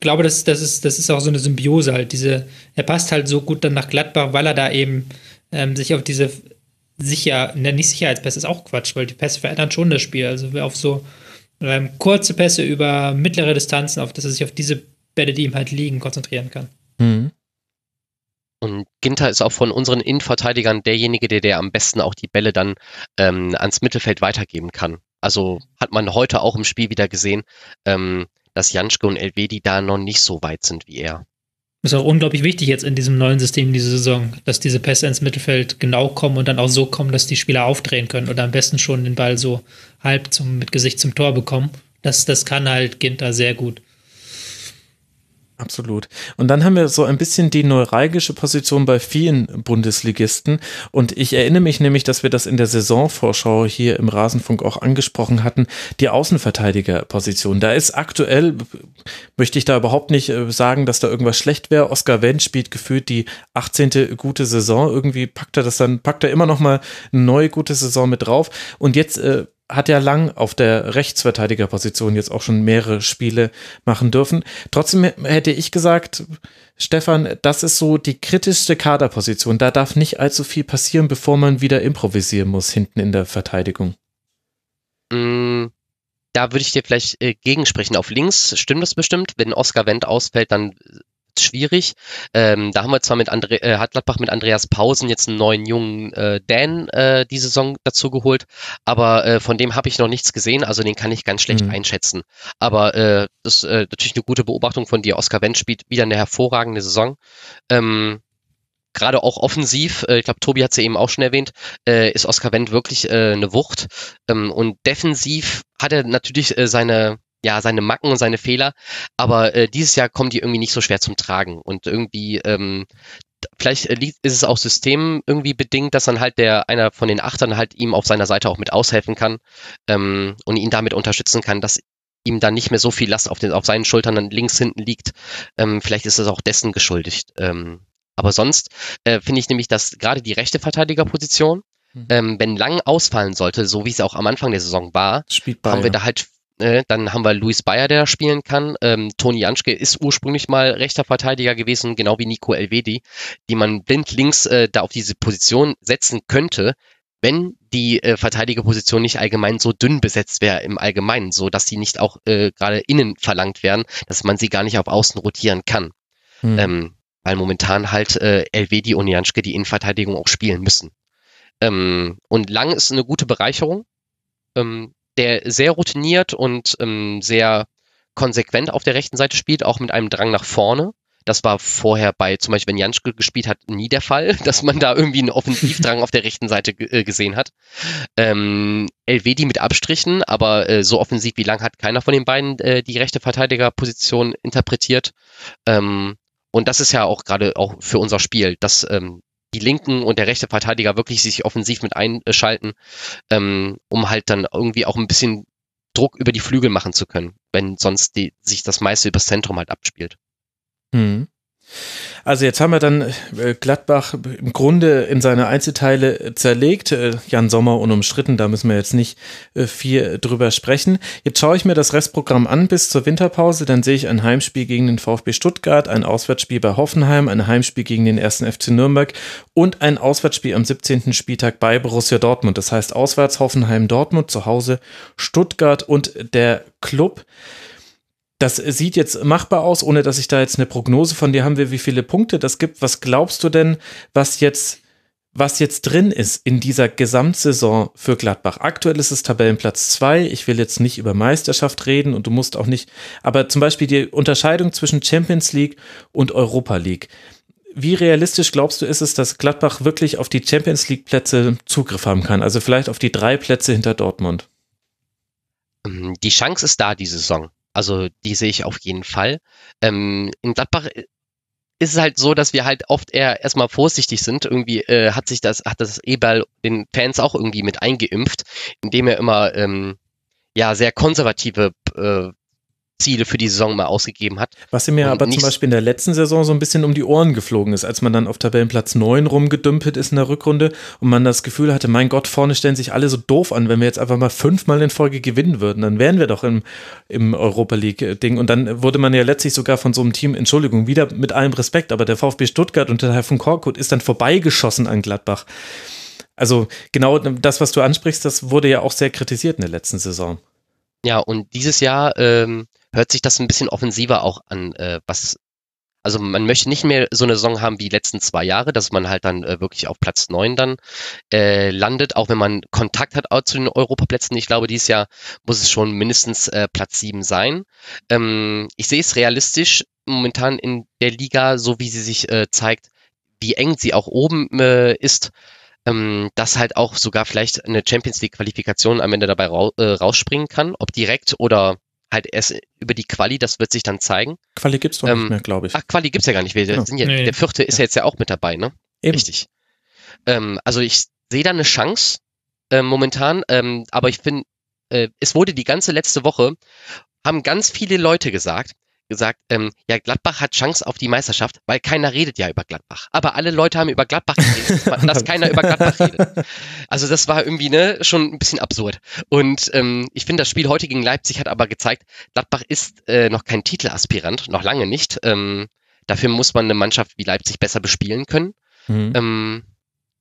glaube, das, das, ist, das ist auch so eine Symbiose halt. Diese, er passt halt so gut dann nach Gladbach, weil er da eben ähm, sich auf diese sicher, ne, nicht Sicherheitspässe ist auch Quatsch, weil die Pässe verändern schon das Spiel. Also auf so ähm, kurze Pässe über mittlere Distanzen, auf dass er sich auf diese Bälle, die ihm halt liegen, konzentrieren kann. Mhm. Und Ginter ist auch von unseren Innenverteidigern derjenige, der, der am besten auch die Bälle dann ähm, ans Mittelfeld weitergeben kann. Also hat man heute auch im Spiel wieder gesehen. Ähm, dass Janschke und Elvedi da noch nicht so weit sind wie er. Ist auch unglaublich wichtig jetzt in diesem neuen System diese Saison, dass diese Pässe ins Mittelfeld genau kommen und dann auch so kommen, dass die Spieler aufdrehen können oder am besten schon den Ball so halb zum, mit Gesicht zum Tor bekommen. Das, das kann halt Ginter sehr gut. Absolut. Und dann haben wir so ein bisschen die neuralgische Position bei vielen Bundesligisten. Und ich erinnere mich nämlich, dass wir das in der Saisonvorschau hier im Rasenfunk auch angesprochen hatten, die Außenverteidigerposition. Da ist aktuell, möchte ich da überhaupt nicht äh, sagen, dass da irgendwas schlecht wäre. Oscar Wendt spielt gefühlt die 18. gute Saison. Irgendwie packt er das dann, packt er immer noch mal eine neue gute Saison mit drauf. Und jetzt äh, hat ja lang auf der Rechtsverteidigerposition jetzt auch schon mehrere Spiele machen dürfen. Trotzdem hätte ich gesagt, Stefan, das ist so die kritischste Kaderposition. Da darf nicht allzu viel passieren, bevor man wieder improvisieren muss hinten in der Verteidigung. Mm, da würde ich dir vielleicht äh, gegensprechen. Auf links stimmt das bestimmt. Wenn Oscar Wendt ausfällt, dann schwierig. Ähm, da haben wir zwar mit Andre äh, hat Gladbach mit Andreas Pausen jetzt einen neuen jungen äh, Dan äh, die Saison dazu geholt, aber äh, von dem habe ich noch nichts gesehen, also den kann ich ganz schlecht mhm. einschätzen. Aber äh, das ist äh, natürlich eine gute Beobachtung von dir. Oskar Wendt spielt wieder eine hervorragende Saison. Ähm, Gerade auch offensiv, äh, ich glaube, Tobi hat es ja eben auch schon erwähnt, äh, ist Oskar Wendt wirklich äh, eine Wucht. Ähm, und defensiv hat er natürlich seine, ja, seine Macken und seine Fehler, aber äh, dieses Jahr kommen die irgendwie nicht so schwer zum Tragen und irgendwie ähm, vielleicht äh, ist es auch System irgendwie bedingt, dass dann halt der einer von den Achtern halt ihm auf seiner Seite auch mit aushelfen kann ähm, und ihn damit unterstützen kann, dass ihm dann nicht mehr so viel Last auf, den, auf seinen Schultern dann links hinten liegt. Ähm, vielleicht ist es auch dessen geschuldigt. Ähm, aber sonst äh, finde ich nämlich, dass gerade die rechte Verteidigerposition, mhm. ähm, wenn lang ausfallen sollte, so wie es auch am Anfang der Saison war, haben wir da halt dann haben wir Luis Bayer, der da spielen kann. Ähm, Toni Janschke ist ursprünglich mal rechter Verteidiger gewesen, genau wie Nico Elvedi, die man blind links äh, da auf diese Position setzen könnte, wenn die äh, Verteidigerposition nicht allgemein so dünn besetzt wäre im Allgemeinen, so dass sie nicht auch äh, gerade innen verlangt werden, dass man sie gar nicht auf Außen rotieren kann. Hm. Ähm, weil momentan halt äh, Elvedi und Janschke die Innenverteidigung auch spielen müssen. Ähm, und Lang ist eine gute Bereicherung. Ähm, der sehr routiniert und ähm, sehr konsequent auf der rechten Seite spielt, auch mit einem Drang nach vorne. Das war vorher bei, zum Beispiel, wenn Janschke gespielt hat, nie der Fall, dass man da irgendwie einen Offensivdrang auf der rechten Seite äh, gesehen hat. Ähm, Elvedi mit Abstrichen, aber äh, so offensiv wie lang hat keiner von den beiden äh, die rechte Verteidigerposition interpretiert. Ähm, und das ist ja auch gerade auch für unser Spiel, dass ähm, die linken und der rechte Verteidiger wirklich sich offensiv mit einschalten, ähm, um halt dann irgendwie auch ein bisschen Druck über die Flügel machen zu können, wenn sonst die, sich das meiste übers Zentrum halt abspielt. Mhm. Also jetzt haben wir dann äh, Gladbach im Grunde in seine Einzelteile zerlegt. Äh, Jan Sommer unumstritten, da müssen wir jetzt nicht äh, viel drüber sprechen. Jetzt schaue ich mir das Restprogramm an bis zur Winterpause. Dann sehe ich ein Heimspiel gegen den VfB Stuttgart, ein Auswärtsspiel bei Hoffenheim, ein Heimspiel gegen den ersten FC Nürnberg und ein Auswärtsspiel am 17. Spieltag bei Borussia Dortmund. Das heißt auswärts Hoffenheim Dortmund, zu Hause Stuttgart und der Club. Das sieht jetzt machbar aus, ohne dass ich da jetzt eine Prognose von dir haben will, wie viele Punkte das gibt. Was glaubst du denn, was jetzt, was jetzt drin ist in dieser Gesamtsaison für Gladbach? Aktuell ist es Tabellenplatz zwei. Ich will jetzt nicht über Meisterschaft reden und du musst auch nicht, aber zum Beispiel die Unterscheidung zwischen Champions League und Europa League. Wie realistisch glaubst du ist es, dass Gladbach wirklich auf die Champions League Plätze Zugriff haben kann? Also vielleicht auf die drei Plätze hinter Dortmund? Die Chance ist da, die Saison. Also die sehe ich auf jeden Fall. Ähm, in Gladbach, äh, ist es halt so, dass wir halt oft eher erstmal vorsichtig sind. Irgendwie äh, hat sich das, hat das Eberl den Fans auch irgendwie mit eingeimpft, indem er immer ähm, ja sehr konservative äh, Ziele für die Saison mal ausgegeben hat. Was ihm ja aber zum Beispiel in der letzten Saison so ein bisschen um die Ohren geflogen ist, als man dann auf Tabellenplatz 9 rumgedümpelt ist in der Rückrunde und man das Gefühl hatte, mein Gott, vorne stellen sich alle so doof an, wenn wir jetzt einfach mal fünfmal in Folge gewinnen würden, dann wären wir doch im, im Europa League-Ding. Und dann wurde man ja letztlich sogar von so einem Team, Entschuldigung, wieder mit allem Respekt, aber der VfB Stuttgart und der Herr von Korkut ist dann vorbeigeschossen an Gladbach. Also genau das, was du ansprichst, das wurde ja auch sehr kritisiert in der letzten Saison. Ja, und dieses Jahr ähm, hört sich das ein bisschen offensiver auch an, äh, was also man möchte nicht mehr so eine Saison haben wie die letzten zwei Jahre, dass man halt dann äh, wirklich auf Platz neun dann äh, landet, auch wenn man Kontakt hat auch zu den Europaplätzen. Ich glaube, dieses Jahr muss es schon mindestens äh, Platz sieben sein. Ähm, ich sehe es realistisch momentan in der Liga, so wie sie sich äh, zeigt, wie eng sie auch oben äh, ist, ähm, dass halt auch sogar vielleicht eine Champions League Qualifikation am Ende dabei ra äh, rausspringen kann, ob direkt oder halt erst über die Quali, das wird sich dann zeigen. Quali gibt's doch ähm, nicht mehr, glaube ich. Ach, Quali gibt's ja gar nicht. Wir genau. sind ja, nee. Der vierte ist ja. jetzt ja auch mit dabei, ne? Eben. Richtig. Ähm, also ich sehe da eine Chance äh, momentan, ähm, aber ich finde, äh, es wurde die ganze letzte Woche, haben ganz viele Leute gesagt, gesagt, ähm, ja, Gladbach hat Chance auf die Meisterschaft, weil keiner redet ja über Gladbach. Aber alle Leute haben über Gladbach geredet, dass keiner über Gladbach redet. Also das war irgendwie ne, schon ein bisschen absurd. Und ähm, ich finde, das Spiel heute gegen Leipzig hat aber gezeigt, Gladbach ist äh, noch kein Titelaspirant, noch lange nicht. Ähm, dafür muss man eine Mannschaft wie Leipzig besser bespielen können. Mhm. Ähm,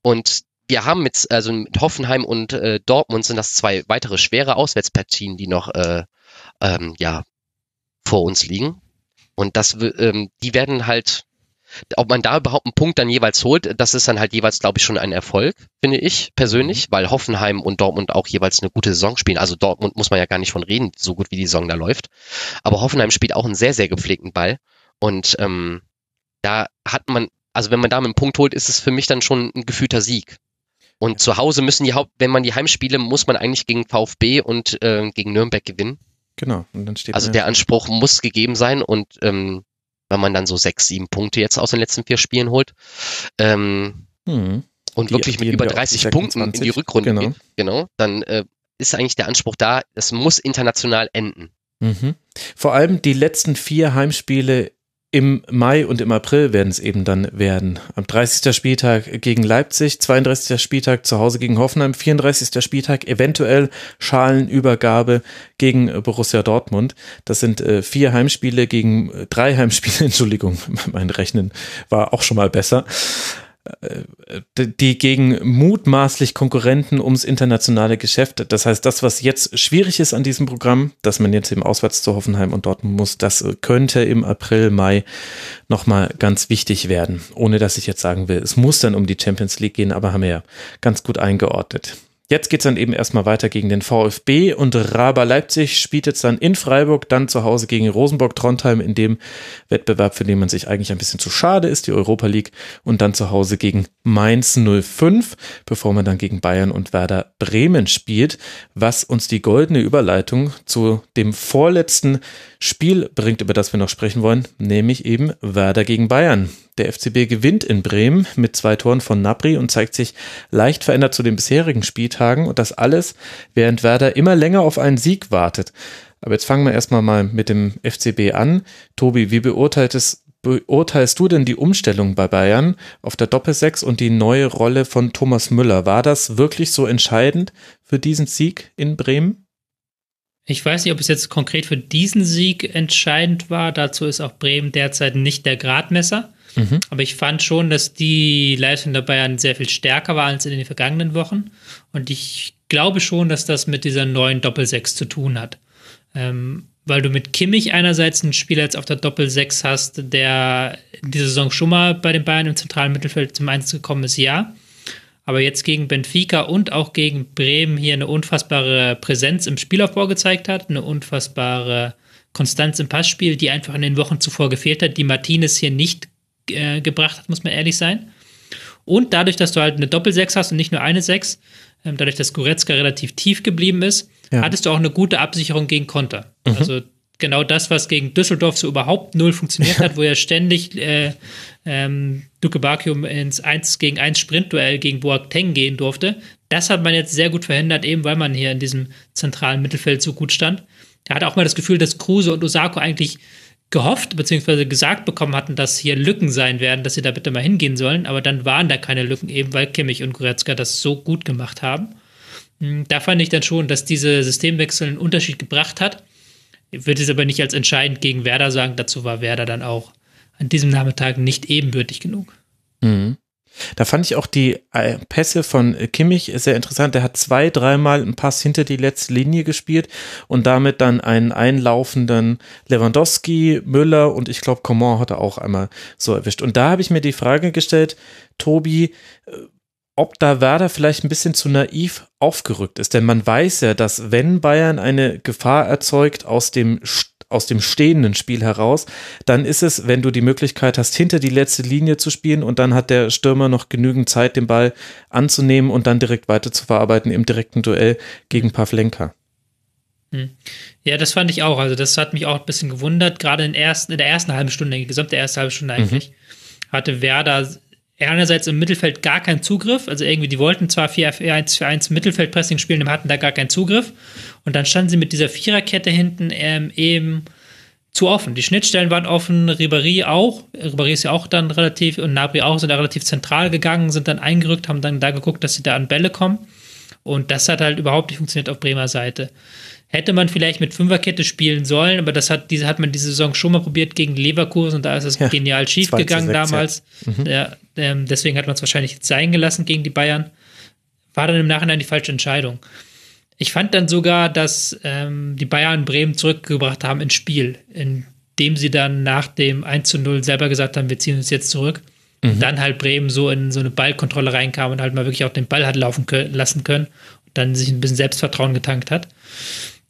und wir haben mit, also mit Hoffenheim und äh, Dortmund sind das zwei weitere schwere Auswärtspartien, die noch äh, ähm, ja vor uns liegen. Und das, ähm, die werden halt, ob man da überhaupt einen Punkt dann jeweils holt, das ist dann halt jeweils, glaube ich, schon ein Erfolg, finde ich persönlich, mhm. weil Hoffenheim und Dortmund auch jeweils eine gute Saison spielen. Also Dortmund muss man ja gar nicht von reden, so gut wie die Saison da läuft. Aber Hoffenheim spielt auch einen sehr, sehr gepflegten Ball. Und ähm, da hat man, also wenn man da einen Punkt holt, ist es für mich dann schon ein gefühlter Sieg. Und zu Hause müssen die Haupt, wenn man die Heimspiele, muss man eigentlich gegen VfB und äh, gegen Nürnberg gewinnen. Genau. Und dann steht also der Anspruch muss gegeben sein und ähm, wenn man dann so sechs, sieben Punkte jetzt aus den letzten vier Spielen holt ähm, hm. und die, wirklich mit über 30 Punkten in die Rückrunde genau. geht, genau, dann äh, ist eigentlich der Anspruch da, es muss international enden. Mhm. Vor allem die letzten vier Heimspiele im Mai und im April werden es eben dann werden. Am 30. Spieltag gegen Leipzig, 32. Spieltag zu Hause gegen Hoffenheim, 34. Spieltag eventuell Schalenübergabe gegen Borussia Dortmund. Das sind äh, vier Heimspiele gegen äh, drei Heimspiele, Entschuldigung, mein Rechnen war auch schon mal besser die gegen mutmaßlich Konkurrenten ums internationale Geschäft. Das heißt, das, was jetzt schwierig ist an diesem Programm, dass man jetzt eben auswärts zu Hoffenheim und Dortmund muss, das könnte im April, Mai nochmal ganz wichtig werden. Ohne dass ich jetzt sagen will, es muss dann um die Champions League gehen, aber haben wir ja ganz gut eingeordnet. Jetzt geht es dann eben erstmal weiter gegen den VfB und Raber Leipzig spielt jetzt dann in Freiburg, dann zu Hause gegen Rosenborg Trondheim in dem Wettbewerb, für den man sich eigentlich ein bisschen zu schade ist, die Europa League und dann zu Hause gegen Mainz 05, bevor man dann gegen Bayern und Werder Bremen spielt, was uns die goldene Überleitung zu dem vorletzten Spiel bringt, über das wir noch sprechen wollen, nämlich eben Werder gegen Bayern. Der FCB gewinnt in Bremen mit zwei Toren von Napri und zeigt sich leicht verändert zu den bisherigen Spieltagen und das alles, während Werder immer länger auf einen Sieg wartet. Aber jetzt fangen wir erstmal mal mit dem FCB an. Tobi, wie beurteilst, beurteilst du denn die Umstellung bei Bayern auf der Doppelsechs und die neue Rolle von Thomas Müller? War das wirklich so entscheidend für diesen Sieg in Bremen? Ich weiß nicht, ob es jetzt konkret für diesen Sieg entscheidend war. Dazu ist auch Bremen derzeit nicht der Gradmesser. Mhm. Aber ich fand schon, dass die Leistung der Bayern sehr viel stärker war als in den vergangenen Wochen. Und ich glaube schon, dass das mit dieser neuen Doppelsechs zu tun hat. Ähm, weil du mit Kimmich einerseits einen Spieler jetzt auf der Doppelsechs hast, der diese Saison schon mal bei den Bayern im zentralen Mittelfeld zum Einsatz gekommen ist, ja. Aber jetzt gegen Benfica und auch gegen Bremen hier eine unfassbare Präsenz im Spielaufbau gezeigt hat, eine unfassbare Konstanz im Passspiel, die einfach in den Wochen zuvor gefehlt hat, die Martinez hier nicht äh, gebracht hat, muss man ehrlich sein. Und dadurch, dass du halt eine Doppelsechs hast und nicht nur eine Sechs, ähm, dadurch, dass Goretzka relativ tief geblieben ist, ja. hattest du auch eine gute Absicherung gegen Konter. Mhm. Also genau das, was gegen Düsseldorf so überhaupt null funktioniert hat, wo er ständig äh, ähm, Duke Bakium ins 1 gegen 1 Sprintduell gegen Boateng gehen durfte. Das hat man jetzt sehr gut verhindert, eben weil man hier in diesem zentralen Mittelfeld so gut stand. Er hatte auch mal das Gefühl, dass Kruse und Osako eigentlich gehofft bzw. gesagt bekommen hatten, dass hier Lücken sein werden, dass sie da bitte mal hingehen sollen, aber dann waren da keine Lücken, eben weil Kimmich und Goretzka das so gut gemacht haben. Hm, da fand ich dann schon, dass diese Systemwechsel einen Unterschied gebracht hat. Ich würde es aber nicht als entscheidend gegen Werder sagen, dazu war Werder dann auch an diesem Nachmittag nicht ebenbürtig genug. Mhm. Da fand ich auch die äh, Pässe von Kimmich sehr interessant. Er hat zwei, dreimal einen Pass hinter die letzte Linie gespielt und damit dann einen einlaufenden Lewandowski, Müller und ich glaube Coman hat er auch einmal so erwischt. Und da habe ich mir die Frage gestellt, Tobi, äh, ob da Werder vielleicht ein bisschen zu naiv aufgerückt ist. Denn man weiß ja, dass wenn Bayern eine Gefahr erzeugt aus dem aus dem stehenden Spiel heraus, dann ist es, wenn du die Möglichkeit hast, hinter die letzte Linie zu spielen und dann hat der Stürmer noch genügend Zeit, den Ball anzunehmen und dann direkt weiter zu verarbeiten im direkten Duell gegen Pavlenka. Hm. Ja, das fand ich auch. Also, das hat mich auch ein bisschen gewundert. Gerade in, ersten, in der ersten halben Stunde, die gesamte erste halbe Stunde eigentlich, mhm. hatte Werder einerseits im Mittelfeld gar keinen Zugriff. Also irgendwie, die wollten zwar 4-1 für 1 Mittelfeldpressing spielen, aber hatten da gar keinen Zugriff. Und dann standen sie mit dieser Viererkette hinten ähm, eben zu offen. Die Schnittstellen waren offen, Ribéry auch. Ribéry ist ja auch dann relativ, und Nabri auch, sind da relativ zentral gegangen, sind dann eingerückt, haben dann da geguckt, dass sie da an Bälle kommen. Und das hat halt überhaupt nicht funktioniert auf Bremer Seite. Hätte man vielleicht mit Fünferkette spielen sollen, aber das hat, diese, hat man diese Saison schon mal probiert gegen Leverkusen und da ist es ja, genial schief gegangen damals. Ja. Mhm. Ja, ähm, deswegen hat man es wahrscheinlich jetzt sein gelassen gegen die Bayern. War dann im Nachhinein die falsche Entscheidung. Ich fand dann sogar, dass ähm, die Bayern Bremen zurückgebracht haben ins Spiel, indem sie dann nach dem 1 zu 0 selber gesagt haben, wir ziehen uns jetzt zurück. Mhm. Und dann halt Bremen so in so eine Ballkontrolle reinkam und halt mal wirklich auch den Ball hat laufen können, lassen können und dann sich ein bisschen Selbstvertrauen getankt hat.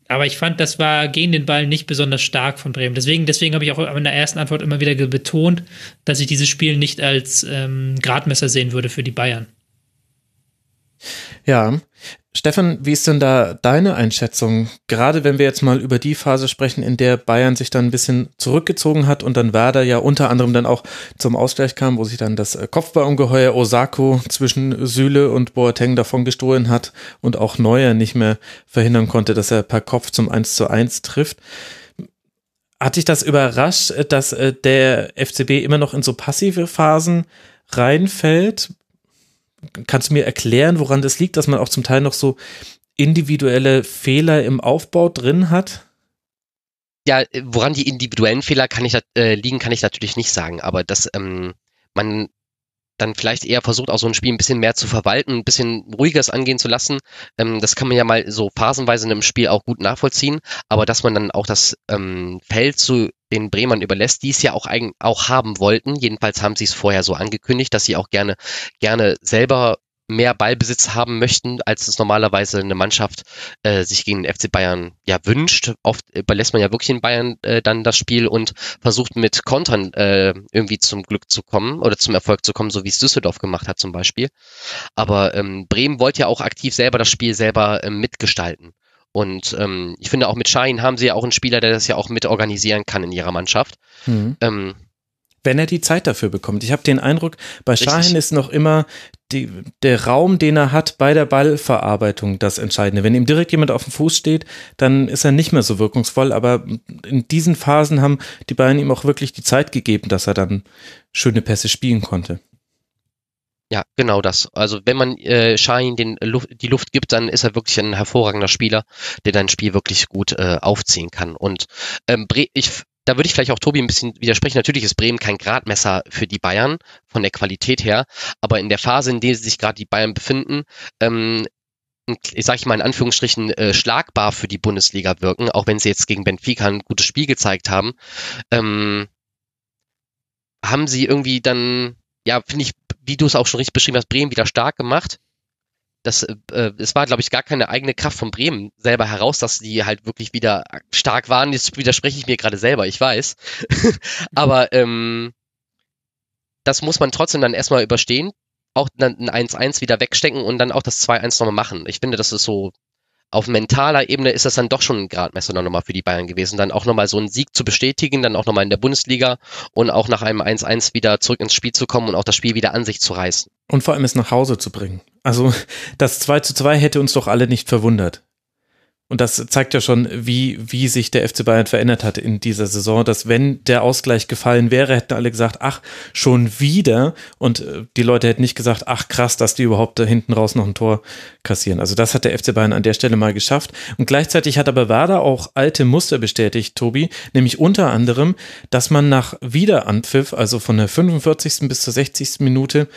Aber ich fand, das war gegen den Ball nicht besonders stark von Bremen. Deswegen, deswegen habe ich auch in der ersten Antwort immer wieder betont, dass ich dieses Spiel nicht als ähm, Gradmesser sehen würde für die Bayern. Ja, Stefan, wie ist denn da deine Einschätzung? Gerade wenn wir jetzt mal über die Phase sprechen, in der Bayern sich dann ein bisschen zurückgezogen hat und dann Werder ja unter anderem dann auch zum Ausgleich kam, wo sich dann das äh, Kopfballungeheuer Osako zwischen Süle und Boateng davon gestohlen hat und auch Neuer nicht mehr verhindern konnte, dass er per Kopf zum 1 zu 1 trifft. Hat dich das überrascht, dass äh, der FCB immer noch in so passive Phasen reinfällt? Kannst du mir erklären, woran das liegt, dass man auch zum Teil noch so individuelle Fehler im Aufbau drin hat? Ja, woran die individuellen Fehler kann ich, äh, liegen, kann ich natürlich nicht sagen, aber dass ähm, man dann vielleicht eher versucht, auch so ein Spiel ein bisschen mehr zu verwalten, ein bisschen ruhiges angehen zu lassen. Ähm, das kann man ja mal so phasenweise in einem Spiel auch gut nachvollziehen, aber dass man dann auch das ähm, Feld zu den Bremern überlässt, die es ja auch, auch haben wollten. Jedenfalls haben sie es vorher so angekündigt, dass sie auch gerne, gerne selber mehr Ballbesitz haben möchten, als es normalerweise eine Mannschaft äh, sich gegen den FC Bayern ja wünscht. Oft überlässt man ja wirklich in Bayern äh, dann das Spiel und versucht mit Kontern äh, irgendwie zum Glück zu kommen oder zum Erfolg zu kommen, so wie es Düsseldorf gemacht hat zum Beispiel. Aber ähm, Bremen wollte ja auch aktiv selber das Spiel selber äh, mitgestalten. Und ähm, ich finde auch mit Schein haben sie ja auch einen Spieler, der das ja auch mit organisieren kann in ihrer Mannschaft. Mhm. Ähm, wenn er die Zeit dafür bekommt. Ich habe den Eindruck, bei Schahin ist noch immer die, der Raum, den er hat bei der Ballverarbeitung das Entscheidende. Wenn ihm direkt jemand auf dem Fuß steht, dann ist er nicht mehr so wirkungsvoll. Aber in diesen Phasen haben die Bayern ihm auch wirklich die Zeit gegeben, dass er dann schöne Pässe spielen konnte. Ja, genau das. Also wenn man äh, Shahin den Luft, die Luft gibt, dann ist er wirklich ein hervorragender Spieler, der dein Spiel wirklich gut äh, aufziehen kann. Und ähm, ich da würde ich vielleicht auch Tobi ein bisschen widersprechen. Natürlich ist Bremen kein Gradmesser für die Bayern von der Qualität her, aber in der Phase, in der sich gerade die Bayern befinden, ähm, ich sage mal in Anführungsstrichen, äh, schlagbar für die Bundesliga wirken, auch wenn sie jetzt gegen Benfica ein gutes Spiel gezeigt haben, ähm, haben sie irgendwie dann, ja, finde ich, wie du es auch schon richtig beschrieben hast, Bremen wieder stark gemacht das, äh, es war, glaube ich, gar keine eigene Kraft von Bremen selber heraus, dass die halt wirklich wieder stark waren. Jetzt widerspreche ich mir gerade selber, ich weiß. Aber ähm, das muss man trotzdem dann erstmal überstehen, auch dann ein 1-1 wieder wegstecken und dann auch das 2-1 nochmal machen. Ich finde, das ist so auf mentaler Ebene ist das dann doch schon ein Gradmesser nochmal für die Bayern gewesen, dann auch nochmal so einen Sieg zu bestätigen, dann auch nochmal in der Bundesliga und auch nach einem 1-1 wieder zurück ins Spiel zu kommen und auch das Spiel wieder an sich zu reißen. Und vor allem es nach Hause zu bringen. Also das 2 zu 2 hätte uns doch alle nicht verwundert. Und das zeigt ja schon, wie, wie sich der FC Bayern verändert hat in dieser Saison, dass wenn der Ausgleich gefallen wäre, hätten alle gesagt, ach, schon wieder. Und äh, die Leute hätten nicht gesagt, ach krass, dass die überhaupt da hinten raus noch ein Tor kassieren. Also das hat der FC Bayern an der Stelle mal geschafft. Und gleichzeitig hat aber Werder auch alte Muster bestätigt, Tobi, nämlich unter anderem, dass man nach Wiederanpfiff, also von der 45. bis zur 60. Minute,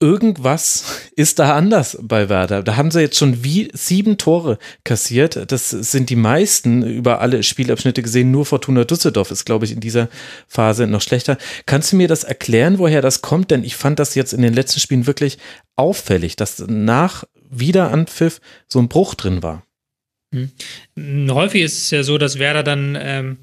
irgendwas ist da anders bei Werder. Da haben sie jetzt schon wie sieben Tore kassiert. Das sind die meisten über alle Spielabschnitte gesehen. Nur Fortuna Düsseldorf ist, glaube ich, in dieser Phase noch schlechter. Kannst du mir das erklären, woher das kommt? Denn ich fand das jetzt in den letzten Spielen wirklich auffällig, dass nach Wiederanpfiff so ein Bruch drin war. Hm. Häufig ist es ja so, dass Werder dann ähm,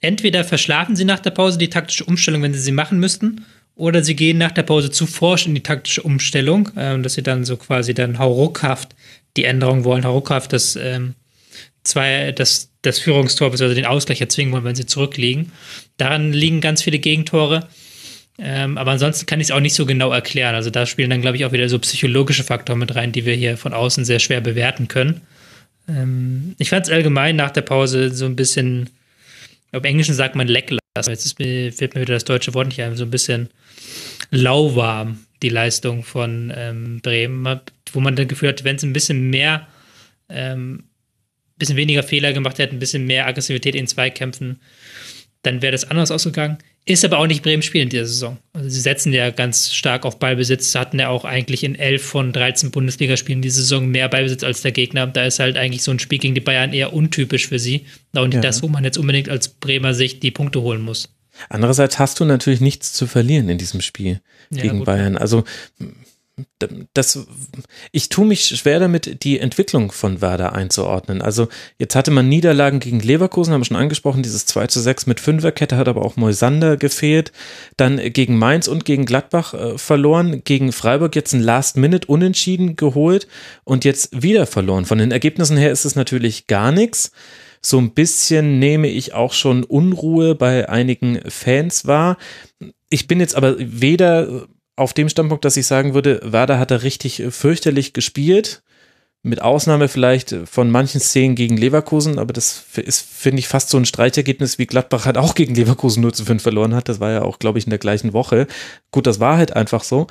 entweder verschlafen sie nach der Pause die taktische Umstellung, wenn sie sie machen müssten, oder sie gehen nach der Pause zu forsch in die taktische Umstellung, ähm, dass sie dann so quasi dann hauruckhaft die Änderung wollen, hauruckhaft das, ähm, zwei, das, das Führungstor bzw. den Ausgleich erzwingen wollen, wenn sie zurückliegen. Daran liegen ganz viele Gegentore. Ähm, aber ansonsten kann ich es auch nicht so genau erklären. Also da spielen dann, glaube ich, auch wieder so psychologische Faktoren mit rein, die wir hier von außen sehr schwer bewerten können. Ähm, ich fand es allgemein nach der Pause so ein bisschen, im Englischen sagt man lackluster. Jetzt ist mir, fällt mir wieder das deutsche Wort nicht ein, so ein bisschen lauwarm, die Leistung von ähm, Bremen, wo man dann Gefühl hat, wenn es ein bisschen mehr, ähm, bisschen weniger Fehler gemacht hätte, ein bisschen mehr Aggressivität in Zweikämpfen, dann wäre das anders ausgegangen. Ist aber auch nicht Bremen Spiel in dieser Saison. Also sie setzen ja ganz stark auf Ballbesitz, hatten ja auch eigentlich in 11 von 13 Bundesligaspielen diese Saison mehr Ballbesitz als der Gegner. Da ist halt eigentlich so ein Spiel gegen die Bayern eher untypisch für sie. Nicht ja. das, wo man jetzt unbedingt als Bremer Sicht die Punkte holen muss. Andererseits hast du natürlich nichts zu verlieren in diesem Spiel ja, gegen gut. Bayern. Also das, ich tue mich schwer damit, die Entwicklung von Werder einzuordnen. Also jetzt hatte man Niederlagen gegen Leverkusen, haben wir schon angesprochen, dieses 2 zu 6 mit Fünferkette hat aber auch Moisander gefehlt. Dann gegen Mainz und gegen Gladbach äh, verloren, gegen Freiburg jetzt ein Last-Minute unentschieden geholt und jetzt wieder verloren. Von den Ergebnissen her ist es natürlich gar nichts. So ein bisschen nehme ich auch schon Unruhe bei einigen Fans wahr. Ich bin jetzt aber weder auf dem Standpunkt, dass ich sagen würde, Werder hat da richtig fürchterlich gespielt. Mit Ausnahme vielleicht von manchen Szenen gegen Leverkusen, aber das ist, finde ich, fast so ein Streichergebnis, wie Gladbach halt auch gegen Leverkusen 0 zu 5 verloren hat. Das war ja auch, glaube ich, in der gleichen Woche. Gut, das war halt einfach so.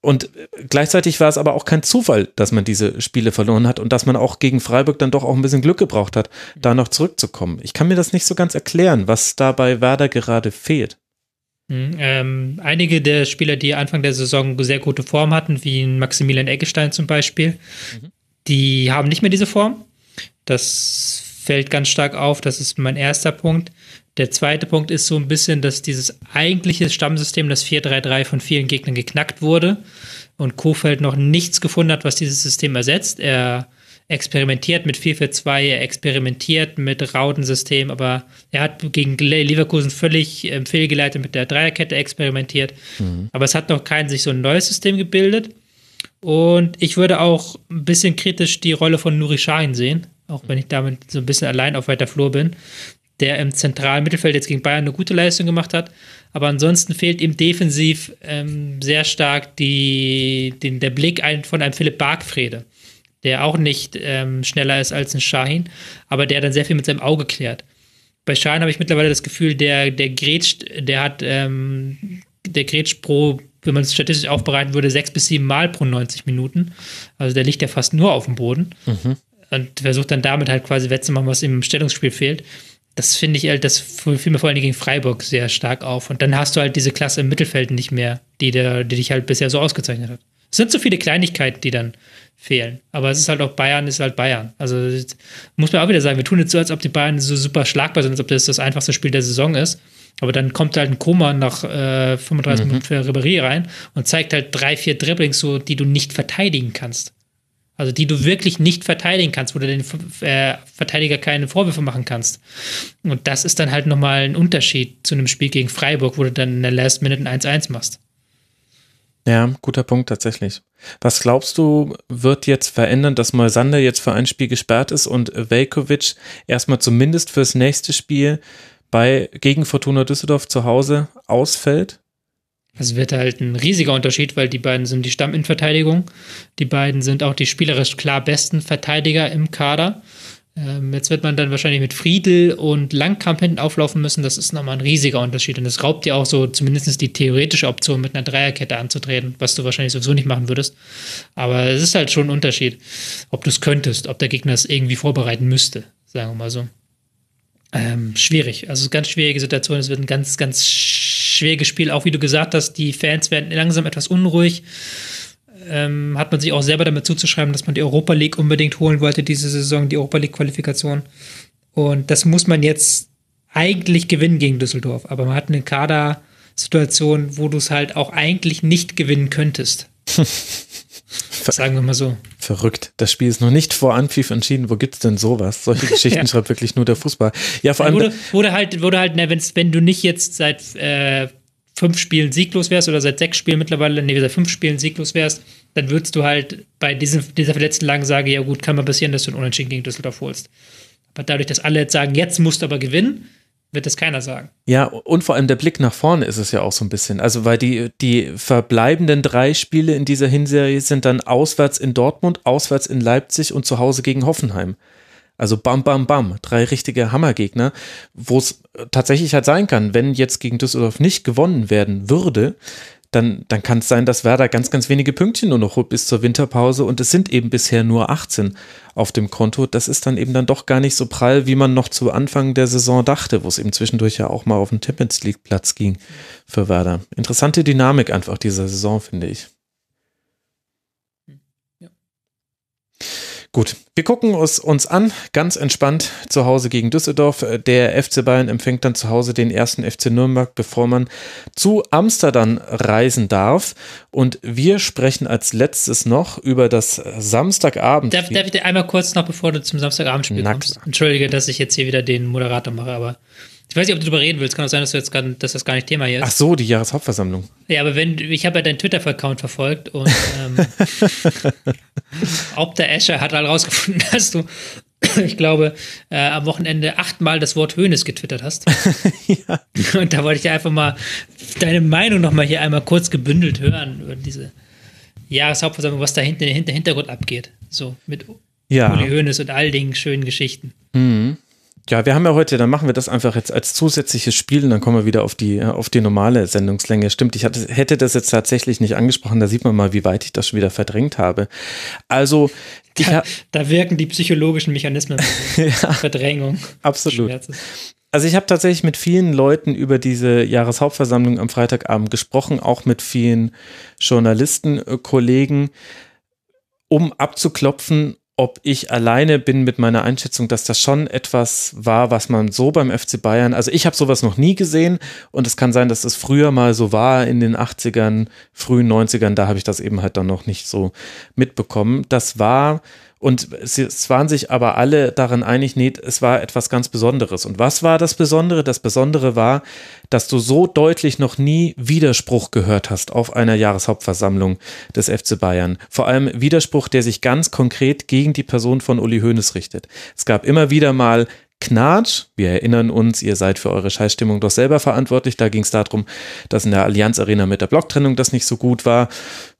Und gleichzeitig war es aber auch kein Zufall, dass man diese Spiele verloren hat und dass man auch gegen Freiburg dann doch auch ein bisschen Glück gebraucht hat, da noch zurückzukommen. Ich kann mir das nicht so ganz erklären, was da bei Werder gerade fehlt. Hm, ähm, einige der Spieler, die Anfang der Saison sehr gute Form hatten, wie Maximilian Eggestein zum Beispiel, mhm. Die haben nicht mehr diese Form. Das fällt ganz stark auf. Das ist mein erster Punkt. Der zweite Punkt ist so ein bisschen, dass dieses eigentliche Stammsystem, das 4-3-3 von vielen Gegnern geknackt wurde und Kofeld noch nichts gefunden hat, was dieses System ersetzt. Er experimentiert mit 4-4-2, er experimentiert mit Rautensystem, aber er hat gegen Leverkusen völlig ähm, fehlgeleitet mit der Dreierkette experimentiert. Mhm. Aber es hat noch kein sich so ein neues System gebildet. Und ich würde auch ein bisschen kritisch die Rolle von Nuri Sahin sehen, auch wenn ich damit so ein bisschen allein auf weiter Flur bin, der im zentralen Mittelfeld jetzt gegen Bayern eine gute Leistung gemacht hat. Aber ansonsten fehlt ihm defensiv ähm, sehr stark die, den, der Blick ein, von einem Philipp Bargfrede der auch nicht ähm, schneller ist als ein Shahin, aber der dann sehr viel mit seinem Auge klärt. Bei Shahin habe ich mittlerweile das Gefühl, der, der grätscht, der hat, ähm, der grätscht pro, wenn man es statistisch aufbereiten würde, sechs bis sieben Mal pro 90 Minuten. Also der liegt ja fast nur auf dem Boden mhm. und versucht dann damit halt quasi wettzumachen, was im Stellungsspiel fehlt. Das finde ich halt, das fiel mir vor allem gegen Freiburg sehr stark auf. Und dann hast du halt diese Klasse im Mittelfeld nicht mehr, die, der, die dich halt bisher so ausgezeichnet hat. Es sind so viele Kleinigkeiten, die dann fehlen. Aber es ist halt auch Bayern, ist halt Bayern. Also muss man auch wieder sagen, wir tun jetzt so, als ob die Bayern so super schlagbar sind, als ob das das einfachste Spiel der Saison ist. Aber dann kommt halt ein Koma nach äh, 35 mhm. Minuten für Ribéry rein und zeigt halt drei, vier Dribblings, so, die du nicht verteidigen kannst. Also die du wirklich nicht verteidigen kannst, wo du den äh, Verteidiger keine Vorwürfe machen kannst. Und das ist dann halt nochmal ein Unterschied zu einem Spiel gegen Freiburg, wo du dann in der Last Minute ein 1-1 machst. Ja, guter Punkt tatsächlich. Was glaubst du, wird jetzt verändern, dass Moisander jetzt für ein Spiel gesperrt ist und Velkovic erstmal zumindest fürs nächste Spiel bei gegen Fortuna Düsseldorf zu Hause ausfällt? Es wird halt ein riesiger Unterschied, weil die beiden sind die Stamminverteidigung. Die beiden sind auch die spielerisch klar besten Verteidiger im Kader. Ähm, jetzt wird man dann wahrscheinlich mit Friedel und Langkamp hinten auflaufen müssen. Das ist nochmal ein riesiger Unterschied. Und das raubt dir auch so zumindest die theoretische Option, mit einer Dreierkette anzutreten, was du wahrscheinlich sowieso nicht machen würdest. Aber es ist halt schon ein Unterschied, ob du es könntest, ob der Gegner es irgendwie vorbereiten müsste, sagen wir mal so. Ähm, schwierig. Also ganz schwierige Situation. Es wird ein ganz, ganz schwieriges Spiel. Auch wie du gesagt hast, die Fans werden langsam etwas unruhig. Ähm, hat man sich auch selber damit zuzuschreiben, dass man die Europa League unbedingt holen wollte, diese Saison, die Europa League-Qualifikation. Und das muss man jetzt eigentlich gewinnen gegen Düsseldorf. Aber man hat eine Kader-Situation, wo du es halt auch eigentlich nicht gewinnen könntest. Sagen wir mal so. Verrückt. Das Spiel ist noch nicht vor Anpfiff entschieden. Wo gibt es denn sowas? Solche Geschichten ja. schreibt wirklich nur der Fußball. Ja, vor allem. Wurde, wurde halt, wurde halt, ne, wenn du nicht jetzt seit äh, fünf Spielen sieglos wärst oder seit sechs Spielen mittlerweile, nee, seit fünf Spielen sieglos wärst, dann würdest du halt bei diesem, dieser verletzten Lage sagen, ja gut, kann mal passieren, dass du einen Unentschieden gegen Düsseldorf holst. Aber dadurch, dass alle jetzt sagen, jetzt musst du aber gewinnen, wird das keiner sagen. Ja, und vor allem der Blick nach vorne ist es ja auch so ein bisschen. Also, weil die, die verbleibenden drei Spiele in dieser Hinserie sind dann auswärts in Dortmund, auswärts in Leipzig und zu Hause gegen Hoffenheim. Also bam, bam, bam. Drei richtige Hammergegner, wo es tatsächlich halt sein kann, wenn jetzt gegen Düsseldorf nicht gewonnen werden würde, dann, dann kann es sein, dass Werder ganz, ganz wenige Pünktchen nur noch holt bis zur Winterpause und es sind eben bisher nur 18 auf dem Konto. Das ist dann eben dann doch gar nicht so prall, wie man noch zu Anfang der Saison dachte, wo es eben zwischendurch ja auch mal auf den Champions League Platz ging für Werder. Interessante Dynamik einfach dieser Saison, finde ich. Gut, wir gucken es uns an, ganz entspannt zu Hause gegen Düsseldorf. Der FC Bayern empfängt dann zu Hause den ersten FC Nürnberg, bevor man zu Amsterdam reisen darf. Und wir sprechen als letztes noch über das Samstagabend. Darf, darf ich dir einmal kurz noch, bevor du zum Samstagabendspiel kommst? Entschuldige, dass ich jetzt hier wieder den Moderator mache, aber ich weiß nicht, ob du darüber reden willst. Kann auch sein, dass, du jetzt grad, dass das gar nicht Thema hier ist. Ach so, die Jahreshauptversammlung. Ja, aber wenn ich habe ja deinen Twitter-Account verfolgt und ähm, ob der Escher hat halt rausgefunden, dass du, ich glaube, äh, am Wochenende achtmal das Wort Hönes getwittert hast. ja. Und da wollte ich einfach mal deine Meinung nochmal hier einmal kurz gebündelt hören über diese Jahreshauptversammlung, was da hinten im Hintergrund abgeht. So mit ja. Uli Hoeneß und all den schönen Geschichten. Mhm. Ja, wir haben ja heute, dann machen wir das einfach jetzt als zusätzliches Spiel und dann kommen wir wieder auf die, auf die normale Sendungslänge. Stimmt, ich hatte, hätte das jetzt tatsächlich nicht angesprochen, da sieht man mal, wie weit ich das schon wieder verdrängt habe. Also, da, da wirken die psychologischen Mechanismen ja, Verdrängung. Absolut. Also ich habe tatsächlich mit vielen Leuten über diese Jahreshauptversammlung am Freitagabend gesprochen, auch mit vielen Journalisten, äh, Kollegen, um abzuklopfen, ob ich alleine bin mit meiner Einschätzung, dass das schon etwas war, was man so beim FC Bayern, also ich habe sowas noch nie gesehen und es kann sein, dass es früher mal so war in den 80ern, frühen 90ern, da habe ich das eben halt dann noch nicht so mitbekommen. Das war und es waren sich aber alle darin einig, nee, es war etwas ganz Besonderes. Und was war das Besondere? Das Besondere war, dass du so deutlich noch nie Widerspruch gehört hast auf einer Jahreshauptversammlung des FC Bayern. Vor allem Widerspruch, der sich ganz konkret gegen die Person von Uli Hoeneß richtet. Es gab immer wieder mal Knatsch. Wir erinnern uns, ihr seid für eure Scheißstimmung doch selber verantwortlich. Da ging es darum, dass in der Allianz Arena mit der Blocktrennung das nicht so gut war.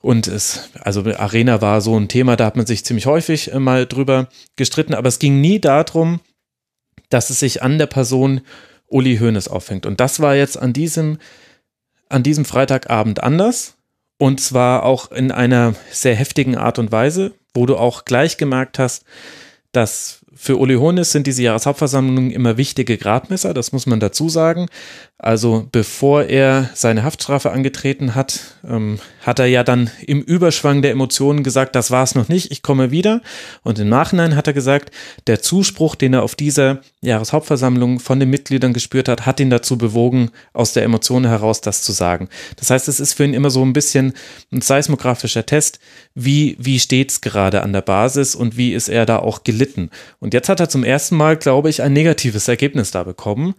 Und es, also Arena war so ein Thema, da hat man sich ziemlich häufig äh, mal drüber gestritten, aber es ging nie darum, dass es sich an der Person Uli Hoeneß aufhängt. Und das war jetzt an diesem, an diesem Freitagabend anders. Und zwar auch in einer sehr heftigen Art und Weise, wo du auch gleich gemerkt hast, dass für Uli Hoeneß sind diese Jahreshauptversammlungen immer wichtige Gradmesser, das muss man dazu sagen. Also bevor er seine Haftstrafe angetreten hat, ähm, hat er ja dann im Überschwang der Emotionen gesagt, das war es noch nicht, ich komme wieder. Und im Nachhinein hat er gesagt, der Zuspruch, den er auf dieser Jahreshauptversammlung von den Mitgliedern gespürt hat, hat ihn dazu bewogen, aus der Emotion heraus das zu sagen. Das heißt, es ist für ihn immer so ein bisschen ein seismografischer Test, wie, wie steht es gerade an der Basis und wie ist er da auch gelitten. Und jetzt hat er zum ersten Mal, glaube ich, ein negatives Ergebnis da bekommen.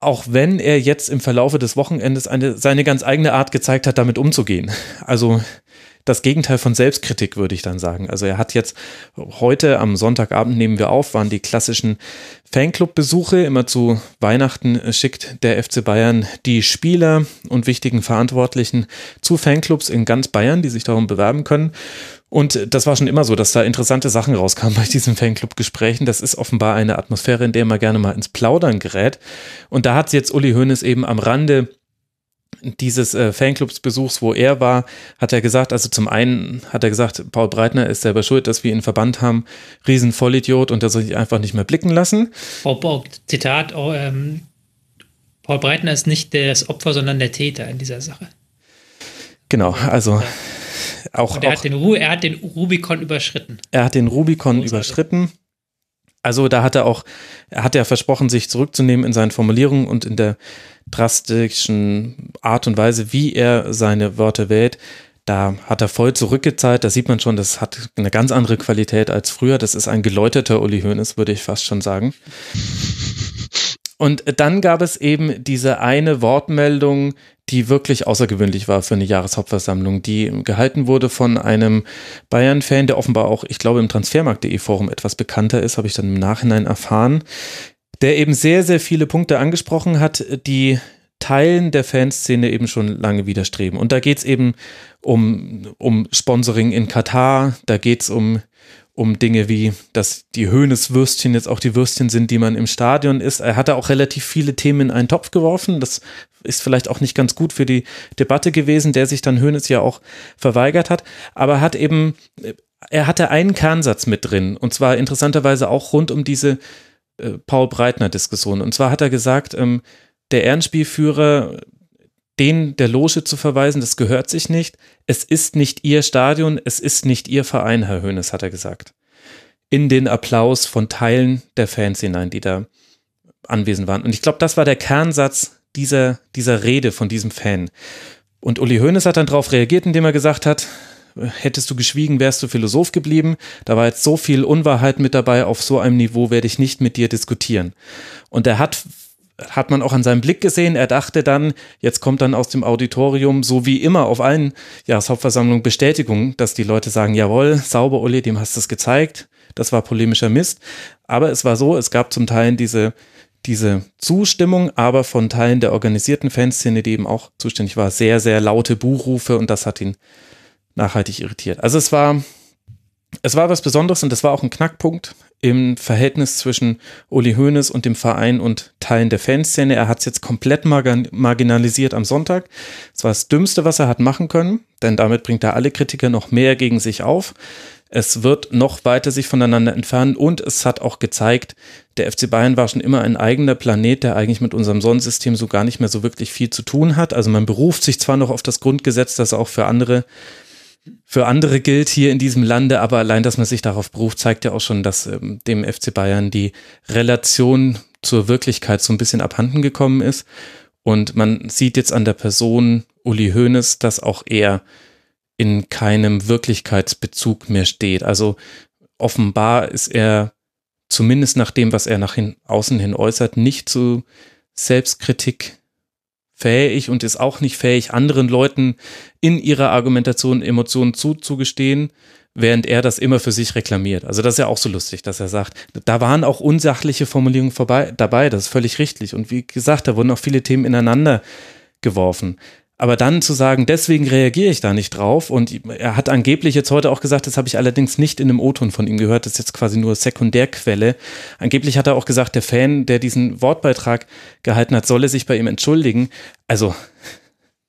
Auch wenn er jetzt im Verlaufe des Wochenendes eine, seine ganz eigene Art gezeigt hat, damit umzugehen. Also das Gegenteil von Selbstkritik, würde ich dann sagen. Also er hat jetzt heute am Sonntagabend nehmen wir auf, waren die klassischen Fanclub-Besuche. Immer zu Weihnachten schickt der FC Bayern die Spieler und wichtigen Verantwortlichen zu Fanclubs in ganz Bayern, die sich darum bewerben können. Und das war schon immer so, dass da interessante Sachen rauskamen bei diesen Fanclub-Gesprächen. Das ist offenbar eine Atmosphäre, in der man gerne mal ins Plaudern gerät. Und da hat jetzt Uli Hoeneß eben am Rande dieses äh, Fanclubs-Besuchs, wo er war, hat er gesagt, also zum einen hat er gesagt, Paul Breitner ist selber schuld, dass wir ihn verbannt haben, Riesenvollidiot und er soll sich einfach nicht mehr blicken lassen. Oh, oh, Zitat, oh, ähm, Paul Breitner ist nicht das Opfer, sondern der Täter in dieser Sache. Genau, also auch. Und er, auch, hat den, Ru er hat den Rubikon überschritten. Er hat den Rubikon Großartig. überschritten. Also da hat er auch, er hat ja versprochen, sich zurückzunehmen in seinen Formulierungen und in der drastischen Art und Weise, wie er seine Wörter wählt. Da hat er voll zurückgezahlt. Da sieht man schon, das hat eine ganz andere Qualität als früher. Das ist ein geläuterter Uli Hoeneß, würde ich fast schon sagen. Und dann gab es eben diese eine Wortmeldung, die wirklich außergewöhnlich war für eine Jahreshauptversammlung, die gehalten wurde von einem Bayern-Fan, der offenbar auch, ich glaube, im Transfermarkt.de Forum etwas bekannter ist, habe ich dann im Nachhinein erfahren, der eben sehr, sehr viele Punkte angesprochen hat, die Teilen der Fanszene eben schon lange widerstreben. Und da geht es eben um, um Sponsoring in Katar, da geht es um um Dinge wie, dass die Höhneswürstchen jetzt auch die Würstchen sind, die man im Stadion isst. Er hat da auch relativ viele Themen in einen Topf geworfen. Das ist vielleicht auch nicht ganz gut für die Debatte gewesen, der sich dann Höhnes ja auch verweigert hat. Aber hat eben, er hatte einen Kernsatz mit drin. Und zwar interessanterweise auch rund um diese äh, Paul Breitner-Diskussion. Und zwar hat er gesagt, ähm, der Ehrenspielführer den der Loge zu verweisen, das gehört sich nicht. Es ist nicht Ihr Stadion, es ist nicht Ihr Verein, Herr Höhnes, hat er gesagt. In den Applaus von Teilen der Fans hinein, die da anwesend waren. Und ich glaube, das war der Kernsatz dieser, dieser Rede von diesem Fan. Und Uli Hoeneß hat dann darauf reagiert, indem er gesagt hat, hättest du geschwiegen, wärst du Philosoph geblieben. Da war jetzt so viel Unwahrheit mit dabei, auf so einem Niveau werde ich nicht mit dir diskutieren. Und er hat hat man auch an seinem Blick gesehen. Er dachte dann, jetzt kommt dann aus dem Auditorium, so wie immer auf allen Jahreshauptversammlungen, Bestätigung, dass die Leute sagen, jawohl, sauber, Uli, dem hast du es gezeigt. Das war polemischer Mist. Aber es war so, es gab zum Teil diese, diese Zustimmung, aber von Teilen der organisierten Fanszene, die eben auch zuständig war, sehr, sehr laute Buhrufe und das hat ihn nachhaltig irritiert. Also es war, es war was Besonderes und das war auch ein Knackpunkt im Verhältnis zwischen Uli Hoeneß und dem Verein und Teilen der Fanszene. Er hat es jetzt komplett marginalisiert am Sonntag. Das war das Dümmste, was er hat machen können, denn damit bringt er alle Kritiker noch mehr gegen sich auf. Es wird noch weiter sich voneinander entfernen und es hat auch gezeigt, der FC Bayern war schon immer ein eigener Planet, der eigentlich mit unserem Sonnensystem so gar nicht mehr so wirklich viel zu tun hat. Also man beruft sich zwar noch auf das Grundgesetz, das auch für andere für andere gilt hier in diesem Lande, aber allein, dass man sich darauf beruft, zeigt ja auch schon, dass ähm, dem FC Bayern die Relation zur Wirklichkeit so ein bisschen abhanden gekommen ist. Und man sieht jetzt an der Person Uli Hoeneß, dass auch er in keinem Wirklichkeitsbezug mehr steht. Also offenbar ist er zumindest nach dem, was er nach hin, außen hin äußert, nicht zu Selbstkritik fähig und ist auch nicht fähig, anderen Leuten in ihrer Argumentation Emotionen zuzugestehen, während er das immer für sich reklamiert. Also das ist ja auch so lustig, dass er sagt, da waren auch unsachliche Formulierungen vorbei, dabei, das ist völlig richtig. Und wie gesagt, da wurden auch viele Themen ineinander geworfen. Aber dann zu sagen, deswegen reagiere ich da nicht drauf. Und er hat angeblich jetzt heute auch gesagt, das habe ich allerdings nicht in einem O-Ton von ihm gehört, das ist jetzt quasi nur Sekundärquelle. Angeblich hat er auch gesagt, der Fan, der diesen Wortbeitrag gehalten hat, solle sich bei ihm entschuldigen. Also,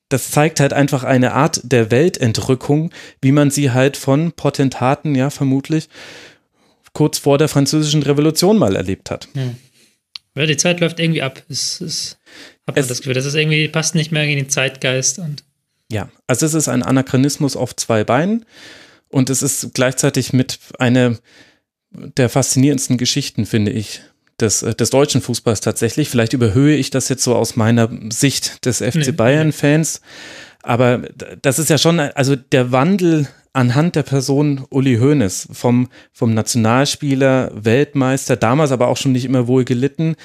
das zeigt halt einfach eine Art der Weltentrückung, wie man sie halt von Potentaten, ja, vermutlich, kurz vor der Französischen Revolution mal erlebt hat. Ja, die Zeit läuft irgendwie ab. Es ist hat man das Gefühl, das ist irgendwie, passt nicht mehr in den Zeitgeist und. Ja, also es ist ein Anachronismus auf zwei Beinen und es ist gleichzeitig mit einer der faszinierendsten Geschichten, finde ich, des, des deutschen Fußballs tatsächlich. Vielleicht überhöhe ich das jetzt so aus meiner Sicht des FC nee, Bayern-Fans. Aber das ist ja schon, also der Wandel anhand der Person Uli Hoeneß, vom, vom Nationalspieler, Weltmeister, damals aber auch schon nicht immer wohl gelitten,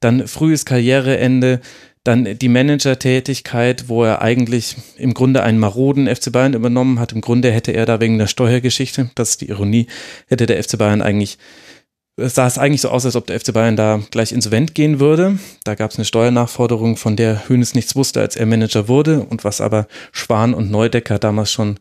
dann frühes Karriereende, dann die Managertätigkeit, wo er eigentlich im Grunde einen maroden FC Bayern übernommen hat. Im Grunde hätte er da wegen der Steuergeschichte, das ist die Ironie, hätte der FC Bayern eigentlich sah es eigentlich so aus, als ob der FC Bayern da gleich insolvent gehen würde. Da gab es eine Steuernachforderung, von der Hönes nichts wusste, als er Manager wurde und was aber Schwan und Neudecker damals schon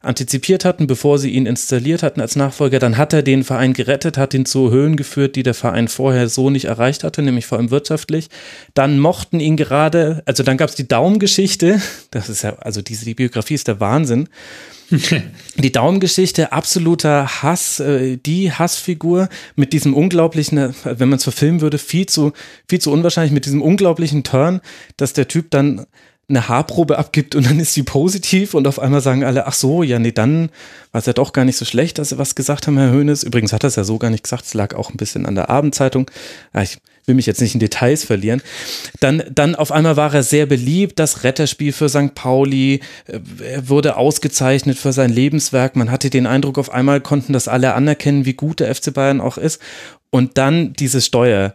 antizipiert hatten, bevor sie ihn installiert hatten als Nachfolger. Dann hat er den Verein gerettet, hat ihn zu Höhen geführt, die der Verein vorher so nicht erreicht hatte, nämlich vor allem wirtschaftlich. Dann mochten ihn gerade, also dann gab es die Daumengeschichte. Das ist ja, also diese die Biografie ist der Wahnsinn. die Daumengeschichte, absoluter Hass, äh, die Hassfigur mit diesem unglaublichen, äh, wenn man es verfilmen würde, viel zu, viel zu unwahrscheinlich, mit diesem unglaublichen Turn, dass der Typ dann eine Haarprobe abgibt und dann ist sie positiv und auf einmal sagen alle, ach so, ja, nee, dann war es ja doch gar nicht so schlecht, dass sie was gesagt haben, Herr Höhnes. Übrigens hat er es ja so gar nicht gesagt, es lag auch ein bisschen an der Abendzeitung. Ja, ich will mich jetzt nicht in Details verlieren. Dann, dann auf einmal war er sehr beliebt, das Retterspiel für St. Pauli, äh, er wurde ausgezeichnet für sein Lebenswerk. Man hatte den Eindruck, auf einmal konnten das alle anerkennen, wie gut der FC Bayern auch ist. Und dann diese Steuer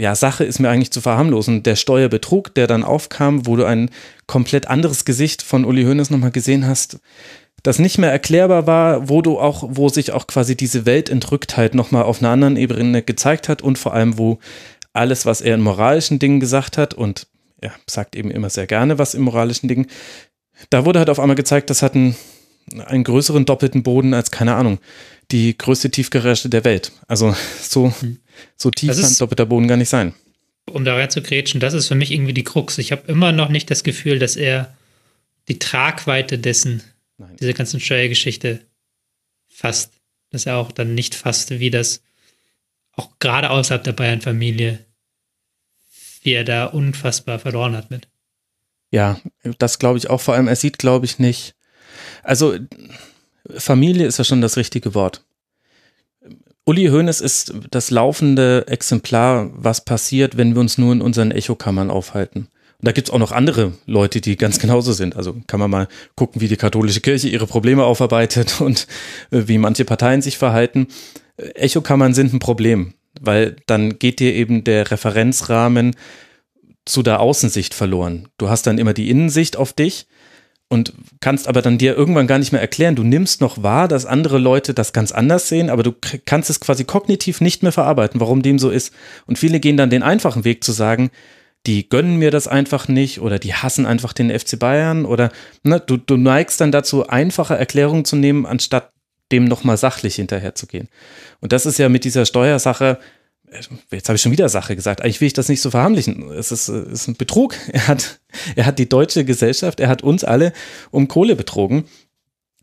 ja, Sache ist mir eigentlich zu verharmlosen. Der Steuerbetrug, der dann aufkam, wo du ein komplett anderes Gesicht von Uli Hoeneß nochmal gesehen hast, das nicht mehr erklärbar war, wo du auch, wo sich auch quasi diese Weltentrücktheit nochmal auf einer anderen Ebene gezeigt hat und vor allem, wo alles, was er in moralischen Dingen gesagt hat und er sagt eben immer sehr gerne was in moralischen Dingen, da wurde halt auf einmal gezeigt, das hat einen, einen größeren doppelten Boden als, keine Ahnung, die größte Tiefgarage der Welt. Also so, hm. So tief kann doppelter Boden gar nicht sein. Um da rein zu grätschen, das ist für mich irgendwie die Krux. Ich habe immer noch nicht das Gefühl, dass er die Tragweite dessen, Nein. diese ganzen Steuergeschichte fasst. Dass er auch dann nicht fasst, wie das auch gerade außerhalb der Bayern-Familie, wie er da unfassbar verloren hat mit. Ja, das glaube ich auch. Vor allem, er sieht, glaube ich, nicht. Also, Familie ist ja schon das richtige Wort. Uli Hoeneß ist das laufende Exemplar, was passiert, wenn wir uns nur in unseren Echokammern aufhalten. Und da gibt's auch noch andere Leute, die ganz genauso sind. Also kann man mal gucken, wie die katholische Kirche ihre Probleme aufarbeitet und äh, wie manche Parteien sich verhalten. Echokammern sind ein Problem, weil dann geht dir eben der Referenzrahmen zu der Außensicht verloren. Du hast dann immer die Innensicht auf dich und kannst aber dann dir irgendwann gar nicht mehr erklären. Du nimmst noch wahr, dass andere Leute das ganz anders sehen, aber du kannst es quasi kognitiv nicht mehr verarbeiten, warum dem so ist. Und viele gehen dann den einfachen Weg zu sagen, die gönnen mir das einfach nicht oder die hassen einfach den FC Bayern oder ne, du, du neigst dann dazu, einfache Erklärungen zu nehmen, anstatt dem nochmal sachlich hinterherzugehen. Und das ist ja mit dieser Steuersache jetzt habe ich schon wieder Sache gesagt, eigentlich will ich das nicht so verharmlichen. Es ist, es ist ein Betrug. Er hat, er hat die deutsche Gesellschaft, er hat uns alle um Kohle betrogen.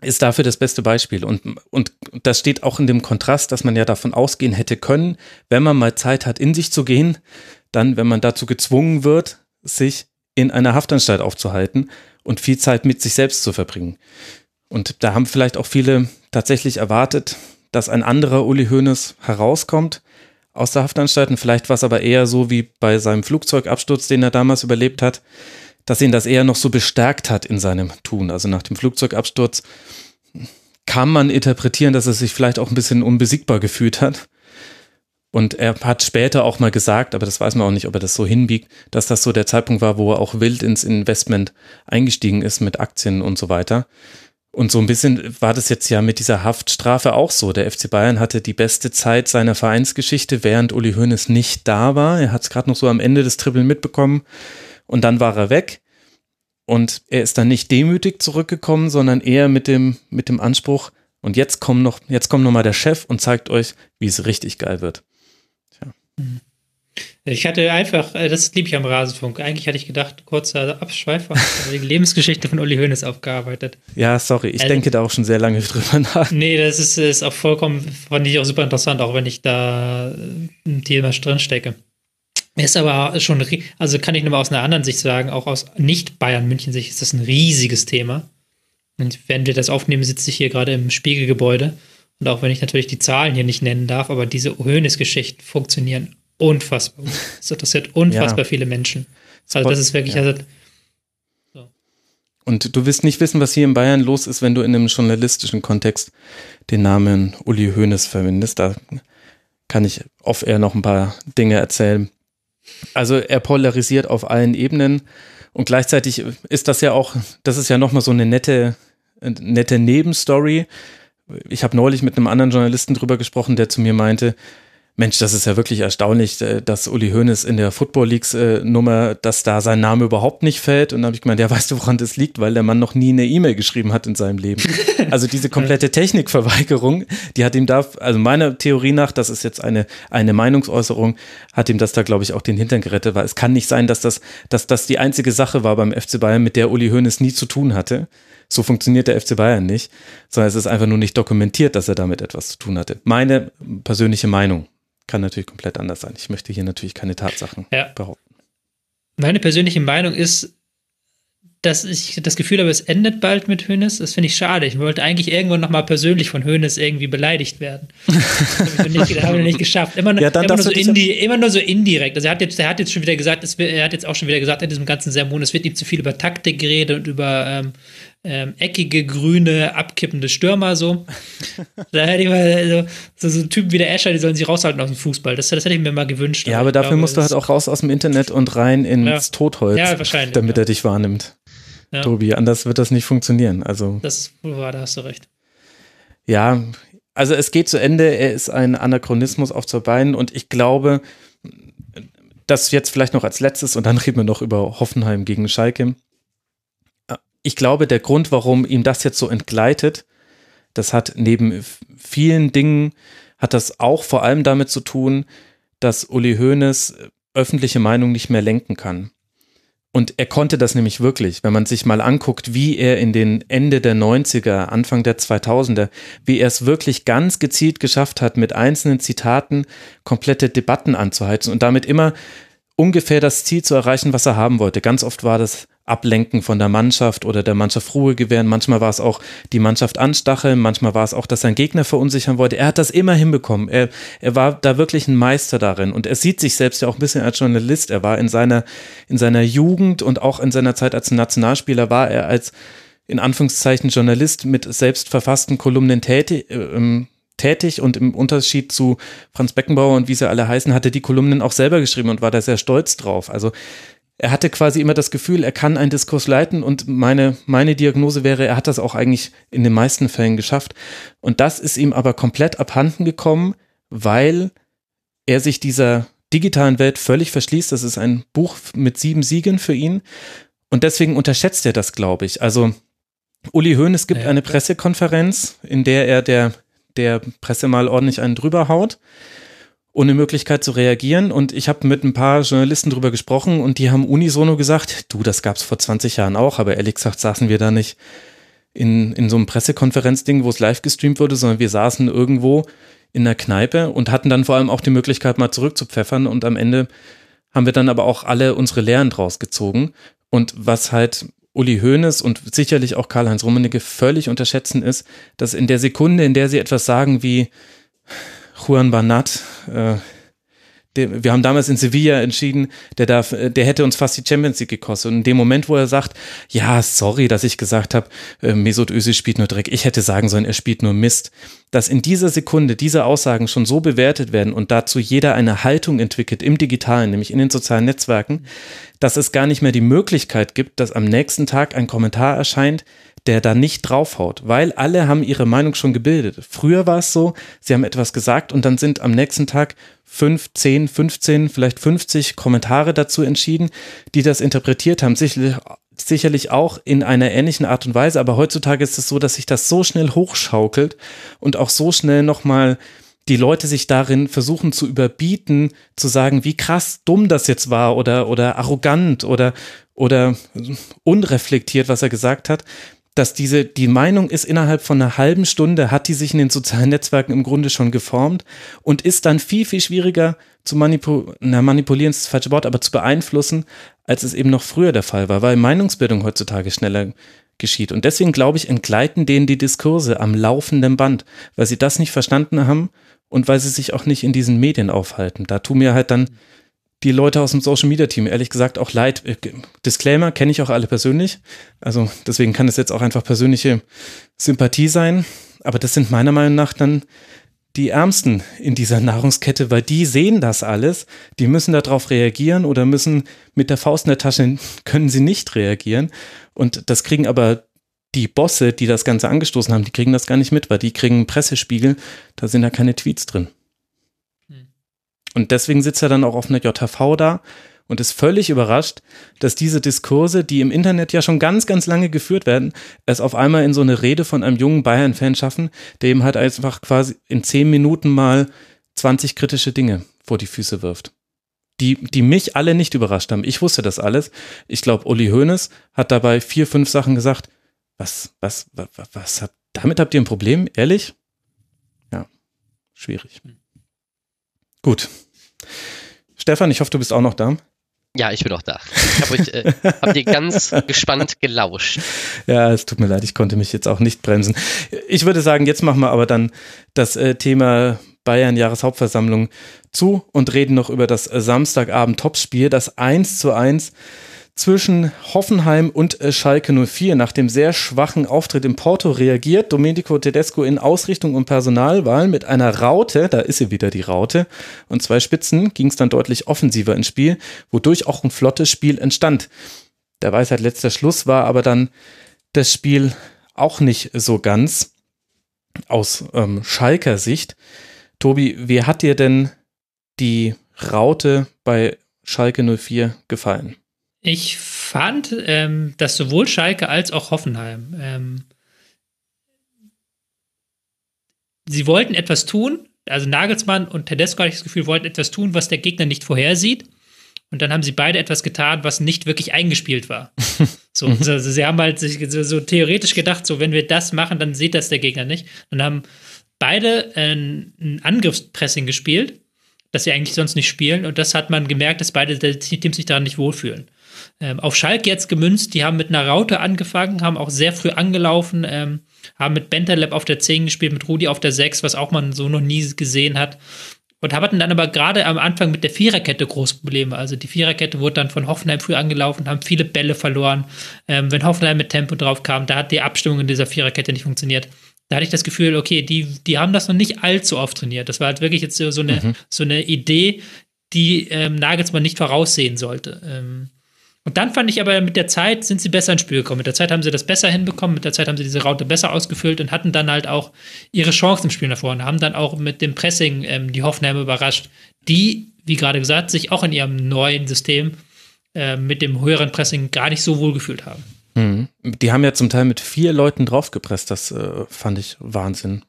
Ist dafür das beste Beispiel. Und, und das steht auch in dem Kontrast, dass man ja davon ausgehen hätte können, wenn man mal Zeit hat, in sich zu gehen, dann, wenn man dazu gezwungen wird, sich in einer Haftanstalt aufzuhalten und viel Zeit mit sich selbst zu verbringen. Und da haben vielleicht auch viele tatsächlich erwartet, dass ein anderer Uli Hoeneß herauskommt, aus der Haftanstalt. Und vielleicht war es aber eher so wie bei seinem Flugzeugabsturz, den er damals überlebt hat, dass ihn das eher noch so bestärkt hat in seinem Tun. Also nach dem Flugzeugabsturz kann man interpretieren, dass er sich vielleicht auch ein bisschen unbesiegbar gefühlt hat. Und er hat später auch mal gesagt, aber das weiß man auch nicht, ob er das so hinbiegt, dass das so der Zeitpunkt war, wo er auch wild ins Investment eingestiegen ist mit Aktien und so weiter. Und so ein bisschen war das jetzt ja mit dieser Haftstrafe auch so. Der FC Bayern hatte die beste Zeit seiner Vereinsgeschichte, während Uli Hoeneß nicht da war. Er hat es gerade noch so am Ende des Trippeln mitbekommen und dann war er weg. Und er ist dann nicht demütig zurückgekommen, sondern eher mit dem, mit dem Anspruch, und jetzt kommt noch, jetzt kommt noch mal der Chef und zeigt euch, wie es richtig geil wird. Tja. Mhm. Ich hatte einfach, äh, das liebe ich am Rasenfunk. Eigentlich hatte ich gedacht, kurzer Abschweifer, die Lebensgeschichte von Uli Hoeneß aufgearbeitet. Ja, sorry, ich also, denke da auch schon sehr lange drüber nach. Nee, das ist, ist auch vollkommen, fand ich auch super interessant, auch wenn ich da ein Thema drin stecke. Ist aber schon, also kann ich nur mal aus einer anderen Sicht sagen, auch aus Nicht-Bayern-München-Sicht ist das ein riesiges Thema. Und wenn wir das aufnehmen, sitze ich hier gerade im Spiegelgebäude. Und auch wenn ich natürlich die Zahlen hier nicht nennen darf, aber diese Hoeneß-Geschichten funktionieren unfassbar. Es interessiert unfassbar ja. viele Menschen. Also das ist wirklich, ja. also, so. Und du wirst nicht wissen, was hier in Bayern los ist, wenn du in einem journalistischen Kontext den Namen Uli Hoeneß verwendest. Da kann ich off-air noch ein paar Dinge erzählen. Also er polarisiert auf allen Ebenen und gleichzeitig ist das ja auch, das ist ja nochmal so eine nette, nette Nebenstory. Ich habe neulich mit einem anderen Journalisten drüber gesprochen, der zu mir meinte, Mensch, das ist ja wirklich erstaunlich, äh, dass Uli Hoeneß in der Football Leagues äh, Nummer, dass da sein Name überhaupt nicht fällt. Und dann habe ich gemeint, ja, weißt du, woran das liegt? Weil der Mann noch nie eine E-Mail geschrieben hat in seinem Leben. Also diese komplette Technikverweigerung, die hat ihm da, also meiner Theorie nach, das ist jetzt eine, eine Meinungsäußerung, hat ihm das da, glaube ich, auch den Hintern gerettet, weil es kann nicht sein, dass das, dass das die einzige Sache war beim FC Bayern, mit der Uli Hoeneß nie zu tun hatte. So funktioniert der FC Bayern nicht, sondern es ist einfach nur nicht dokumentiert, dass er damit etwas zu tun hatte. Meine persönliche Meinung kann natürlich komplett anders sein. Ich möchte hier natürlich keine Tatsachen ja. behaupten. Meine persönliche Meinung ist, dass ich das Gefühl habe, es endet bald mit Hönes. Das finde ich schade. Ich wollte eigentlich irgendwann nochmal persönlich von Hönes irgendwie beleidigt werden. Das habe ich, nicht, hab ich noch nicht geschafft. Immer, ja, immer, nur so indi, immer nur so indirekt. Also er hat jetzt, er hat jetzt schon wieder gesagt, es, er hat jetzt auch schon wieder gesagt in diesem ganzen Sermon, es wird ihm zu viel über Taktik geredet und über ähm, ähm, eckige, grüne, abkippende Stürmer so. da hätte ich mal so, so, so Typen wie der Escher, die sollen sich raushalten aus dem Fußball. Das, das hätte ich mir mal gewünscht. Ja, aber dafür glaube, musst du halt auch raus aus dem Internet und rein ins ja. Totholz, ja, wahrscheinlich, damit ja. er dich wahrnimmt. Ja. Tobi, anders wird das nicht funktionieren. Also, das war, da hast du recht. Ja, also es geht zu Ende, er ist ein Anachronismus auf zwei Beinen und ich glaube, das jetzt vielleicht noch als letztes und dann reden wir noch über Hoffenheim gegen Schalke ich glaube, der Grund, warum ihm das jetzt so entgleitet, das hat neben vielen Dingen, hat das auch vor allem damit zu tun, dass Uli Hoeneß öffentliche Meinung nicht mehr lenken kann. Und er konnte das nämlich wirklich, wenn man sich mal anguckt, wie er in den Ende der 90er, Anfang der 2000er, wie er es wirklich ganz gezielt geschafft hat, mit einzelnen Zitaten komplette Debatten anzuheizen und damit immer ungefähr das Ziel zu erreichen, was er haben wollte. Ganz oft war das Ablenken von der Mannschaft oder der Mannschaft Ruhe gewähren. Manchmal war es auch die Mannschaft anstacheln, manchmal war es auch, dass sein Gegner verunsichern wollte. Er hat das immer hinbekommen. Er, er war da wirklich ein Meister darin und er sieht sich selbst ja auch ein bisschen als Journalist. Er war in seiner, in seiner Jugend und auch in seiner Zeit als Nationalspieler war er als in Anführungszeichen Journalist mit selbst verfassten Kolumnen tätig, äh, tätig und im Unterschied zu Franz Beckenbauer und wie sie alle heißen, hatte die Kolumnen auch selber geschrieben und war da sehr stolz drauf. Also er hatte quasi immer das Gefühl, er kann einen Diskurs leiten und meine, meine Diagnose wäre, er hat das auch eigentlich in den meisten Fällen geschafft. Und das ist ihm aber komplett abhanden gekommen, weil er sich dieser digitalen Welt völlig verschließt. Das ist ein Buch mit sieben Siegen für ihn. Und deswegen unterschätzt er das, glaube ich. Also Uli Hoeneß gibt ja. eine Pressekonferenz, in der er der, der Presse mal ordentlich einen drüber haut ohne Möglichkeit zu reagieren. Und ich habe mit ein paar Journalisten drüber gesprochen und die haben unisono gesagt, du, das gab's vor 20 Jahren auch, aber ehrlich gesagt saßen wir da nicht in, in so einem Pressekonferenzding, wo es live gestreamt wurde, sondern wir saßen irgendwo in der Kneipe und hatten dann vor allem auch die Möglichkeit, mal zurückzupfeffern. Und am Ende haben wir dann aber auch alle unsere Lehren draus gezogen. Und was halt Uli Hoeneß und sicherlich auch Karl-Heinz Rummenigge völlig unterschätzen ist, dass in der Sekunde, in der sie etwas sagen wie Juan Banat, äh, wir haben damals in Sevilla entschieden, der darf, der hätte uns fast die Champions League gekostet. Und in dem Moment, wo er sagt, ja, sorry, dass ich gesagt habe, äh, Mesut Özil spielt nur Dreck, ich hätte sagen sollen, er spielt nur Mist, dass in dieser Sekunde diese Aussagen schon so bewertet werden und dazu jeder eine Haltung entwickelt im Digitalen, nämlich in den sozialen Netzwerken, dass es gar nicht mehr die Möglichkeit gibt, dass am nächsten Tag ein Kommentar erscheint, der da nicht draufhaut, weil alle haben ihre Meinung schon gebildet. Früher war es so, sie haben etwas gesagt und dann sind am nächsten Tag fünf, zehn, 15, vielleicht 50 Kommentare dazu entschieden, die das interpretiert haben. Sicherlich, sicherlich auch in einer ähnlichen Art und Weise, aber heutzutage ist es so, dass sich das so schnell hochschaukelt und auch so schnell nochmal die Leute sich darin versuchen zu überbieten, zu sagen, wie krass dumm das jetzt war oder, oder arrogant oder, oder unreflektiert, was er gesagt hat, dass diese, die Meinung ist innerhalb von einer halben Stunde, hat die sich in den sozialen Netzwerken im Grunde schon geformt und ist dann viel, viel schwieriger zu manipulieren, na, manipulieren ist das falsche Wort, aber zu beeinflussen, als es eben noch früher der Fall war, weil Meinungsbildung heutzutage schneller geschieht. Und deswegen glaube ich, entgleiten denen die Diskurse am laufenden Band, weil sie das nicht verstanden haben und weil sie sich auch nicht in diesen Medien aufhalten. Da tun mir halt dann die Leute aus dem Social Media Team, ehrlich gesagt auch leid. Äh, Disclaimer, kenne ich auch alle persönlich. Also deswegen kann es jetzt auch einfach persönliche Sympathie sein. Aber das sind meiner Meinung nach dann die Ärmsten in dieser Nahrungskette, weil die sehen das alles, die müssen darauf reagieren oder müssen mit der Faust in der Tasche, können sie nicht reagieren. Und das kriegen aber die Bosse, die das Ganze angestoßen haben, die kriegen das gar nicht mit, weil die kriegen einen Pressespiegel, da sind ja keine Tweets drin. Hm. Und deswegen sitzt er dann auch auf einer JHV da und ist völlig überrascht, dass diese Diskurse, die im Internet ja schon ganz, ganz lange geführt werden, es auf einmal in so eine Rede von einem jungen Bayern-Fan schaffen, der ihm halt einfach quasi in zehn Minuten mal 20 kritische Dinge vor die Füße wirft. Die, die mich alle nicht überrascht haben. Ich wusste das alles. Ich glaube, Uli Hoeneß hat dabei vier, fünf Sachen gesagt. Was, was, was, was habt, damit habt ihr ein Problem? Ehrlich? Ja, schwierig. Gut. Stefan, ich hoffe, du bist auch noch da. Ja, ich bin auch da. Ich habe euch, äh, hab dir ganz gespannt gelauscht. Ja, es tut mir leid, ich konnte mich jetzt auch nicht bremsen. Ich würde sagen, jetzt machen wir aber dann das äh, Thema Bayern Jahreshauptversammlung zu und reden noch über das Samstagabend Topspiel, das 1 zu 1 zwischen Hoffenheim und äh, Schalke 04. Nach dem sehr schwachen Auftritt in Porto reagiert Domenico Tedesco in Ausrichtung und Personalwahl mit einer Raute, da ist sie wieder die Raute, und zwei Spitzen ging es dann deutlich offensiver ins Spiel, wodurch auch ein flottes Spiel entstand. Der Weisheit letzter Schluss war aber dann das Spiel auch nicht so ganz aus ähm, Schalker Sicht. Tobi, wie hat dir denn die Raute bei Schalke 04 gefallen? Ich fand, ähm, dass sowohl Schalke als auch Hoffenheim, ähm, sie wollten etwas tun, also Nagelsmann und Tedesco hatte ich das Gefühl, wollten etwas tun, was der Gegner nicht vorhersieht. Und dann haben sie beide etwas getan, was nicht wirklich eingespielt war. so, also sie haben halt sich so, so, theoretisch gedacht, so wenn wir das machen, dann sieht das der Gegner nicht. Und haben beide ein, ein Angriffspressing gespielt, das sie eigentlich sonst nicht spielen. Und das hat man gemerkt, dass beide Teams sich daran nicht wohlfühlen. Ähm, auf Schalke jetzt gemünzt, die haben mit einer Raute angefangen, haben auch sehr früh angelaufen, ähm, haben mit Bentaleb auf der 10 gespielt, mit Rudi auf der 6, was auch man so noch nie gesehen hat. Und hatten dann aber gerade am Anfang mit der Viererkette große Probleme. Also die Viererkette wurde dann von Hoffenheim früh angelaufen, haben viele Bälle verloren. Ähm, wenn Hoffenheim mit Tempo drauf kam, da hat die Abstimmung in dieser Viererkette nicht funktioniert. Da hatte ich das Gefühl, okay, die, die haben das noch nicht allzu oft trainiert. Das war halt wirklich jetzt so eine, mhm. so eine Idee, die ähm, Nagelsmann nicht voraussehen sollte. Ähm, und dann fand ich aber, mit der Zeit sind sie besser ins Spiel gekommen. Mit der Zeit haben sie das besser hinbekommen, mit der Zeit haben sie diese Raute besser ausgefüllt und hatten dann halt auch ihre Chancen im Spiel nach vorne, haben dann auch mit dem Pressing ähm, die Hoffenheimer überrascht, die, wie gerade gesagt, sich auch in ihrem neuen System äh, mit dem höheren Pressing gar nicht so wohl gefühlt haben. Mhm. Die haben ja zum Teil mit vier Leuten draufgepresst, das äh, fand ich Wahnsinn.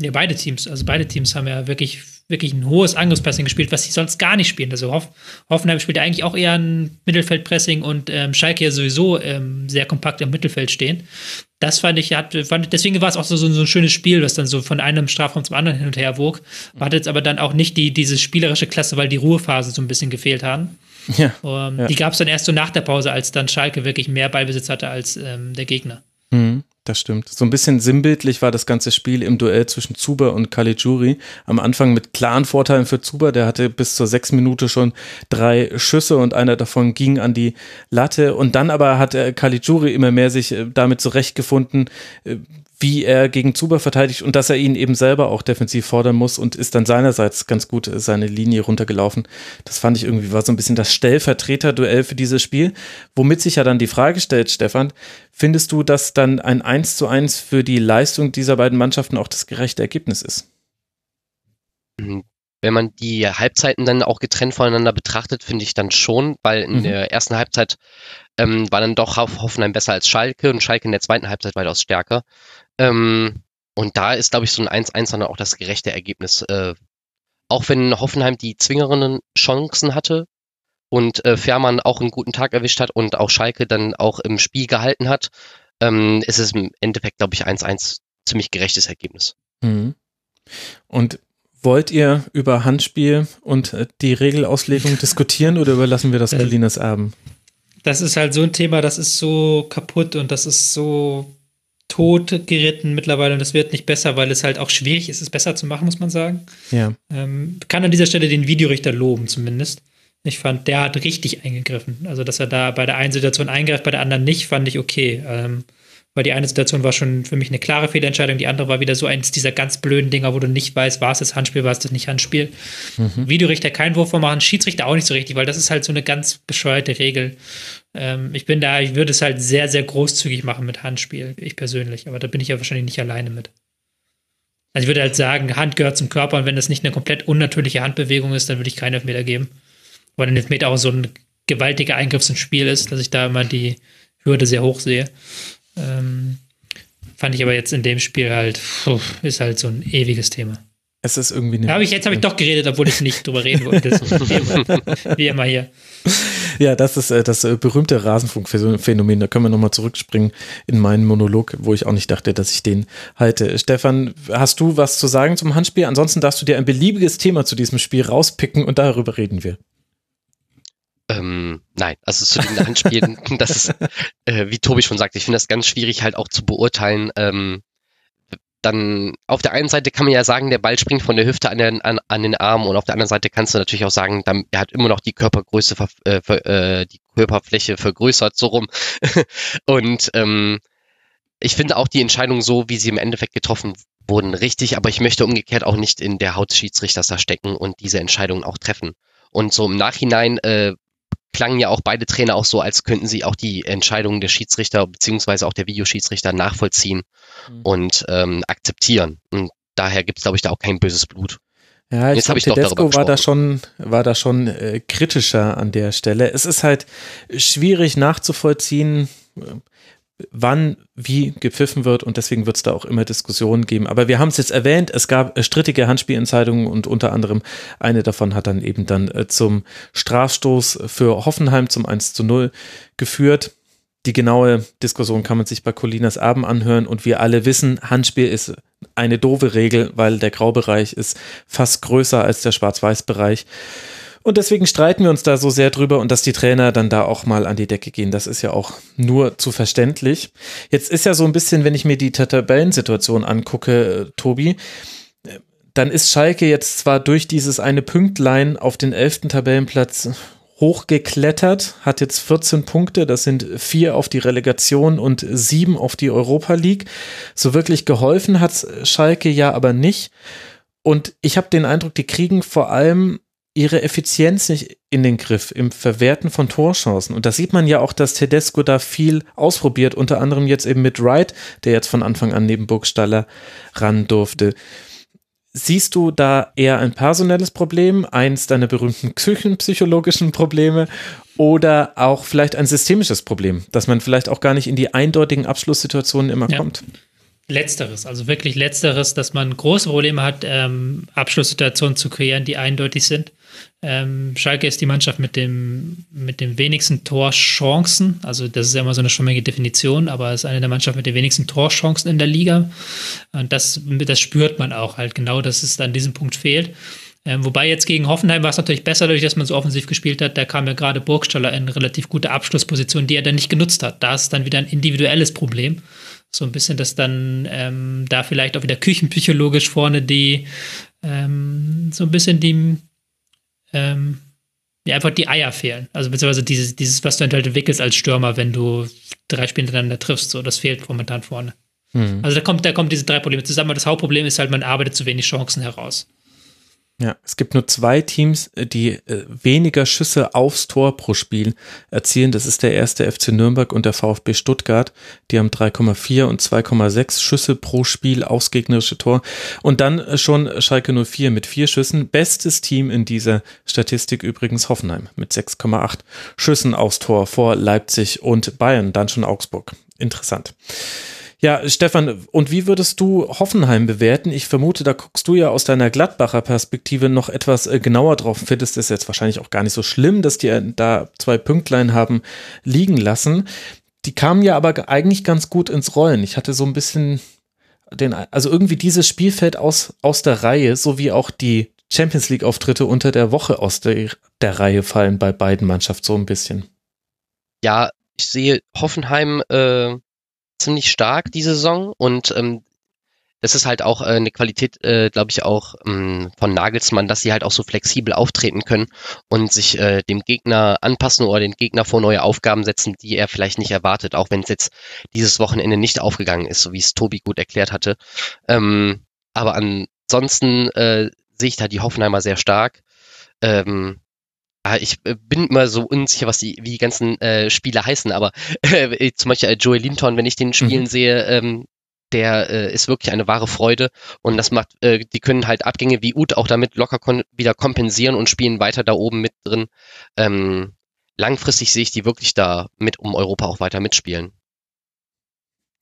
Ja, beide Teams. Also beide Teams haben ja wirklich, wirklich ein hohes Angriffspressing gespielt, was sie sonst gar nicht spielen. Also Hoff Hoffenheim spielt ja eigentlich auch eher ein Mittelfeldpressing und ähm, Schalke ja sowieso ähm, sehr kompakt im Mittelfeld stehen. Das fand ich, hat, fand, deswegen war es auch so, so, ein schönes Spiel, was dann so von einem Strafraum zum anderen hin und her wog. War jetzt aber dann auch nicht die, diese spielerische Klasse, weil die Ruhephase so ein bisschen gefehlt haben. Ja, um, ähm, ja. Die gab es dann erst so nach der Pause, als dann Schalke wirklich mehr Ballbesitz hatte als ähm, der Gegner. Mhm. Das stimmt. So ein bisschen sinnbildlich war das ganze Spiel im Duell zwischen Zuba und Caligiuri. Am Anfang mit klaren Vorteilen für Zuba. Der hatte bis zur sechs Minute schon drei Schüsse und einer davon ging an die Latte. Und dann aber hat Caligiuri immer mehr sich äh, damit zurechtgefunden, äh, wie er gegen Zuber verteidigt und dass er ihn eben selber auch defensiv fordern muss und ist dann seinerseits ganz gut seine Linie runtergelaufen. Das fand ich irgendwie war so ein bisschen das Stellvertreter-Duell für dieses Spiel, womit sich ja dann die Frage stellt, Stefan, findest du, dass dann ein 1 zu 1 für die Leistung dieser beiden Mannschaften auch das gerechte Ergebnis ist? Mhm. Wenn man die Halbzeiten dann auch getrennt voneinander betrachtet, finde ich dann schon, weil in mhm. der ersten Halbzeit ähm, war dann doch Hoffenheim besser als Schalke und Schalke in der zweiten Halbzeit weitaus stärker. Ähm, und da ist, glaube ich, so ein 1-1 dann auch das gerechte Ergebnis. Äh, auch wenn Hoffenheim die zwingeren Chancen hatte und äh, Fährmann auch einen guten Tag erwischt hat und auch Schalke dann auch im Spiel gehalten hat, ähm, ist es im Endeffekt, glaube ich, 1-1 ziemlich gerechtes Ergebnis. Mhm. Und wollt ihr über Handspiel und äh, die Regelauslegung diskutieren oder überlassen wir das Berliners Erben? Das ist halt so ein Thema, das ist so kaputt und das ist so tot geritten mittlerweile und das wird nicht besser, weil es halt auch schwierig ist, es besser zu machen, muss man sagen. Ja. Ähm, kann an dieser Stelle den Videorichter loben, zumindest. Ich fand, der hat richtig eingegriffen. Also, dass er da bei der einen Situation eingreift, bei der anderen nicht, fand ich okay. Ähm, weil die eine Situation war schon für mich eine klare Fehlentscheidung, die andere war wieder so eins dieser ganz blöden Dinger, wo du nicht weißt, war es das Handspiel, war es das nicht Handspiel. Mhm. Videorichter keinen Wurf vormachen, Schiedsrichter auch nicht so richtig, weil das ist halt so eine ganz bescheuerte Regel. Ähm, ich bin da, ich würde es halt sehr, sehr großzügig machen mit Handspiel, ich persönlich, aber da bin ich ja wahrscheinlich nicht alleine mit. Also ich würde halt sagen, Hand gehört zum Körper und wenn das nicht eine komplett unnatürliche Handbewegung ist, dann würde ich keinen Elfmeter geben. Weil ein Elfmeter auch so ein gewaltiger Eingriff ins Spiel ist, dass ich da immer die Hürde sehr hoch sehe. Ähm, fand ich aber jetzt in dem Spiel halt, ist halt so ein ewiges Thema. Es ist irgendwie eine. Hab ich, jetzt habe ich doch geredet, obwohl ich nicht drüber reden wollte. wie, immer, wie immer hier. Ja, das ist äh, das äh, berühmte Rasenfunkphänomen. Da können wir nochmal zurückspringen in meinen Monolog, wo ich auch nicht dachte, dass ich den halte. Stefan, hast du was zu sagen zum Handspiel? Ansonsten darfst du dir ein beliebiges Thema zu diesem Spiel rauspicken und darüber reden wir. Ähm, nein, also zu den Handspielen, das ist, äh, wie Tobi schon sagt, ich finde das ganz schwierig halt auch zu beurteilen. Ähm, dann auf der einen Seite kann man ja sagen, der Ball springt von der Hüfte an den, an, an den Arm und auf der anderen Seite kannst du natürlich auch sagen, dann, er hat immer noch die Körpergröße, äh, äh, die Körperfläche vergrößert, so rum. und ähm, ich finde auch die Entscheidung so, wie sie im Endeffekt getroffen wurden, richtig, aber ich möchte umgekehrt auch nicht in der Haut Schiedsrichters da stecken und diese Entscheidungen auch treffen. Und so im Nachhinein äh, klangen ja auch beide Trainer auch so, als könnten sie auch die Entscheidungen der Schiedsrichter beziehungsweise auch der Videoschiedsrichter nachvollziehen mhm. und ähm, akzeptieren. Und daher gibt es, glaube ich, da auch kein böses Blut. Ja, ich glaube, Tedesco war da schon, war da schon äh, kritischer an der Stelle. Es ist halt schwierig nachzuvollziehen, wann wie gepfiffen wird und deswegen wird es da auch immer Diskussionen geben. Aber wir haben es jetzt erwähnt, es gab äh, strittige Handspielentscheidungen und unter anderem eine davon hat dann eben dann äh, zum Strafstoß für Hoffenheim zum 1 zu 0 geführt. Die genaue Diskussion kann man sich bei Colinas Abend anhören und wir alle wissen, Handspiel ist eine doofe Regel, weil der Graubereich ist fast größer als der Schwarz-Weiß-Bereich. Und deswegen streiten wir uns da so sehr drüber und dass die Trainer dann da auch mal an die Decke gehen, das ist ja auch nur zu verständlich. Jetzt ist ja so ein bisschen, wenn ich mir die Tabellensituation angucke, äh, Tobi, äh, dann ist Schalke jetzt zwar durch dieses eine Pünktlein auf den elften Tabellenplatz hochgeklettert, hat jetzt 14 Punkte, das sind vier auf die Relegation und sieben auf die Europa League. So wirklich geholfen hat Schalke ja aber nicht. Und ich habe den Eindruck, die kriegen vor allem ihre Effizienz nicht in den Griff im Verwerten von Torchancen. Und da sieht man ja auch, dass Tedesco da viel ausprobiert, unter anderem jetzt eben mit Wright, der jetzt von Anfang an neben Burgstaller ran durfte. Siehst du da eher ein personelles Problem, eins deiner berühmten küchenpsychologischen Probleme oder auch vielleicht ein systemisches Problem, dass man vielleicht auch gar nicht in die eindeutigen Abschlusssituationen immer ja. kommt? Letzteres, also wirklich Letzteres, dass man große Probleme hat, ähm, Abschlusssituationen zu kreieren, die eindeutig sind. Ähm, Schalke ist die Mannschaft mit dem, mit den wenigsten Torchancen. Also, das ist ja immer so eine schwammige Definition, aber es ist eine der Mannschaften mit den wenigsten Torchancen in der Liga. Und das, das spürt man auch halt genau, dass es an diesem Punkt fehlt. Ähm, wobei jetzt gegen Hoffenheim war es natürlich besser, dadurch, dass man so offensiv gespielt hat. Da kam ja gerade Burgstaller in relativ gute Abschlussposition, die er dann nicht genutzt hat. Da ist dann wieder ein individuelles Problem. So ein bisschen, dass dann ähm, da vielleicht auch wieder küchenpsychologisch vorne die ähm, so ein bisschen die ähm, ja, einfach die Eier fehlen. Also beziehungsweise dieses, dieses, was du halt entwickelst als Stürmer, wenn du drei Spiele hintereinander triffst, so, das fehlt momentan vorne. Mhm. Also da kommt, da kommen diese drei Probleme zusammen. Aber das Hauptproblem ist halt, man arbeitet zu wenig Chancen heraus. Ja, es gibt nur zwei Teams, äh, die äh, weniger Schüsse aufs Tor pro Spiel erzielen. Das ist der erste FC Nürnberg und der VfB Stuttgart. Die haben 3,4 und 2,6 Schüsse pro Spiel aufs gegnerische Tor. Und dann äh, schon Schalke 04 mit vier Schüssen. Bestes Team in dieser Statistik übrigens Hoffenheim mit 6,8 Schüssen aufs Tor vor Leipzig und Bayern. Dann schon Augsburg. Interessant. Ja, Stefan, und wie würdest du Hoffenheim bewerten? Ich vermute, da guckst du ja aus deiner Gladbacher Perspektive noch etwas äh, genauer drauf. Findest es jetzt wahrscheinlich auch gar nicht so schlimm, dass die äh, da zwei Pünktlein haben liegen lassen. Die kamen ja aber eigentlich ganz gut ins Rollen. Ich hatte so ein bisschen den, also irgendwie dieses Spielfeld aus, aus der Reihe, so wie auch die Champions League Auftritte unter der Woche aus der, der Reihe fallen bei beiden Mannschaften so ein bisschen. Ja, ich sehe Hoffenheim äh, ziemlich stark diese Saison und ähm, das ist halt auch äh, eine Qualität, äh, glaube ich, auch ähm, von Nagelsmann, dass sie halt auch so flexibel auftreten können und sich äh, dem Gegner anpassen oder den Gegner vor neue Aufgaben setzen, die er vielleicht nicht erwartet, auch wenn es jetzt dieses Wochenende nicht aufgegangen ist, so wie es Tobi gut erklärt hatte. Ähm, aber ansonsten äh, sehe ich da die Hoffenheimer sehr stark. Ähm, ich äh, bin immer so unsicher, was die, wie die ganzen äh, Spieler heißen, aber äh, zum Beispiel äh, Joey Linton, wenn ich den spielen mhm. sehe, ähm, der äh, ist wirklich eine wahre Freude und das macht, äh, die können halt Abgänge wie Ut auch damit locker kon wieder kompensieren und spielen weiter da oben mit drin. Ähm, langfristig sehe ich die wirklich da mit um Europa auch weiter mitspielen.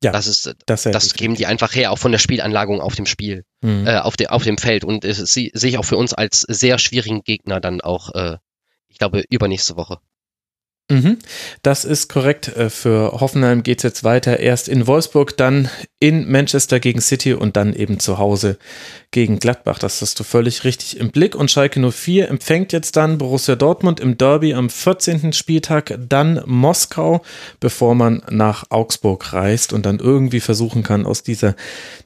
Ja, das ist, das, das geben die einfach her, auch von der Spielanlagung auf dem Spiel, mhm. äh, auf, de, auf dem Feld. Und sehe ich auch für uns als sehr schwierigen Gegner dann auch, äh, ich glaube, übernächste Woche. Mhm. Das ist korrekt. Äh, für Hoffenheim geht es jetzt weiter. Erst in Wolfsburg, dann in Manchester gegen City und dann eben zu Hause gegen Gladbach. Das hast du völlig richtig im Blick. Und Schalke 04 empfängt jetzt dann Borussia Dortmund im Derby am 14. Spieltag, dann Moskau, bevor man nach Augsburg reist und dann irgendwie versuchen kann, aus dieser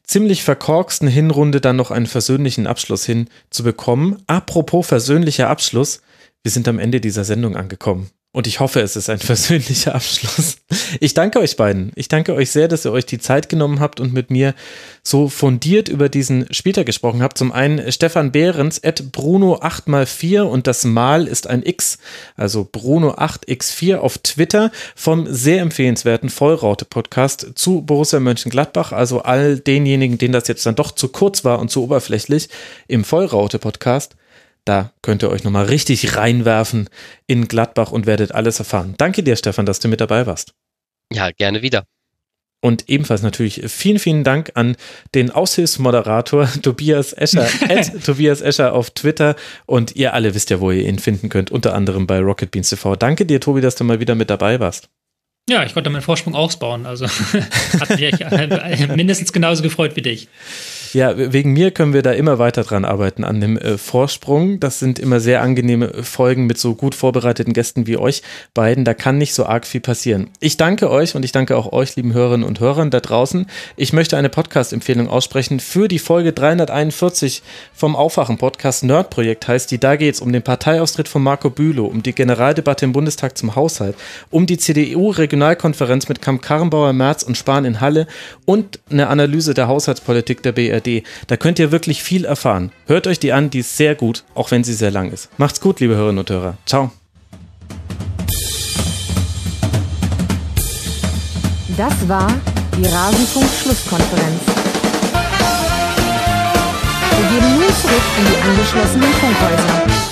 ziemlich verkorksten Hinrunde dann noch einen versöhnlichen Abschluss hinzubekommen. Apropos versöhnlicher Abschluss. Wir sind am Ende dieser Sendung angekommen. Und ich hoffe, es ist ein versöhnlicher Abschluss. Ich danke euch beiden. Ich danke euch sehr, dass ihr euch die Zeit genommen habt und mit mir so fundiert über diesen Spieltag gesprochen habt. Zum einen Stefan Behrens, at Bruno 8x4 und das Mal ist ein X, also Bruno 8x4 auf Twitter vom sehr empfehlenswerten Vollraute-Podcast zu Borussia Mönchengladbach. Also all denjenigen, denen das jetzt dann doch zu kurz war und zu oberflächlich im Vollraute-Podcast da könnt ihr euch nochmal richtig reinwerfen in Gladbach und werdet alles erfahren. Danke dir, Stefan, dass du mit dabei warst. Ja, gerne wieder. Und ebenfalls natürlich vielen, vielen Dank an den Aushilfsmoderator Tobias Escher, Tobias Escher auf Twitter. Und ihr alle wisst ja, wo ihr ihn finden könnt, unter anderem bei Rocket Beans TV. Danke dir, Tobi, dass du mal wieder mit dabei warst. Ja, ich konnte meinen Vorsprung ausbauen. Also hat mich mindestens genauso gefreut wie dich. Ja, wegen mir können wir da immer weiter dran arbeiten an dem äh, Vorsprung. Das sind immer sehr angenehme Folgen mit so gut vorbereiteten Gästen wie euch beiden. Da kann nicht so arg viel passieren. Ich danke euch und ich danke auch euch, lieben Hörerinnen und Hörern da draußen. Ich möchte eine Podcast-Empfehlung aussprechen für die Folge 341 vom Aufwachen-Podcast Nerd-Projekt heißt die. Da geht es um den Parteiaustritt von Marco Bülow, um die Generaldebatte im Bundestag zum Haushalt, um die CDU-Regionalkonferenz mit Kamp-Karrenbauer, Merz und Spahn in Halle und eine Analyse der Haushaltspolitik der BRD. ARD. Da könnt ihr wirklich viel erfahren. Hört euch die an, die ist sehr gut, auch wenn sie sehr lang ist. Macht's gut, liebe Hörerinnen und Hörer. Ciao. Das war die Rasenfunk-Schlusskonferenz. Wir gehen nun zurück in die angeschlossenen Funkhäuser.